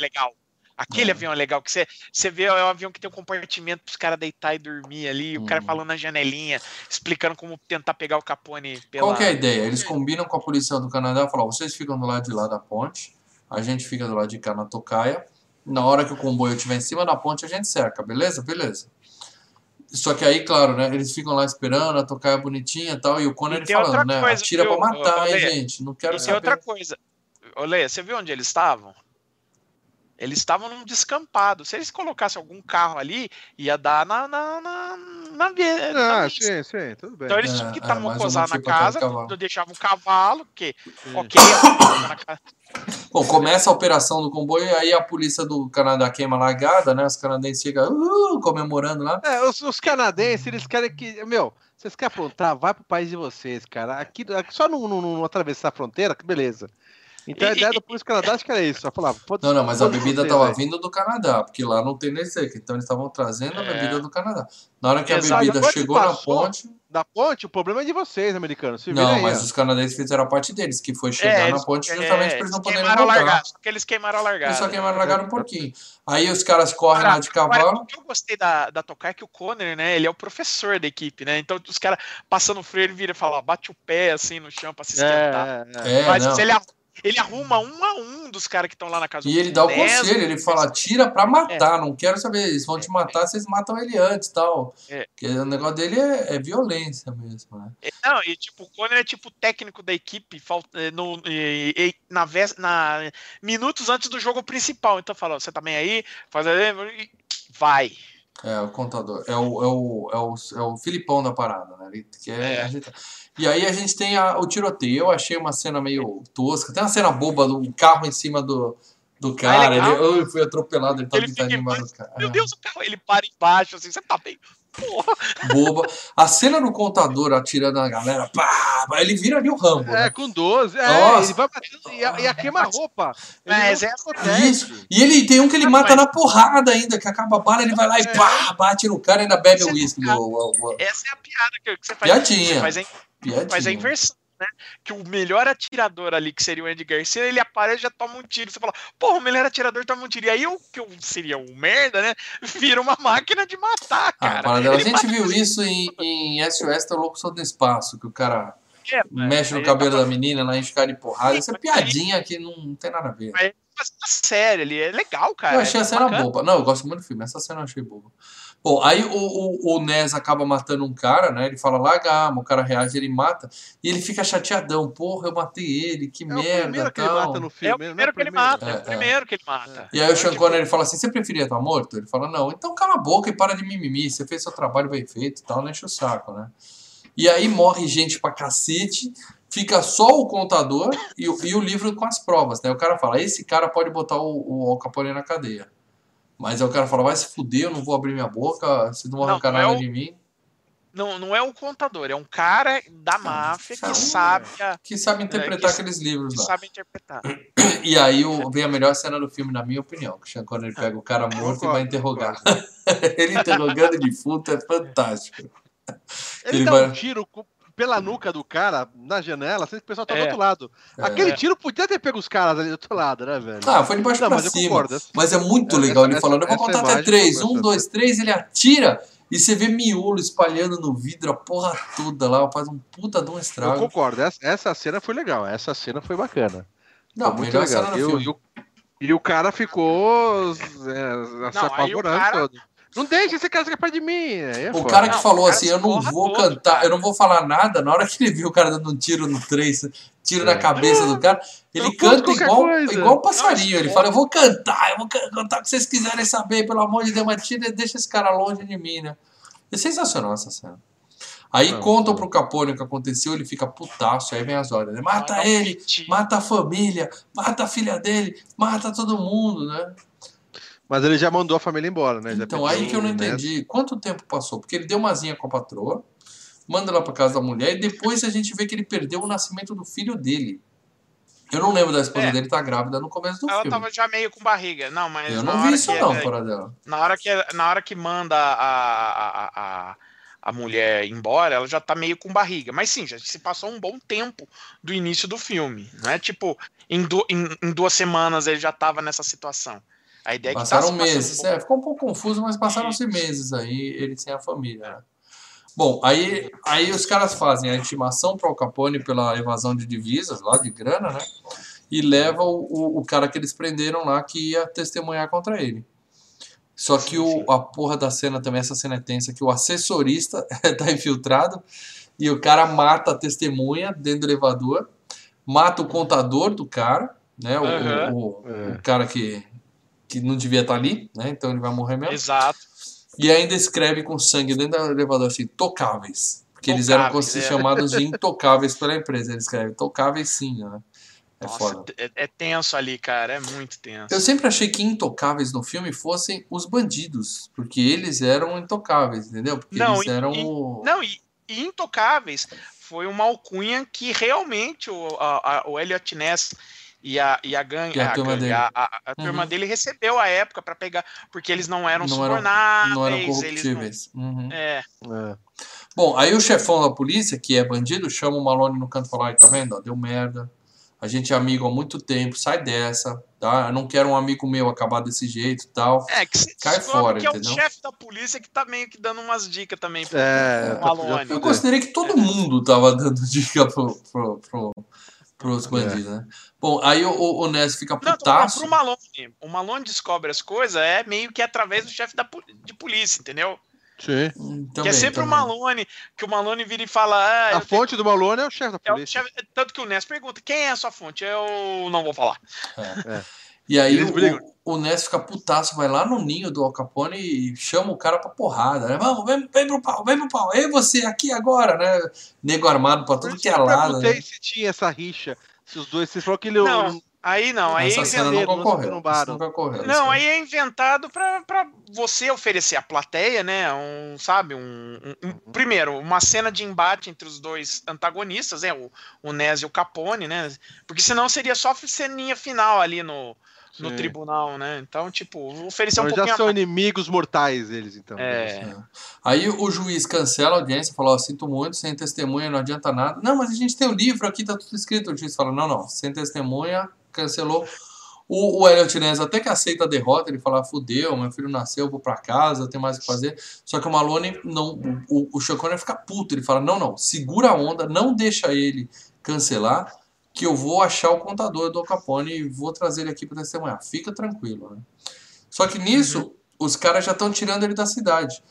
legal. Aquele é. avião é legal, que você, você vê, é um avião que tem um compartimento para os caras deitar e dormir ali, o cara uhum. falando na janelinha, explicando como tentar pegar o Capone pela... Qual que é a ideia? Eles combinam com a polícia do Canadá e falam, vocês ficam do lado de lá da ponte, a gente fica do lado de cá na tocaia, na hora que o comboio estiver em cima da ponte, a gente cerca, beleza? Beleza. Só que aí, claro, né? Eles ficam lá esperando, a tocar é bonitinha e tal, e o Conor ele falando, né? Coisa, Atira viu, pra matar, hein, gente? Não quero e saber. tem outra coisa. Olê, você viu onde eles estavam? Eles estavam num descampado. Se eles colocassem algum carro ali, ia dar na. na, na, na, na ah, sim, sim, tudo bem. Então eles tinham que estar é, mocosar na casa, deixavam um cavalo, porque, ok, Bom, começa a operação do comboio, aí a polícia do Canadá queima a largada, né? Os canadenses chegam uh, comemorando lá. É, os, os, canadenses, eles querem que. Meu, vocês querem aprontar? Vai pro país de vocês, cara. Aqui, aqui só não, não, não atravessar a fronteira, que beleza. Então a ideia do Polícia Canadá acho que era isso. Só falava, não, não, mas a bebida estava vindo do Canadá, porque lá não tem nem seca. Então eles estavam trazendo a é. bebida do Canadá. Na hora que a bebida chegou na ponte. Da ponte, o problema é de vocês, americanos. Se não, mas os canadenses fizeram a parte deles, que foi chegar é, na ponte justamente é, para eles não poderem voltar. Largar, só que eles queimaram a largada. Eles só queimaram a largada um pouquinho. Aí os caras correm lá de cavalo. O que eu gostei da, da tocar é que o Conner, né, ele é o professor da equipe, né? Então os caras passando o freio, ele vira e fala, ó, bate o pé assim no chão para se esquentar. É, é. Mas se ele ele arruma um a um dos caras que estão lá na casa E ele dá o conselho, ele fala, tira pra matar, é. não quero saber, eles vão te matar, vocês matam ele antes tal. É. Porque o negócio dele é, é violência mesmo, né? É, não, e tipo, o Conner é tipo técnico da equipe é, no, na, vez, na minutos antes do jogo principal. Então fala, você tá bem aí? Faz aí, vai. É, o contador. É o, é o, é o, é o Filipão da parada, né? Ele quer é. ajeitar. E aí a gente tem a, o tiroteio. Eu achei uma cena meio tosca. Tem uma cena boba do carro em cima do, do cara. Ah, ele oh, foi atropelado, ele tá gritando embaixo do cara. Meu Deus, o carro, ele para embaixo, assim, você tá bem. Boba. A cena do contador atirando a galera, pá, ele vira ali o Rambo. É, né? com 12. É, Nossa. ele vai batendo e a, e a queima-roupa. É, é Isso. E ele tem um que ele mata na porrada ainda, que acaba a bala, ele vai lá e é. pá, bate no cara e ainda bebe o uísque. Essa é a piada que você faz. Piadinha. Mas é, mas é inversão né? Que o melhor atirador ali, que seria o Andy Garcia, ele aparece e já toma um tiro. Você fala, porra, o melhor atirador toma um tiro. E aí o que eu seria um merda, né? Vira uma máquina de matar, ah, cara. Ah, a gente viu isso em, em SOS Tá Louco Só do Espaço, que o cara. É, mexe no cabelo da menina, lá enche cara de porrada. Isso é piadinha que não, não tem nada a ver. Mas fazendo a série ali. É legal, cara. Eu achei é a cena bacana. boba. Não, eu gosto muito do filme. Essa cena eu achei boba. Bom, aí o, o, o Ness acaba matando um cara, né? Ele fala, larga a arma, o cara reage, ele mata. E ele fica chateadão. Porra, eu matei ele, que É o merda. primeiro que ele tal. mata no É filme. o não primeiro que ele primeiro. mata. É, É, o é. primeiro que ele mata. E aí o Sean Connery fala assim, você preferia estar morto? Ele fala, não, então cala a boca e para de mimimi, você fez seu trabalho bem feito e tal, não enche o saco, né? E aí morre gente pra cacete, fica só o contador e, o- e o livro com as provas, né? O cara fala, esse cara pode botar o, o Al Capone na cadeia. Mas aí o cara fala, vai se fuder, eu não vou abrir minha boca, vocês não vão Não, arrancar não é nada o- de mim. Não, não é um contador, é um cara da máfia cara, que sabe, a- Que sabe interpretar É, que- aqueles livros que lá. sabe interpretar. E aí o- vem a melhor cena do filme, na minha opinião. Que o Sean Connery pega o cara morto e vai interrogar. ele interrogando de defunto é fantástico. Ele, Ele dá vai- um tiro pela nuca do cara na janela, sendo que o pessoal tá do É. outro lado. É. Aquele tiro podia ter pego os caras ali do outro lado, né, velho? Ah, foi de baixo Não, pra mas eu cima. concordo. Mas é muito legal essa- ele falando, eu vou contar até três. Um, dois, três, ele atira e você vê miolo espalhando no vidro, a porra toda lá, faz um puta de um Eu estrago. concordo, essa, essa cena foi legal, essa cena foi bacana. Não, foi muito legal. cena do E e, o, e o cara ficou é, se apavorando todo. Não deixa esse cara escapar de mim. Aí é O foda. cara que falou assim, eu não vou todo, cantar, cara. eu não vou falar nada, na hora que ele viu o cara dando um tiro no três, tiro na É. cabeça do cara, ele Eu canta igual, coisa. igual um passarinho. Não, Ele escorra. fala, eu vou cantar, eu vou can- cantar o que vocês quiserem saber, pelo amor de Deus, mas tira, deixa esse cara longe de mim, né? É sensacional essa cena. Aí Não, contam não. pro Capone o que aconteceu, ele fica putaço, aí vem as ordens, né? Mata ele, mata a família, mata a filha dele, mata todo mundo, né? Mas ele já mandou a família embora, né? Já Então, pediu, aí que eu não né? entendi quanto tempo passou, porque ele deu uma zinha com a patroa, manda ela pra casa da mulher e depois a gente vê que ele perdeu o nascimento do filho dele. Eu não lembro da esposa É. dele estar grávida no começo do Ela filme. tava já meio com barriga. Não, mas Eu não vi isso que não, ela- fora dela. Na hora que, na hora que manda a, a, a, a mulher embora, ela já tá meio com barriga. Mas sim, já se passou um bom tempo do início do filme. Não é tipo, em, du- em, em duas semanas ele já tava nessa situação. A ideia é que Passaram tá se passando meses. bom- É, ficou um pouco confuso, mas passaram-se meses aí, ele sem a família. né? Bom, aí, aí os caras fazem a intimação para o Capone pela evasão de divisas, lá de grana, né? E leva o, o, o cara que eles prenderam lá que ia testemunhar contra ele. Só que o, a porra da cena também, essa cena é tensa, que o assessorista tá infiltrado e o cara mata a testemunha dentro do elevador, mata o contador do cara, né? O, Aham. o, o- É. o cara que, que não devia estar ali, né? Então ele vai morrer mesmo. Exato. E ainda escreve com sangue dentro do elevador assim, tocáveis. Porque eles eram é. chamados de intocáveis pela empresa. Ele escreve tocáveis sim, né? É Nossa, foda. é, é tenso ali, cara. É muito tenso. Eu sempre achei que intocáveis no filme fossem os bandidos, porque eles eram intocáveis, entendeu? Porque Não, eles eram e- o... Não, e, e Intocáveis foi uma alcunha que realmente o, a, a- o Elliot Ness e a, e a gangue, E a a, turma gangue, dele. a, a- a turma Uhum. dele recebeu a época pra pegar, porque eles não eram Não eram- subornáveis, não eram eles não, corruptíveis. Uhum. é, É. Bom, aí o chefão da polícia, que é bandido, chama o Malone no canto e fala, "Ai, tá vendo? Deu merda. A gente é amigo há muito tempo, sai dessa, tá? Eu não quero um amigo meu acabar desse jeito e tal. é que, se- Cai fora, que é o entendeu? chefe da polícia que tá meio que dando umas dicas também pro, É, pro Malone. Eu considerei que todo mundo tava dando dica pro, pro, pro, pros bandidos, né? Bom, aí o, o, o Ness fica Não, putaço. pro Malone. O Malone descobre as coisas é meio que através do chefe de polícia, entendeu? Sim. Que também, é sempre o também. Malone, que o Malone vira e fala, ah, A eu tenho- fonte do Malone é o chefe da é o polícia. chefe- tanto que o Ness pergunta, quem é a sua fonte? Eu não vou falar. E aí o, o Ness fica putaço, vai lá no ninho do Al Capone e chama o cara pra porrada, né? Vamos, vem, vem pro pau, vem pro pau. Ei, você aqui agora, né? Nego armado pra tudo que é eu lado. perguntei Né? se tinha essa rixa. Se os dois. Vocês falaram que ele. Não, aí não, aí é inventado. não se. Não, aí é inventado pra, pra você oferecer à plateia, né? Um, sabe, um, um- um- Primeiro, uma cena de embate entre os dois antagonistas, né? O, o Ness e o Capone, né? Porque senão seria só ceninha final ali no, no Sim. tribunal, né? Então, tipo, oferecer Então, um já pouquinho a são inimigos mortais, eles, então. É. Aí o juiz cancela a audiência, fala, ó, sinto muito, sem testemunha não adianta nada. Não, mas a gente tem o livro aqui, tá tudo escrito. O juiz fala, não, não, sem testemunha, cancelou. O, o Elliot Ness até que aceita a derrota, ele fala, fudeu, meu filho nasceu, eu vou pra casa, tenho mais o que fazer. Só que o Malone, não, o, o Sean Connery fica puto, ele fala, não, não, segura a onda, não deixa ele cancelar, que eu vou achar o contador do Al Capone e vou trazer ele aqui para testemunhar. Fica tranquilo, né? Só que nisso, uhum. os caras já estão tirando ele da cidade.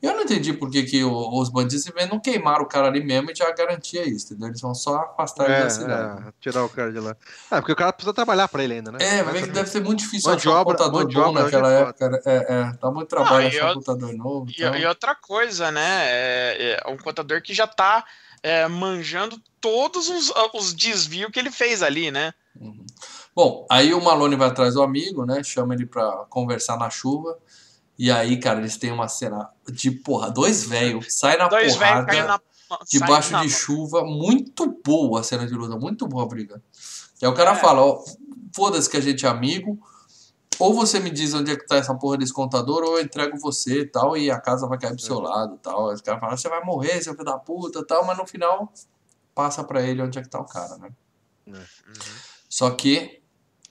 Eu não entendi por que, que os bandidos não queimaram o cara ali mesmo e já garantia isso, entendeu? Eles vão só afastar é, ele da cidade. É, tirar o cara de lá. Ah, porque o cara precisa trabalhar pra ele ainda, né? É, mas deve ser muito difícil achar um computador bom naquela época. É, é, dá muito trabalho achar um computador novo. E, então. e, outra coisa, né? É, é um computador que já tá é, manjando todos os, os desvios que ele fez ali, né? Uhum. Bom, aí o Malone vai atrás do amigo, né? Chama ele pra conversar na chuva. E aí, cara, eles têm uma cena de porra, dois velhos, sai na dois porrada, na... debaixo sai de na... chuva, muito boa a cena de luta, muito boa a briga. E aí o cara é. fala, ó, foda-se que a gente é amigo, ou você me diz onde é que tá essa porra desse contador, ou eu entrego você e tal, e a casa vai cair pro seu lado e tal. Aí os caras falam, você vai morrer, seu filho da puta e tal, mas no final passa pra ele onde é que tá o cara, né? É. Uhum. Só que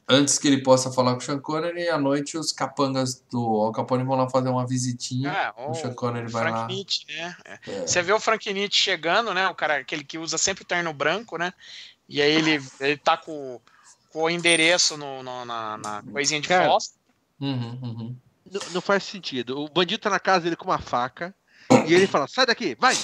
antes que ele possa falar com o Sean Connery, à noite os capangas do Al Capone vão lá fazer uma visitinha. É, o, Sean Connery vai Frank lá. Nietzsche, né? É. Você vê o Frank Nietzsche chegando, né? O cara, aquele que usa sempre o terno branco, né? E aí ele, ele tá com, com o endereço no, no na, na, coisinha de cara, fósforo. Uhum, uhum. Não, não, faz sentido. O bandido tá na casa dele com uma faca e ele fala: sai daqui, vai!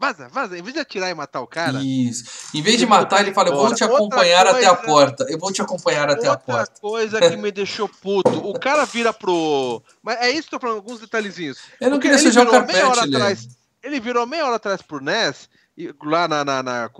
Vaza, vaza. Em vez de atirar e matar o cara. Isso. Em vez de matar, ele fala: Eu vou te acompanhar coisa, até a porta. Eu vou te acompanhar até a porta. Outra coisa que me deixou puto. O cara vira pro. Mas é isso que eu tô falando, alguns detalhezinhos. Eu não queria sujar o carpete, hora atrás, Ele virou meia hora atrás pro Ness, lá na. na, na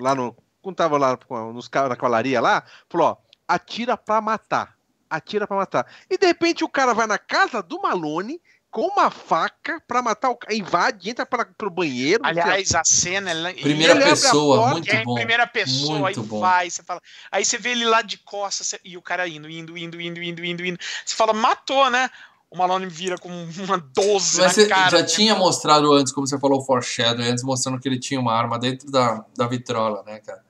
lá no. Quando tava lá nos, na cavalaria lá, falou: ó, atira pra matar. Atira pra matar. E de repente o cara vai na casa do Malone com uma faca para matar o cara. Invade, entra para pro banheiro. Aliás, a cena. Primeira pessoa, porta, muito é, bom. Primeira pessoa, muito aí bom. vai, você fala. Aí você vê ele lá de costas e o cara indo, indo, indo, indo, indo, indo, indo. Você fala, matou, né? O Malone vira com uma 12 Mas você cara, já né? tinha mostrado antes, como você falou, o foreshadow, antes mostrando que ele tinha uma arma dentro da, da vitrola, né, cara?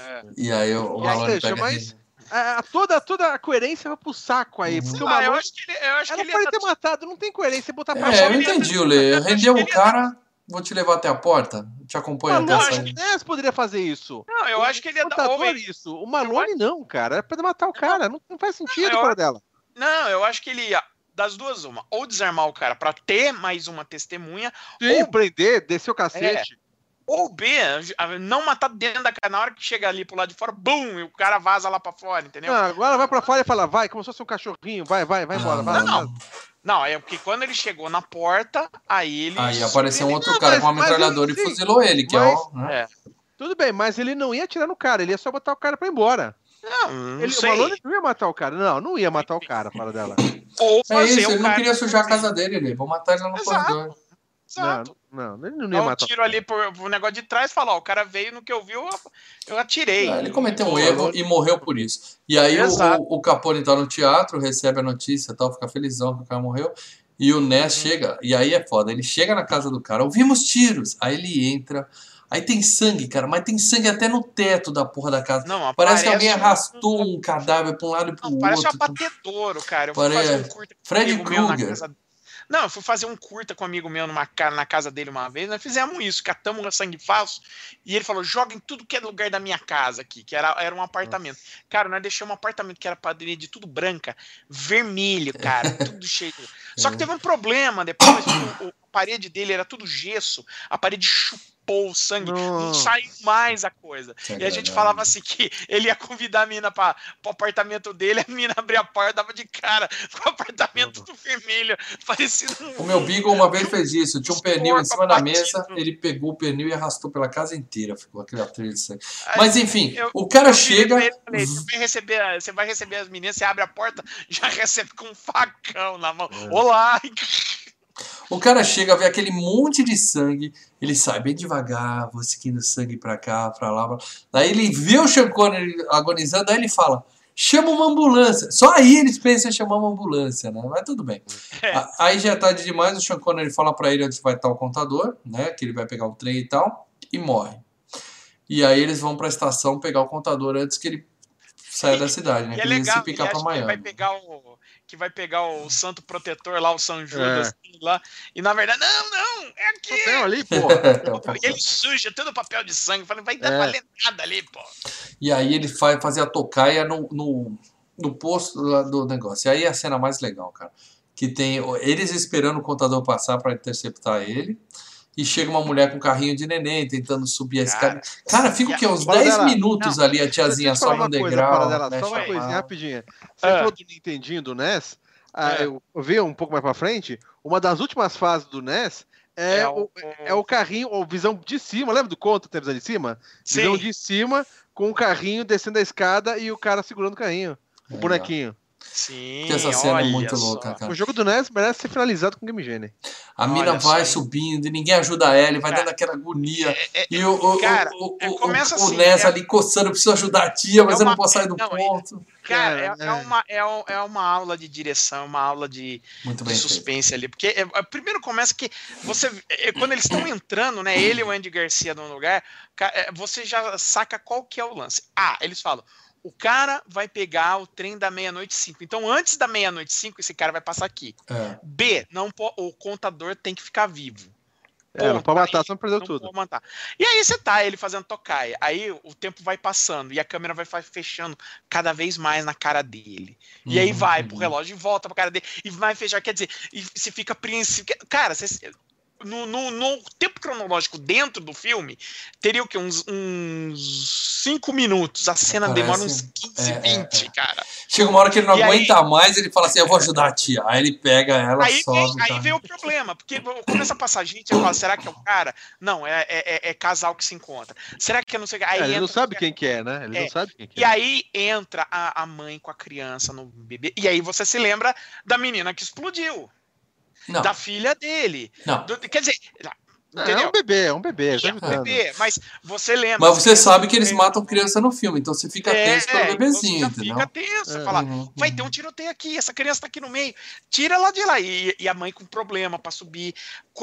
É. E aí o, o Malone aí, pega... Mas a, toda, toda a coerência vai pro saco aí. Porque ah, eu acho que ele, eu acho ela que ele pode ter matado, não tem coerência botar pra É, eu entendi, Lê. Rendeu o cara, vou te levar até a porta, te acompanho até a saída. O Ness poderia fazer isso. Não, eu acho que ele ia dar homem... isso. O Malone não, cara. É pra matar o cara. Não, não faz sentido para dela. Não, eu acho que ele ia das duas, uma. Ou desarmar o cara para ter mais uma testemunha. Sim, ou prender, descer o cacete. É, ou B, não matar dentro da casa. Na hora que chega ali pro lado de fora, bum, e o cara vaza lá pra fora, entendeu? Não, agora vai pra fora e fala, vai, como se fosse um cachorrinho, vai, vai, vai embora. Vai, não, não. Não, é porque quando ele chegou na porta, aí ele. Aí apareceu um outro não, cara mas, com uma metralhadora e fuzilou ele, que mas, é o. Né? É. Tudo bem, mas ele não ia atirar no cara, ele ia só botar o cara pra ir embora. Não, não ele, sei. O Malone não ia matar o cara. Não, não ia matar o cara, fora dela. Ou é isso, ele não queria sujar a casa dele, ele. Vou matar ele lá no Exato. corredor. Exato. Não, não, ele não ia matar. um tiro ali pro, pro negócio de trás e falou, ó, o cara veio no que eu vi, eu, eu atirei. É, ele cometeu um erro e morreu por isso. E aí o, o, Capone tá no teatro, recebe a notícia tal, fica felizão que o cara morreu. E o Ness uhum. chega, e aí é foda, ele chega na casa do cara, ouvimos tiros. Aí ele entra, aí tem sangue, cara, mas tem sangue até no teto da porra da casa. Não, parece, que alguém arrastou um, um cadáver pra um lado e pro não, outro. Parece um abatedouro, cara. Eu parece... fazer um curto Fred Krueger. Não, eu fui fazer um curta com um amigo meu numa, na casa dele uma vez, nós fizemos isso, catamos um sangue falso, e ele falou: joga em tudo que é lugar da minha casa aqui, que era, era um apartamento. Nossa. Cara, nós deixamos um apartamento que era padrinha de tudo branca, vermelho, cara, tudo cheio. Só que teve um problema depois, o, a parede dele era tudo gesso, a parede chupou o sangue, não, não saiu mais a coisa. e a gente falava assim que ele ia convidar a mina para o apartamento dele, a mina abria a porta, dava de cara com o apartamento do vermelho, parecendo um, O meu Beagle uma vez fez isso, tinha um pernil em cima da mesa, ele pegou o pernil e arrastou pela casa inteira, ficou aquele atrito de sangue. Mas enfim, eu, o cara chega... Falei, você, vai receber, você vai receber as meninas, você abre a porta, já recebe com um facão na mão. É. Olá! O cara chega, vê aquele monte de sangue, ele sai bem devagar, vou seguindo sangue pra cá, pra lá. Pra... Daí ele vê o Sean Connery agonizando, aí ele fala: chama uma ambulância. Só aí eles pensam em chamar uma ambulância, né? Mas tudo bem. É. Aí já é tarde demais, o Sean Connery fala pra ele onde vai estar o contador, né? Que ele vai pegar o trem e tal, e morre. E aí eles vão pra estação pegar o contador antes que ele sai da cidade, né? E é que ele legal, se picar ele pra acha que vai Miami. pegar o que vai pegar o santo protetor lá, o São Judas É. lá, e na verdade, não, não, é aqui. Papel ali, pô. E ele suja todo o papel de sangue, falando, vai dar É. valer nada ali, pô. E aí ele faz, fazia a tocaia no, no, no posto lá do negócio. E aí é a cena mais legal, cara. Que tem eles esperando o contador passar para interceptar ele. E chega uma mulher com um carrinho de neném tentando subir a escada. Cara, fica o quê? Uns Fala 10 dela. minutos Não, ali, a tiazinha só no degrau. Paradela, mexe Só uma coisinha rapidinha. Você É. falou do Nintendinho do NES. Ah, É. Eu vi um pouco mais pra frente. Uma das últimas fases do NES é, É o, o- é o carrinho, ou visão de cima. Lembra do conto que visão de cima? Visão Sim. de cima, com o carrinho descendo a escada e o cara segurando o carrinho. O bonequinho. Sim, Que essa cena é muito só. louca, cara. O jogo do NES merece ser finalizado com Game Genie. A mina Olha vai subindo e ninguém ajuda ela, e vai Cara, dando aquela agonia. É, é, E o, o, cara, o, é, o, começa o, o assim, Ness é- ali coçando, eu preciso ajudar a tia, mas É eu não uma- posso sair do não, é- ponto. Cara, é, Cara, é é. uma, é, é uma aula de direção, uma aula de, Muito de bem feito. suspense ali. Porque é, é, primeiro começa que você. é, quando eles estão entrando, né? Ele e o Andy Garcia num lugar, é, você já saca qual que é o lance. Ah, eles falam. O cara vai pegar o trem da meia-noite 5. Então, antes da meia-noite 5, esse cara vai passar aqui. É. B, não po- o contador tem que ficar vivo. É, não pode matar, Aí senão perdeu não tudo. pode matar. E aí você tá ele fazendo tocaia. Aí o tempo vai passando e a câmera vai fechando cada vez mais na cara dele. E aí Uhum, vai pro relógio e volta pra cara dele e vai fechar. Quer dizer, e se fica princípio. Cara, você- no, no- no tempo cronológico dentro do filme, teria o quê? Uns 5 minutos. A cena Parece- demora uns 15, é, é, 20, é. cara. Chega uma hora que ele não E aí- aguenta mais, ele fala assim: Eu vou ajudar a tia. Aí ele pega ela, Aí, sobe. vem, aí tá. vem o problema, porque começa a passar gente e fala, será que é o cara? Não, é, é- é- é casal que se encontra. Será que eu não sei o que? Aí É, ele não sabe quem que é, né? Ele É. não sabe quem que E é. aí entra a, a mãe com a criança no bebê. E aí você se lembra da menina que explodiu. Não, Da filha dele. não. Do- quer dizer, Não, é entendeu? um bebê, é um bebê. tá É um bebê, mas você lembra. Mas você sabe que eles É, matam criança no filme, então você fica tenso pelo então bebezinho, você já entendeu? Fica tenso. É. fala, Uhum, vai uhum. ter um tiroteio aqui, essa criança tá aqui no meio. Tira ela de lá. E, e a mãe com problema pra subir.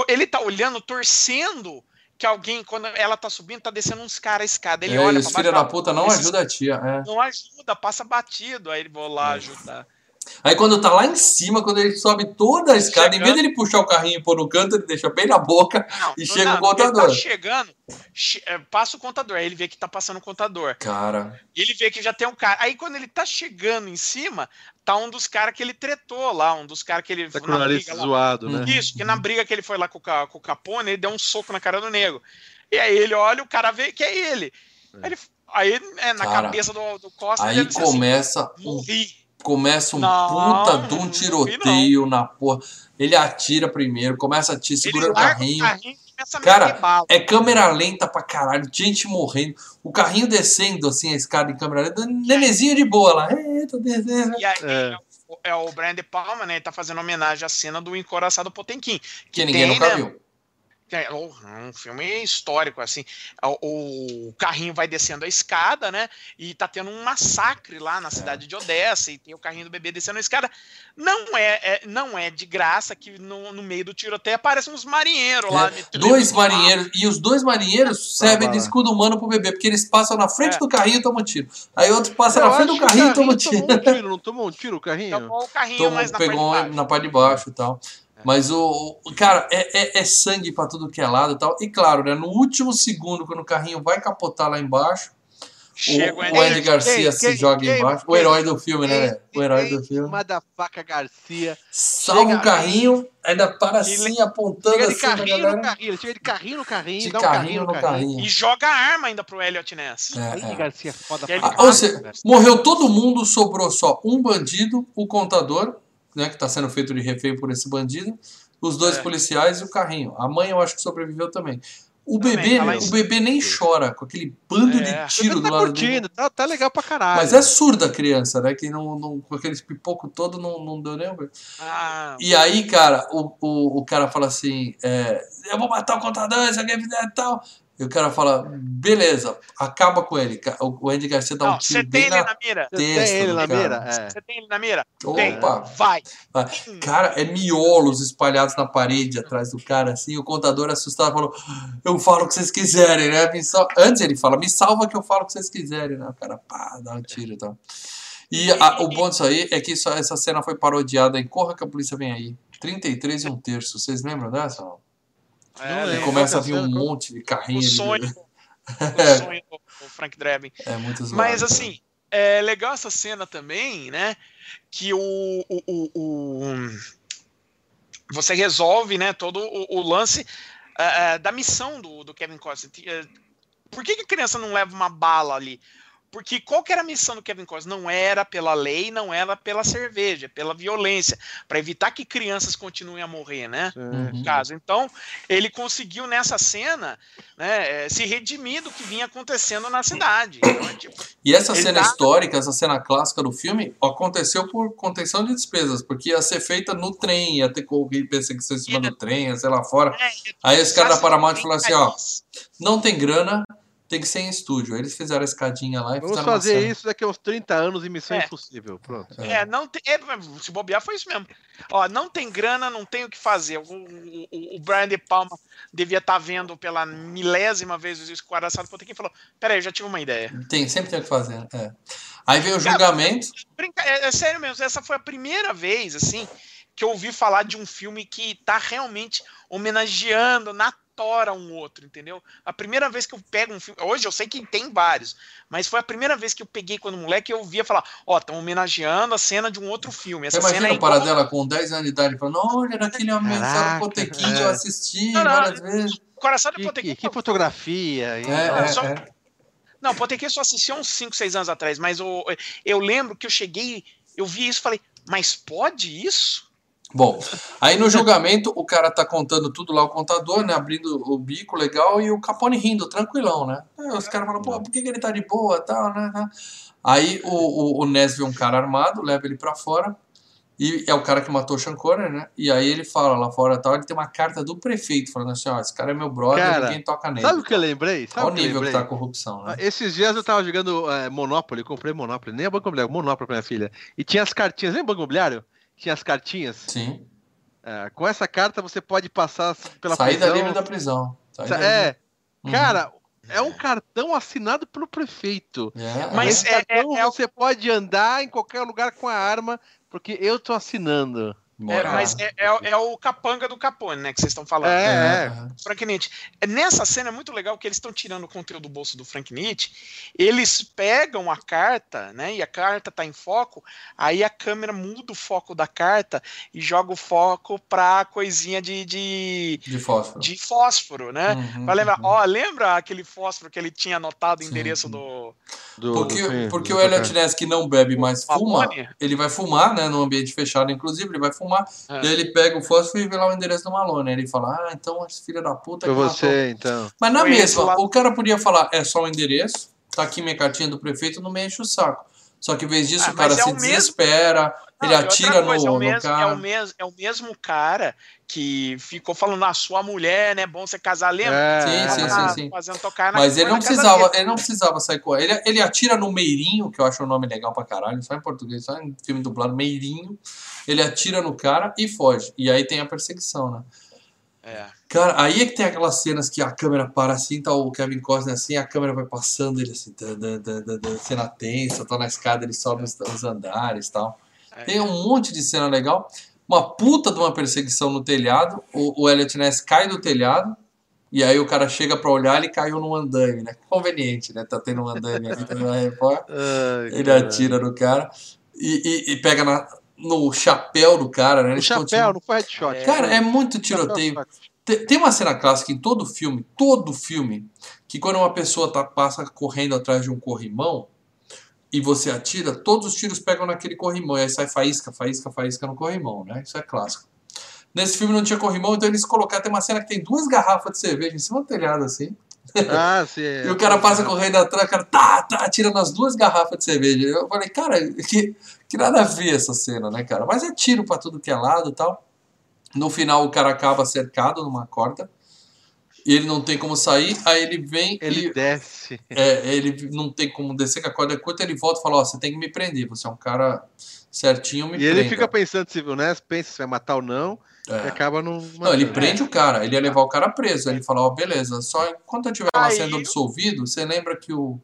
Ele tá olhando, torcendo que alguém, quando ela tá subindo, tá descendo uns caras a escada. Ele É, olha e os filhos da puta não ajudam a tia. é. Não ajuda, passa batido. Aí ele vou lá ajudar. Aí quando tá lá em cima, quando ele sobe toda a escada, em vez Chegando. dele puxar o carrinho e pôr no canto, ele deixa bem na boca. Não, E não, chega o não, contador. Ele tá chegando, che- é, passa o contador, aí ele vê que tá passando o contador. Cara, E ele vê que já tem um cara. Aí quando ele tá chegando em cima, tá um dos caras que ele tretou lá, um dos caras que ele. Tá com na o nariz briga lá. zoado, né? Isso, que na briga que ele foi lá com o, com o Capone, ele deu um soco na cara do nego. E aí ele olha, o cara vê que é ele. Aí, ele- aí, é, na Cara, cabeça do, do Costa, aí assim, começa um morri. Começa um Não, puta de um tiroteio na porra. Ele atira primeiro, começa a atirar, segura o carrinho. o carrinho Cara. É câmera lenta pra caralho, gente morrendo, o carrinho descendo assim a escada em câmera lenta, nenezinho de boa lá. Eita, descendo. E aí É. é, o, é De Palma, né? Ele tá fazendo homenagem à cena do Encoraçado Potemkin. Que ninguém tem, nunca né? viu. É um filme histórico, assim. O, o carrinho vai descendo a escada, né? E tá tendo um massacre lá na cidade de Odessa. E tem o carrinho do bebê descendo a escada. Não é, é- não é de graça que no, no meio do tiroteio aparecem uns marinheiros lá. É, dois marinheiros, e os dois marinheiros servem lá. de escudo humano pro bebê, porque eles passam na frente É. do carrinho e tomam tiro. Aí outro passa Eu na frente do carrinho e toma tiro. tomou um tiro. Não tomou um tiro o carrinho? Tomou o carrinho Tomou, mais na pegou parte de baixo. na parte de baixo e tal. Mas o, o- cara, é, é, é sangue pra tudo que é lado e tal. E claro, né, no último segundo, quando o carrinho vai capotar lá embaixo, Chega o, o o Andy Andy Garcia Quem? se Quem? joga Quem? embaixo. O Quem? herói do filme, né? O herói do filme. Madafaca Garcia. Salva o carrinho, ainda para Ele- assim, apontando Chega de assim carrinho no carrinho. Ele chega de carrinho no carrinho. De dá um carrinho no carrinho. E joga a arma ainda pro Elliot Ness. É, é. Garcia, foda E ele pra Ah, ou seja, morreu todo mundo, sobrou só um bandido, o contador, né, que está sendo feito de refém por esse bandido, os dois É. policiais e o carrinho. A mãe eu acho que sobreviveu também. O Também, bebê, fala o isso. bebê nem chora com aquele bando É. de tiro Ele do tá lado curtindo, dele. tá, tá legal pra caralho. Mas é surda a criança, né? Que não, não- com aqueles pipoco todo não, não deu nem. um- Ah, E aí, cara, o, o, o cara fala assim: é, eu vou matar o contador, se alguém fizer tal. E o cara fala, beleza, acaba com ele. O Andy Garcia dá um Não, tiro você bem tem ele na na mira? Você testa tem ele na cara. mira? É. Você tem ele na mira? Opa! Vai. Vai. Cara, é miolos espalhados na parede atrás do cara, assim. O contador assustado falou: Eu falo o que vocês quiserem, né? Antes ele fala: Me salva que eu falo o que vocês quiserem, né? O cara, pá, dá um tiro e tal. E a- o bom disso aí é que isso- essa cena foi parodiada em Corra que a Polícia Vem Aí. 33 e um terço. Vocês lembram dessa? Não? É, E começa a vir um monte de carrinho. o sonho, o sonho do Frank Drebin. É muito zoado. Mas assim, é legal essa cena também, né? Que o, o, o- o- você resolve, né? Todo o, o lance ah, da missão do, do Kevin Costner. Eh, Por que, que a criança não leva uma bala ali? Porque qual que era a missão do Kevin Costner? Não era pela lei, não era pela cerveja, pela violência, para evitar que crianças continuem a morrer, né? Uhum. no caso. Então, ele conseguiu nessa cena né, eh, se redimir do que vinha acontecendo na cidade. Então, é tipo, E essa cena tá- histórica, essa cena clássica do filme, aconteceu por contenção de despesas, porque ia ser feita no trem, ia ter corrida, perseguição em cima do trem, ia ser lá fora. é, Aí os caras da Paramount falaram assim, ó, não tem grana, tem que ser em estúdio. Eles fizeram a escadinha lá e Vamos fizeram fazer isso daqui a uns 30 anos em Missão É. Impossível. Pronto. É, não tem, é, se bobear foi isso mesmo. Ó, não tem grana, não tem o que fazer. O, o, o Brian De Palma devia estar vendo pela milésima vez o esquaraçado Potequim e falou: Peraí, eu já tive uma ideia. Tem, sempre tem o que fazer. É. Aí veio o julgamento. Brinca- é, é sério mesmo, essa foi a primeira vez, assim, que eu ouvi falar de um filme que tá realmente homenageando na tora um outro, entendeu? A primeira vez que eu pego um filme, hoje eu sei que tem vários, mas foi a primeira vez que eu peguei quando moleque eu ouvia falar, ó, estão homenageando a cena de um outro filme. Essa Você cena imagina é o Paradela com 10 anos de idade falando, olha, naquele homem Caraca, Potequim, é. eu assisti Não, não, várias vezes. Coração de Que, Potequim. que, que fotografia. É, é, só- é. Não, Potequim só assisti há uns 5, 6 anos atrás, mas eu, eu lembro que eu cheguei, eu vi isso e falei, mas pode isso? Bom, aí no julgamento o cara tá contando tudo lá, o contador, né? Abrindo o bico legal e o Capone rindo, tranquilão, né? Aí os caras falam, pô, por que, que ele tá de boa tal, né? né? Aí o, o, o um cara armado, leva ele pra fora. E é o cara que matou o Sean Connery, né? E aí ele fala lá fora tal, ele tem uma carta do prefeito falando assim, ó, esse cara é meu brother, Cara, ninguém toca nele. Sabe o que eu lembrei? Sabe Olha o que nível que lembrei? tá a corrupção, né? Esses dias eu tava jogando é, Monopoly, comprei Monopoly, nem a Banco Imobiliário, Monopoly pra minha filha. E tinha as cartinhas, lembra o Banco Imobiliário? Tinha as cartinhas. Sim. É, com essa carta você pode passar pela Saída prisão. livre da prisão. Saída É, livre. Uhum. cara, é um cartão assinado pelo prefeito. É, Mas Esse é- cartão é- é você pode andar em qualquer lugar com a arma, porque eu tô assinando. É, mas é, é- é o capanga do Capone, né, que vocês estão falando. É, é. Frank Nietzsche. Nessa cena é muito legal que eles estão tirando o conteúdo do bolso do Frank Nietzsche. Eles pegam a carta, né? E a carta tá em foco. Aí a câmera muda o foco da carta e joga o foco pra coisinha de, de, De fósforo. de fósforo, né? Uhum, Pra lembrar, uhum. ó, lembra aquele fósforo que ele tinha anotado o endereço sim. do. Do- Porque, do porque do o Elliot. Ness que não bebe, mas fuma, ele vai fumar, né? No ambiente fechado, inclusive, ele vai fumar. É. E aí ele pega o fósforo e vê lá o endereço do Malone. Aí ele fala, ah, então esse filho da puta Foi que matou. você, então. Mas na Foi mesma, lá. o cara podia falar, é só o endereço, tá aqui minha cartinha do prefeito, não me enche o saco. Só que em vez disso, Ah, o cara é se o mesmo- desespera, Não, ele atira no, coisa, é o no mesmo, cara. É o, mesmo, é o mesmo cara que ficou falando, a sua mulher, né? Bom você casar, lembra? É, Sim, sim, sim, sim. Fazendo tocar na Mas ele não precisava, ele não precisava sair com ele. Ele atira no Meirinho, que eu acho o nome legal pra caralho, só em português, só em filme dublado, Meirinho. Ele atira no cara e foge. E aí tem a perseguição, né? É. Cara, aí é que tem aquelas cenas que a câmera para assim, tá o Kevin Costner assim, a câmera vai passando ele assim, dan, dan, dan, cena tensa, tá na escada, ele sobe os, os andares e tal. É. Tem um monte de cena legal. Uma puta de uma perseguição no telhado. O, o Elliot Ness cai do telhado. E aí o cara chega pra olhar, ele caiu num andaime, né? Conveniente, né? Tá tendo um andaime aqui, tá na repórter. Ele atira no cara e, e- e pega na- no chapéu do cara, né? O Eles chapéu, continuam- não foi headshot. Cara, é muito tiroteio. tem uma cena clássica em todo filme, todo filme, que quando uma pessoa tá, passa correndo atrás de um corrimão e você atira, todos os tiros pegam naquele corrimão. E aí sai faísca, faísca, faísca no corrimão, né? Isso é clássico. Nesse filme não tinha corrimão, então eles colocaram. Tem uma cena que tem duas garrafas de cerveja em cima do telhado, assim. Ah, sim. é. E o cara passa correndo atrás, o cara tá, tá, atira nas duas garrafas de cerveja. Eu falei, cara, que, que nada a ver essa cena, né, cara? Mas é tiro pra tudo que é lado e tal. No final o cara acaba cercado numa corda. e ele não tem como sair, aí ele vem Ele e desce. é, ele não tem como descer, que a corda é curta, ele volta e fala, ó, você tem que me prender, você é um cara certinho, me E ele prenda. fica pensando se, né, pensa se vai matar ou não, e É. acaba não. Não, ele prende o cara, ele ia levar o cara preso. Aí ele fala, ó, beleza, só enquanto eu estiver lá sendo absolvido, você lembra que o,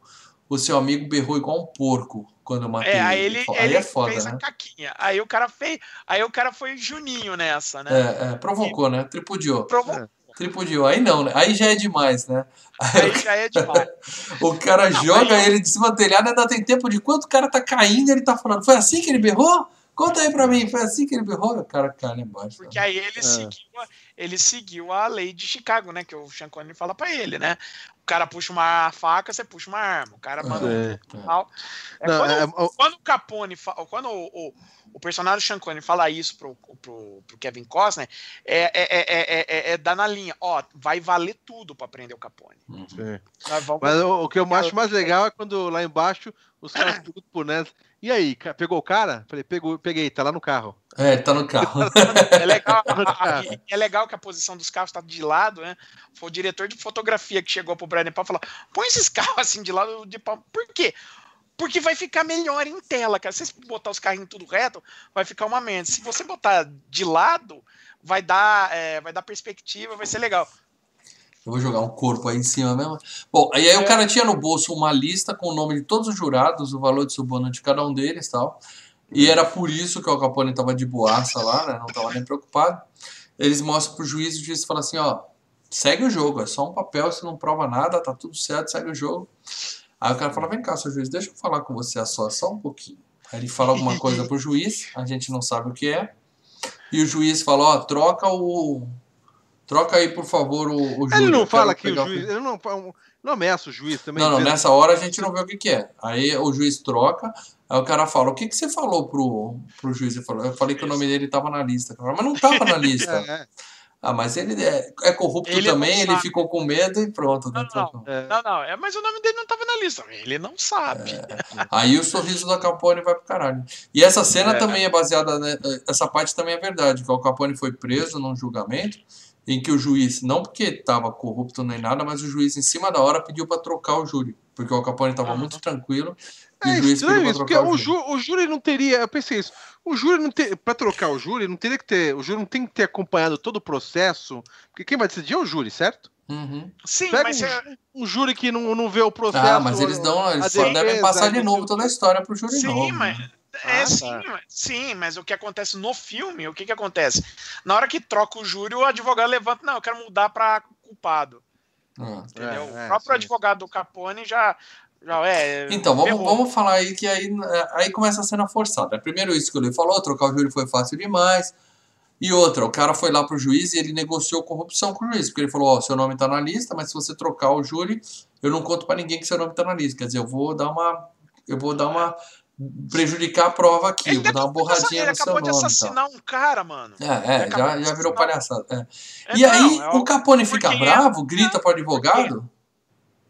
o seu amigo berrou igual um porco quando eu matei É, aí ele, Aí ele é foda, fez né? a caquinha. Aí o cara fez. Aí o cara foi Juninho nessa, né? É, é, provocou, né? Tripudiou. Provou- Tripudiou. Aí não, né? Aí já é demais, né? Aí já é demais. O cara Não, joga aí- ele de cima do telhado, ainda tem tempo de quanto o cara tá caindo, ele tá falando, foi assim que ele berrou? Conta aí pra mim, foi assim que ele berrou? O cara cai lá embaixo. Porque aí ele É. seguiu, a- ele seguiu a lei de Chicago, né? Que o Sean Connery fala pra ele, né? O cara puxa uma faca, você puxa uma arma. O cara manda É. um tal. É, Não, quando, é, o- quando o Capone, quando o, o, o personagem Sean Connery fala isso pro, pro, pro Kevin Costner, é, é, é, é, é, é dar na linha. Ó, vai valer tudo pra prender o Capone. Uhum. é. Vamos- Mas o, o que eu acho mais legal é quando lá embaixo os caras perguntam pro Nes. E aí, pegou o cara? Falei, pegou, peguei, tá lá no carro. É, tá no carro. É legal, é legal que a posição dos carros tá de lado, né? Foi o diretor de fotografia que chegou pro Brian Palma e falou: põe esses carros assim de lado de palma. Por quê? Porque vai ficar melhor em tela, cara. Se você botar os carrinhos tudo reto, vai ficar uma merda. Se você botar de lado, vai dar, é, vai dar perspectiva, vai ser legal. Eu vou jogar um corpo aí em cima mesmo. Bom, aí, aí o É. cara tinha no bolso uma lista com o nome de todos os jurados, o valor de suborno de cada um deles e tal. E era por isso que o Capone tava de boaça lá, né? Não tava nem preocupado. Eles mostram pro juiz e o juiz fala assim, ó, segue o jogo, é só um papel, você não prova nada, tá tudo certo, segue o jogo. Aí o cara fala, vem cá, seu juiz, deixa eu falar com você a só, só um pouquinho. Aí ele fala alguma coisa pro juiz, a gente não sabe o que é. E o juiz fala, ó, troca o... Troca aí, por favor, o, o júri. Ele não eu fala que o juiz. Ele não, não ameaça o juiz também. não, não, nessa hora a gente não vê o que, que é. Aí o juiz troca, aí o cara fala, o que, que você falou pro, pro juiz? Ele falou, eu falei que o nome dele tava na lista. Mas não tava na lista. É, Ah, mas ele é, é corrupto Ele não também, ele ficou com medo e pronto. né? Não, não. é. Não, não, é, mas o nome dele não tava na lista. Ele não sabe. Aí o sorriso do Al Capone vai pro caralho. E essa cena É. também é baseada, né, essa parte também é verdade, que o Capone foi preso num julgamento em que o juiz, não porque estava corrupto nem nada, mas o juiz em cima da hora pediu para trocar o júri, porque o Capone estava Aham. muito tranquilo É o juiz estranho isso, porque o, ju, o júri não teria. Eu pensei isso. O júri não ter. Pra trocar o júri, não teria que ter. O júri não tem que ter acompanhado todo o processo. Porque quem vai decidir é o júri, certo? Uhum. Sim, Pega mas um, é- um júri que não, não vê o processo. Ah, mas eles dão, eles a só devem defesa, passar de sei novo o toda a história pro júri Sim, novo. mas- né? É, Ah, sim, tá. mas, sim, mas o que acontece no filme, o que, que acontece? Na hora que troca o júri, o advogado levanta, não, eu quero mudar para culpado. Ah. Entendeu? É, é, o próprio sim. advogado do Capone já, já é. Então, vamos, vamos falar aí que aí, aí começa a cena forçada. Primeiro, isso que ele falou, trocar o júri foi fácil demais. E outra, o cara foi lá pro juiz e ele negociou corrupção com o juiz, porque ele falou, ó, seu nome tá na lista, mas se você trocar o júri, eu não conto pra ninguém que seu nome tá na lista. Quer dizer, eu vou dar uma eu vou dar uma prejudicar a prova aqui, Ele, vou dar uma acabou de borradinha ele no seu acabou de nome, e tal. assassinar um cara, mano. É, é, Ele acabou já, de já virou palhaçada. é. É, E não, aí, é o Capone fica porque- bravo, grita pro advogado,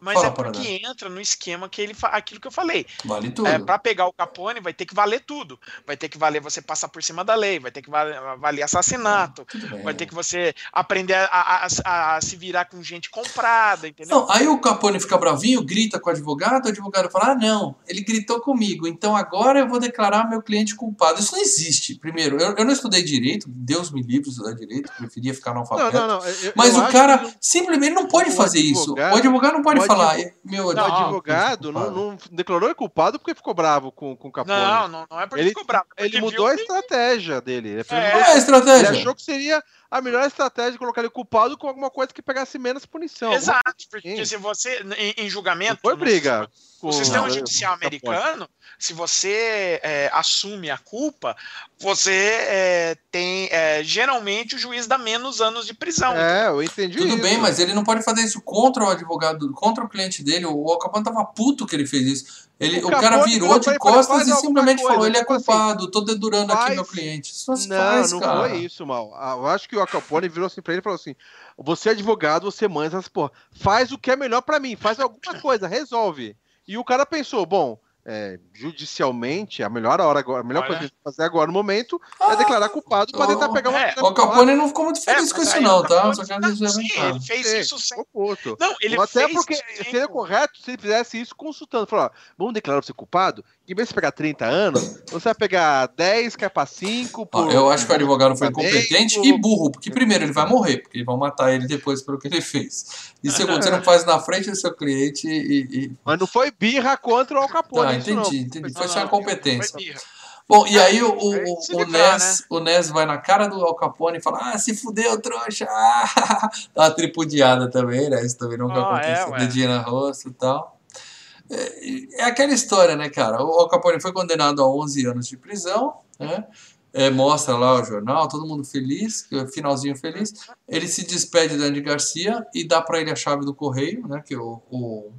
Mas Fala, é porque Paraná. entra no esquema que ele aquilo que eu falei. vale tudo. É, para pegar o Capone vai ter que valer tudo. Vai ter que valer você passar por cima da lei, vai ter que valer, assassinato, bem. vai ter que você aprender a, a- a- a se virar com gente comprada, entendeu? Não, aí o Capone fica bravinho, grita com o advogado, o advogado fala: Ah, não, ele gritou comigo, então agora eu vou declarar meu cliente culpado. Isso não existe. Primeiro, eu, eu não estudei direito, Deus me livre de estudar direito, preferia ficar Não, analfabeto. não, não. eu- Mas eu o cara que simplesmente não pode o fazer isso. O advogado não pode o falar. Meu, O Não, advogado não, não declarou ele culpado porque ficou bravo com, com o Capone. Não, não, não é porque Ele- ficou bravo. é Ele mudou a que- estratégia dele. Ele, É, Qual é a ele estratégia? achou que seria a melhor estratégia colocar ele culpado com alguma coisa que pegasse menos punição. Exato, porque Sim. se você, em, em Não julgamento. foi no briga. com O sistema judicial americano, se você é, assume a culpa, você é, tem. é, geralmente o juiz dá menos anos de prisão. É, eu entendi Tudo isso. bem, mas ele não pode fazer isso contra o advogado, contra o cliente dele. O Al Capone tava puto que ele fez isso. Ele, O o, cara virou de costas "Faz e simplesmente coisa", falou: ele é tipo assim, culpado, tô dedurando aqui meu cliente. Isso Não, faz, não cara. foi isso, mal. Ah, Eu acho que o Al Capone virou assim pra ele e falou assim: você é advogado, você manja, mas, pô, faz o que é melhor pra mim, faz alguma coisa, resolve. E o cara pensou, bom, é, judicialmente, a melhor hora agora, a melhor Olha. coisa que fazer agora no momento é ah, declarar culpado para tentar pegar uma. É, o Capone não ficou muito feliz é, com isso, não, tá? Só sim, ele fez é, isso sem. Não, ele Até fez porque seria correto se ele fizesse isso consultando. Falou, ó, vamos declarar você culpado? Em vez de pegar 30 anos, você vai pegar 10, que é pra 5. Por... eu acho que o advogado foi incompetente e burro, porque primeiro ele vai morrer, porque vão matar ele depois pelo que ele fez. E segundo, você não faz na frente do seu cliente e. e... Mas não foi birra contra o Al Capone. Tá, entendi, entendi. Foi só incompetência. Bom, e aí o, o, o, o, Nes, né? o Nes vai na cara do Al Capone e fala: Ah, se fudeu, trouxa! Dá uma tripudiada também, né? Isso também nunca oh, aconteceu. É, dedinho na rosto e tal. É, é, aquela história, né, cara? O Al Capone foi condenado a 11 anos de prisão, né? É, mostra lá o jornal, todo mundo feliz, finalzinho feliz. Ele se despede da Andy Garcia e dá para ele a chave do correio, né? Que o, o,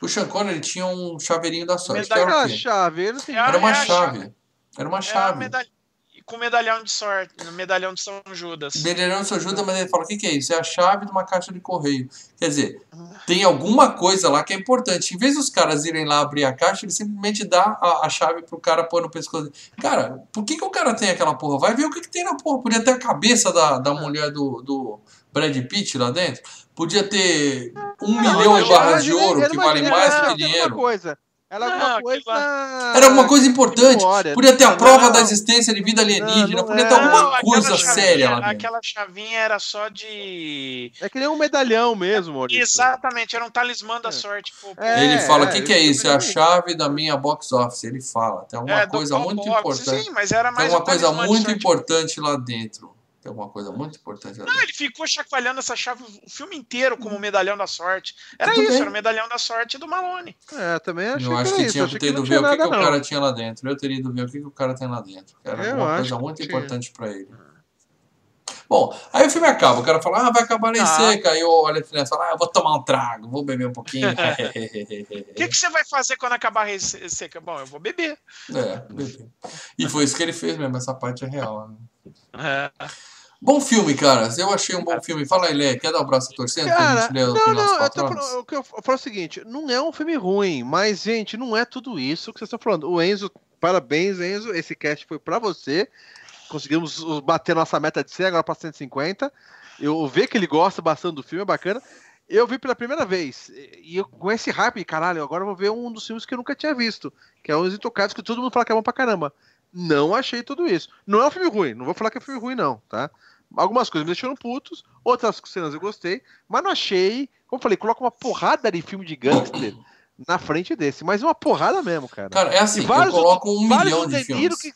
o Sean Connery tinha um chaveirinho da sorte. Era, era, chave, ele era uma chave. Era uma chave. Com medalhão de sorte, medalhão de São Judas. Medalhão de São Judas, mas ele fala: o que, que é isso? É a chave de uma caixa de correio. Quer dizer, tem alguma coisa lá que é importante. Em vez dos caras irem lá abrir a caixa, ele simplesmente dá a, a chave pro cara pôr no pescoço. Cara, por que, que o cara tem aquela porra? Vai ver o que, que tem na porra. Podia ter a cabeça da, da mulher do, do Brad Pitt lá dentro. Podia ter um não, milhão de barras de ouro que valem mais do que dinheiro. Coisa. Era alguma não, coisa. Era alguma coisa importante. Memória, podia ter a prova não, da existência de vida alienígena. podia ter alguma coisa séria lá dentro. Aquela chavinha era só de. É que nem um medalhão mesmo, Maurício. Exatamente, era um talismã da é. sorte. Pô, é, ele fala: o que, que é isso? É a chave da minha box office. Ele fala. Tem alguma é, coisa muito box. importante. Sim, mas era mais Tem alguma coisa muito importante lá dentro. Tem alguma coisa muito importante. Não, ele ficou chacoalhando essa chave o filme inteiro como o medalhão da sorte. Era Tudo isso, bem. era o medalhão da sorte do Malone. É, também achei Eu acho que, que tinha que ter ido ver o que, que o cara tinha lá dentro. Eu teria ido ver o que, que o cara tem lá dentro. Era Eu uma coisa muito importante para ele. Bom, aí o filme acaba, o cara fala, ah, vai acabar lei ah. seca. Aí olha e fala, ah, eu vou tomar um trago, vou beber um pouquinho. O que, que você vai fazer quando acabar a seca? Bom, eu vou beber. É, beber. E foi isso que ele fez mesmo, essa parte é real. Né? É. Bom filme, cara. Eu achei um bom filme. Fala aí, Lê. Quer dar o um braço torcendo? Cara, não, não. Eu, tô falando, eu falo o seguinte. Não é um filme ruim, mas, gente, não é tudo isso que vocês estão falando. O Enzo, parabéns, Enzo. Esse cast foi para você. Conseguimos bater nossa meta de 100, agora para 150. Eu ver que ele gosta bastante do filme, é bacana. Eu vi pela primeira vez. E eu, com esse hype, caralho, agora eu vou ver um dos filmes que eu nunca tinha visto. Que é Os Intocados, que todo mundo fala que é bom pra caramba. Não achei tudo isso. Não é um filme ruim, não vou falar que é um filme ruim, não, tá? Algumas coisas me deixaram putos, outras cenas eu gostei, mas não achei. Como eu falei, coloca uma porrada de filme de gangster na frente desse, mas uma porrada mesmo, cara. Cara, é assim, eu coloco um milhão de filmes. Que,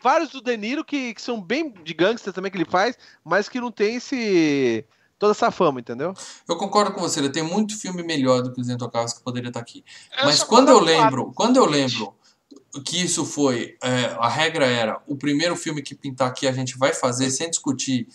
vários do De Niro que, que são bem de gangster também que ele faz, mas que não tem esse toda essa fama, entendeu? Eu concordo com você, ele tem muito filme melhor do que os Intocáveis que poderia estar aqui. Eu Mas quando eu lembro, quando eu lembro que isso foi, é, a regra era, o primeiro filme que pintar aqui a gente vai fazer sem discutir.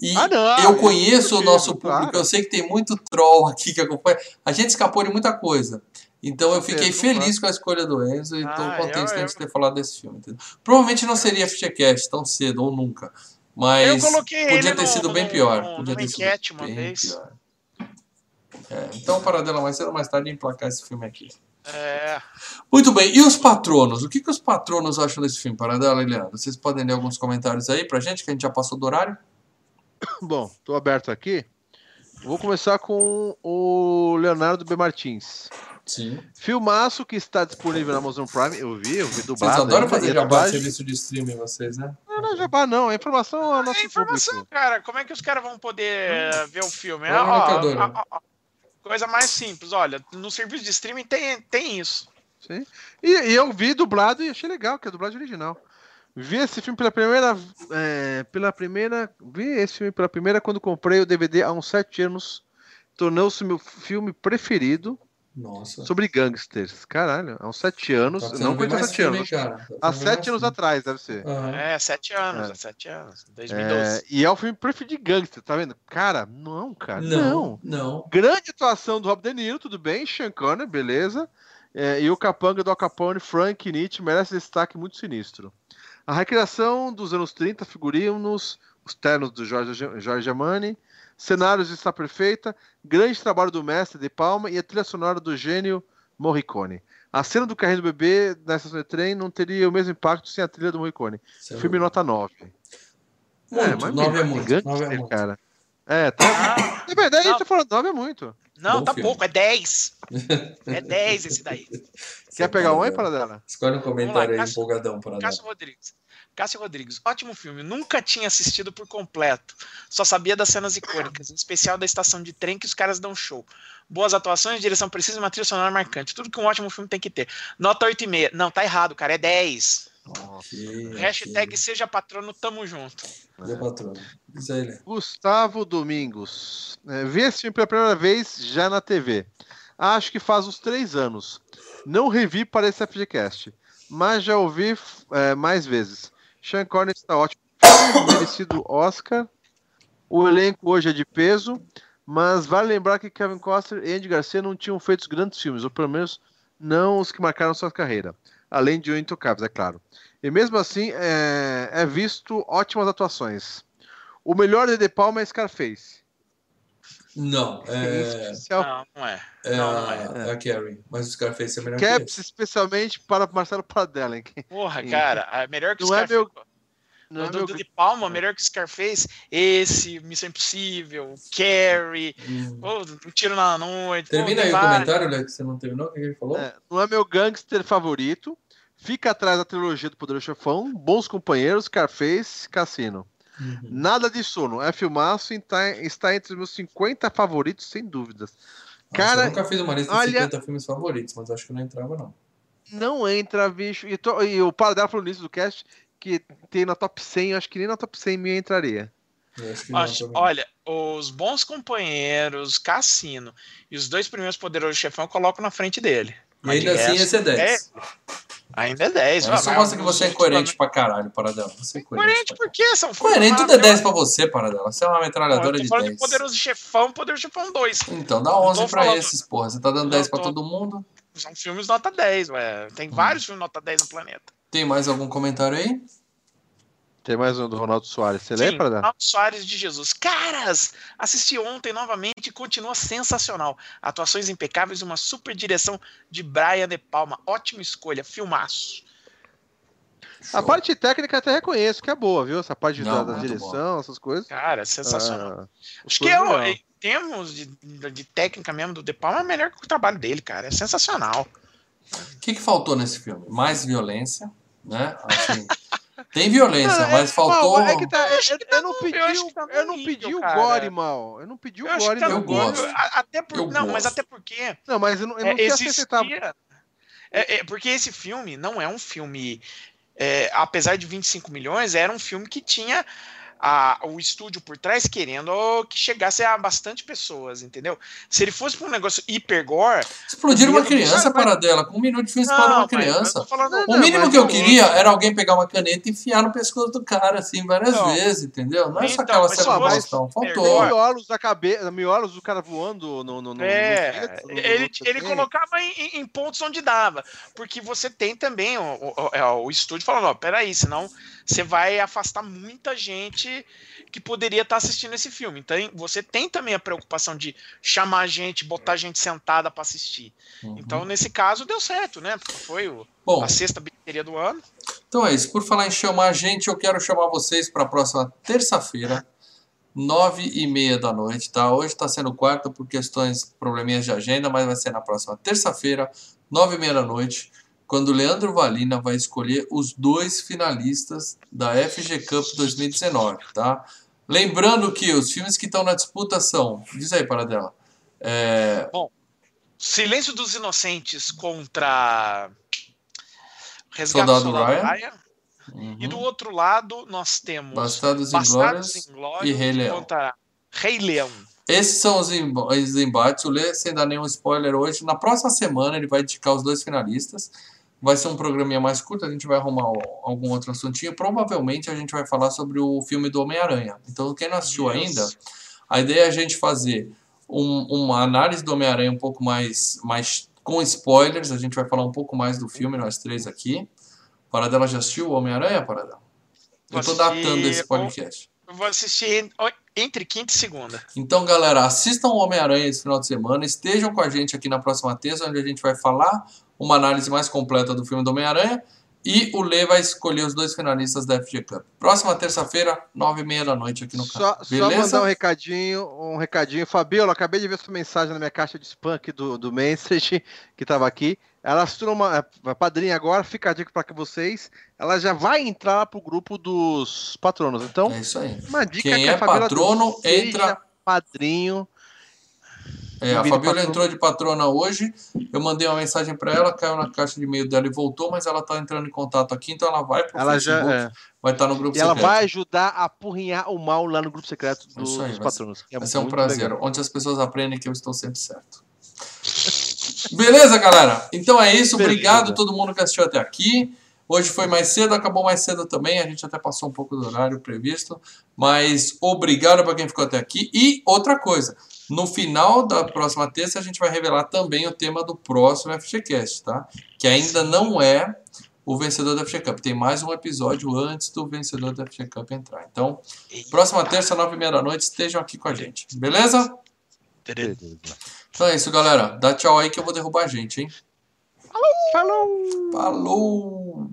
E ah, não, eu conheço o nosso público, claro. eu sei que tem muito troll aqui que acompanha. A gente escapou de muita coisa. Então eu fiquei feliz com a escolha do Enzo e estou ah, contente de a gente ter falado desse filme. Entendeu? Provavelmente não seria FGCast tão cedo ou nunca. Mas podia ter no, sido bem pior. No, podia ter sido bem vez. pior. É, então, paradela mais cedo ou mais tarde emplacar esse filme aqui. É. Muito bem, e os patronos? O que, que os patronos acham desse filme, Paradela e Leandro? Vocês podem ler alguns comentários aí pra gente, que a gente já passou do horário? Bom, tô aberto aqui. Vou começar com o Leonardo B. Martins. Sim. Filmaço que está disponível na Amazon Prime. Eu vi, eu vi dublado. Vocês adoram fazer jabá de serviço de streaming, vocês, né? Não, não é jabá, não. É informação ao nosso é informação, público. cara. Como é que os caras vão poder hum. ver o filme? É, ó, ó, ó, Coisa mais simples, olha, no serviço de streaming tem, tem isso. Sim. E, e eu vi dublado e achei legal, que é dublagem original. Vi esse filme pela primeira. É, pela primeira. Vi esse filme pela primeira quando comprei o DVD há uns sete anos. Tornou-se meu filme preferido. Nossa. Sobre gangsters. Caralho, há uns sete anos. Tá não foi há sete anos. Tá há sete anos atrás, deve ser. Uhum. É, sete anos, é. sete anos. 2012. É, e é o filme preferido de gangster, tá vendo? Cara, não, cara. Não, não. não. Grande atuação do Rob De Niro, tudo bem. Sean Connery, beleza. É, e o capanga do Al Capone, Frank Nietzsche, merece destaque muito sinistro. A recriação dos anos 30, figurinos, os ternos do Jorge, Jorge Amani, cenários está perfeita, grande trabalho do mestre de Palma e a trilha sonora do gênio Morricone. A cena do carrinho do bebê nessa estação de trem não teria o mesmo impacto sem a trilha do Morricone. Isso é Filme nota 9. Muito, mas 9 é mesmo, muito. gangster, 9 é muito. cara. É, tá. É verdade, a gente Não. tá falando 9 é muito. Não, Bom tá filme. pouco, é 10. É 10 esse daí. Quer pegar um aí, para Paradela? Escolhe um comentário aí, Cássio- empolgadão, para Cássio Rodrigues. Cássio Rodrigues, ótimo filme. Nunca tinha assistido por completo. Só sabia das cenas icônicas, em especial da estação de trem que os caras dão show. Boas atuações, direção precisa e uma trilha sonora marcante. Tudo que um ótimo filme tem que ter. Nota 8,5. Não, tá errado, cara. É 10. Hashtag seja patrono, tamo junto. Meu patrão. Isso aí, né? Gustavo Domingos. É, vi esse filme pela primeira vez já na TV. Acho que faz uns três anos. Não revi para esse FGCast, mas já ouvi é, mais vezes. Sean Connery está ótimo. Merecido Oscar. O elenco hoje é de peso, mas vale lembrar que Kevin Costner e Andy Garcia não tinham feito grandes filmes, ou pelo menos não os que marcaram sua carreira. Além de O Intocáveis, é claro. E mesmo assim, é, é visto ótimas atuações. O melhor de De Palma é Scarface. Não, é, Especial Não, não é. é, Não, a, não é a Carrie. Mas o Scarface é melhor que Caps esse. especialmente para Marcelo Pradella. hein? Porra, cara, é melhor que Não é Scarface. meu- Não é do, meu- do de Palma, melhor que Scarface. Esse, Missão Impossível, Carrie, Hum. Um Tiro na Noite. Termina aí o vários. comentário, Léo, que você não terminou. O que ele falou? É, não é meu gangster favorito. Fica atrás da trilogia do Poderoso Chefão, Bons Companheiros, Scarface, Cassino. Uhum. Nada de sono. É filmaço e tá- está entre os meus 50 favoritos, sem dúvidas. Nossa, Cara, eu nunca fiz uma lista olha- de 50 filmes favoritos, mas acho que não entrava, não. Não entra, bicho. E, to- e o Paradela falou nisso do cast que tem na top 100, eu acho que nem na top 100 minha entraria. Acho olha, os bons companheiros, Cassino e os dois primeiros poderosos chefão eu coloco na frente dele. Mas ainda assim resto, esse é 10. Ainda é 10. Isso mostra que você é coerente pra caralho, Paradela. Você é coerente. Coerente pra por quê? São Coerente tudo é 10 maravilhosos. pra você, Paradela. Você é uma metralhadora Eu de falando 10. de Poderoso Chefão, Poderoso Chefão 2. Então dá 11 tô pra falando- esses, porra. Você tá dando Eu 10 pra tô- todo mundo. São filmes nota 10, ué. Tem Hum. vários filmes nota 10 no planeta. Tem mais algum comentário aí? Tem mais um do Ronaldo Soares. Você Sim, lê? Ronaldo Soares de Jesus. Caras, assisti ontem novamente e continua sensacional. Atuações impecáveis uma super direção de Brian De Palma. Ótima escolha, filmaço. A parte técnica até reconheço que é boa, viu? Essa parte Não, da, direção, essas coisas. Cara, sensacional. Ah, Acho que é, o- em termos de, de técnica mesmo do De Palma, é melhor que o trabalho dele, cara. É sensacional. O que, que faltou nesse filme? Mais violência, né? Assim, tem violência, Não, mas é- faltou. mal, é que tá- Eu eu, tá não pedi, eu tá eu não nível, pedi o gore mal. Eu não pedi o gore tá eu gosto. Até por, Eu não, mas gosto. até porque Não, mas eu não, eu É, não sei existia- aceitar. É, é, porque esse filme não é um filme. é, apesar de 25 milhões, era um filme que tinha a- o estúdio por trás querendo que chegasse a bastante pessoas, entendeu? Se ele fosse para um negócio hiper gore. Explodiram uma criança, mas- Paradela. Com um minuto de filme explode uma criança. falando- O Não, mínimo mas que eu o- queria era alguém pegar uma caneta e enfiar no pescoço do cara, assim, várias Não. vezes, entendeu? Não é só Então, aquela cena bastão. melhor- Faltou. Miolos da cabeça, miolos do cara voando no. no, no É, no ele, no- ele assim. colocava em, em- pontos onde dava. Porque você tem também o, o, é, o estúdio falando, ó, peraí, senão você vai afastar muita gente que poderia estar assistindo esse filme. Então você tem também a preocupação de chamar gente, botar gente sentada para assistir. Uhum. Então, nesse caso, deu certo, né? Porque foi o- Bom, a sexta bilheteria do ano. Então é isso. Por falar em chamar gente, eu quero chamar vocês para a próxima terça-feira, nove e meia da noite, tá? Hoje está sendo quarta por questões, probleminhas de agenda, mas vai ser na próxima terça-feira, nove e meia da noite, quando o Leandro Valina vai escolher os dois finalistas da FG Cup 2019, tá? Lembrando que os filmes que estão na disputa são... Diz aí, Paradela. É, Silêncio dos Inocentes contra Resgate Soldado do Soldado Ryan. Ryan. E do outro lado, nós temos Bastardos Bastardos Inglórios Inglórios e Rei Leão. contra Rei Leão. Esses são os embates. O Lê, sem dar nenhum spoiler hoje, na próxima semana ele vai indicar os dois finalistas. Vai ser um programinha mais curto, a gente vai arrumar algum outro assuntinho. Provavelmente a gente vai falar sobre o filme do Homem-Aranha. Então, quem não assistiu Isso. ainda, a ideia é a gente fazer um- uma análise do Homem-Aranha um pouco mais, mais com spoilers. A gente vai falar um pouco mais do filme, nós três aqui. Paradela já assistiu o Homem-Aranha, Paradela? Eu tô datando esse podcast. Eu vou assistir en- entre quinta e segunda. Então, galera, assistam o Homem-Aranha esse final de semana. Estejam com a gente aqui na próxima terça, onde a gente vai falar uma análise mais completa do filme do Homem-Aranha. E o Lê vai escolher os dois finalistas da FG Cup. Próxima terça-feira, nove e meia da noite aqui no canal. Só, só mandar um recadinho, um recadinho. Fabiola, acabei de ver sua mensagem na minha caixa de spam aqui do, do Message, que estava aqui. Ela se uma é, padrinha agora, fica a dica para vocês. Ela já vai entrar lá pro grupo dos patronos. Então, é isso aí. Uma dica Quem que é patrono, entra. Padrinho é, a Fabiola entrou de patrona hoje. Eu mandei uma mensagem para ela, caiu na caixa de e-mail dela e voltou, mas ela está entrando em contato aqui, então ela vai para o Facebook, já, é. vai estar tá no grupo e secreto. ela vai ajudar a apurrinhar o mal lá no grupo secreto dos, aí, dos patronos. Vai, é vai ser um prazer, legal. onde as pessoas aprendem que eu estou sempre certo. Beleza, galera? Então é isso. Obrigado a todo mundo que assistiu até aqui. Hoje foi mais cedo, acabou mais cedo também. A gente até passou um pouco do horário previsto. Mas obrigado para quem ficou até aqui. E outra coisa, no final da próxima terça, a gente vai revelar também o tema do próximo FGCast, tá? Que ainda não é o vencedor da FG Cup. Tem mais um episódio antes do vencedor da FG Cup entrar. Então, próxima terça, nove e meia da noite, estejam aqui com a gente. Beleza? Beleza. Então é isso, galera. Dá tchau aí que eu vou derrubar a gente, hein? Falou! Falou!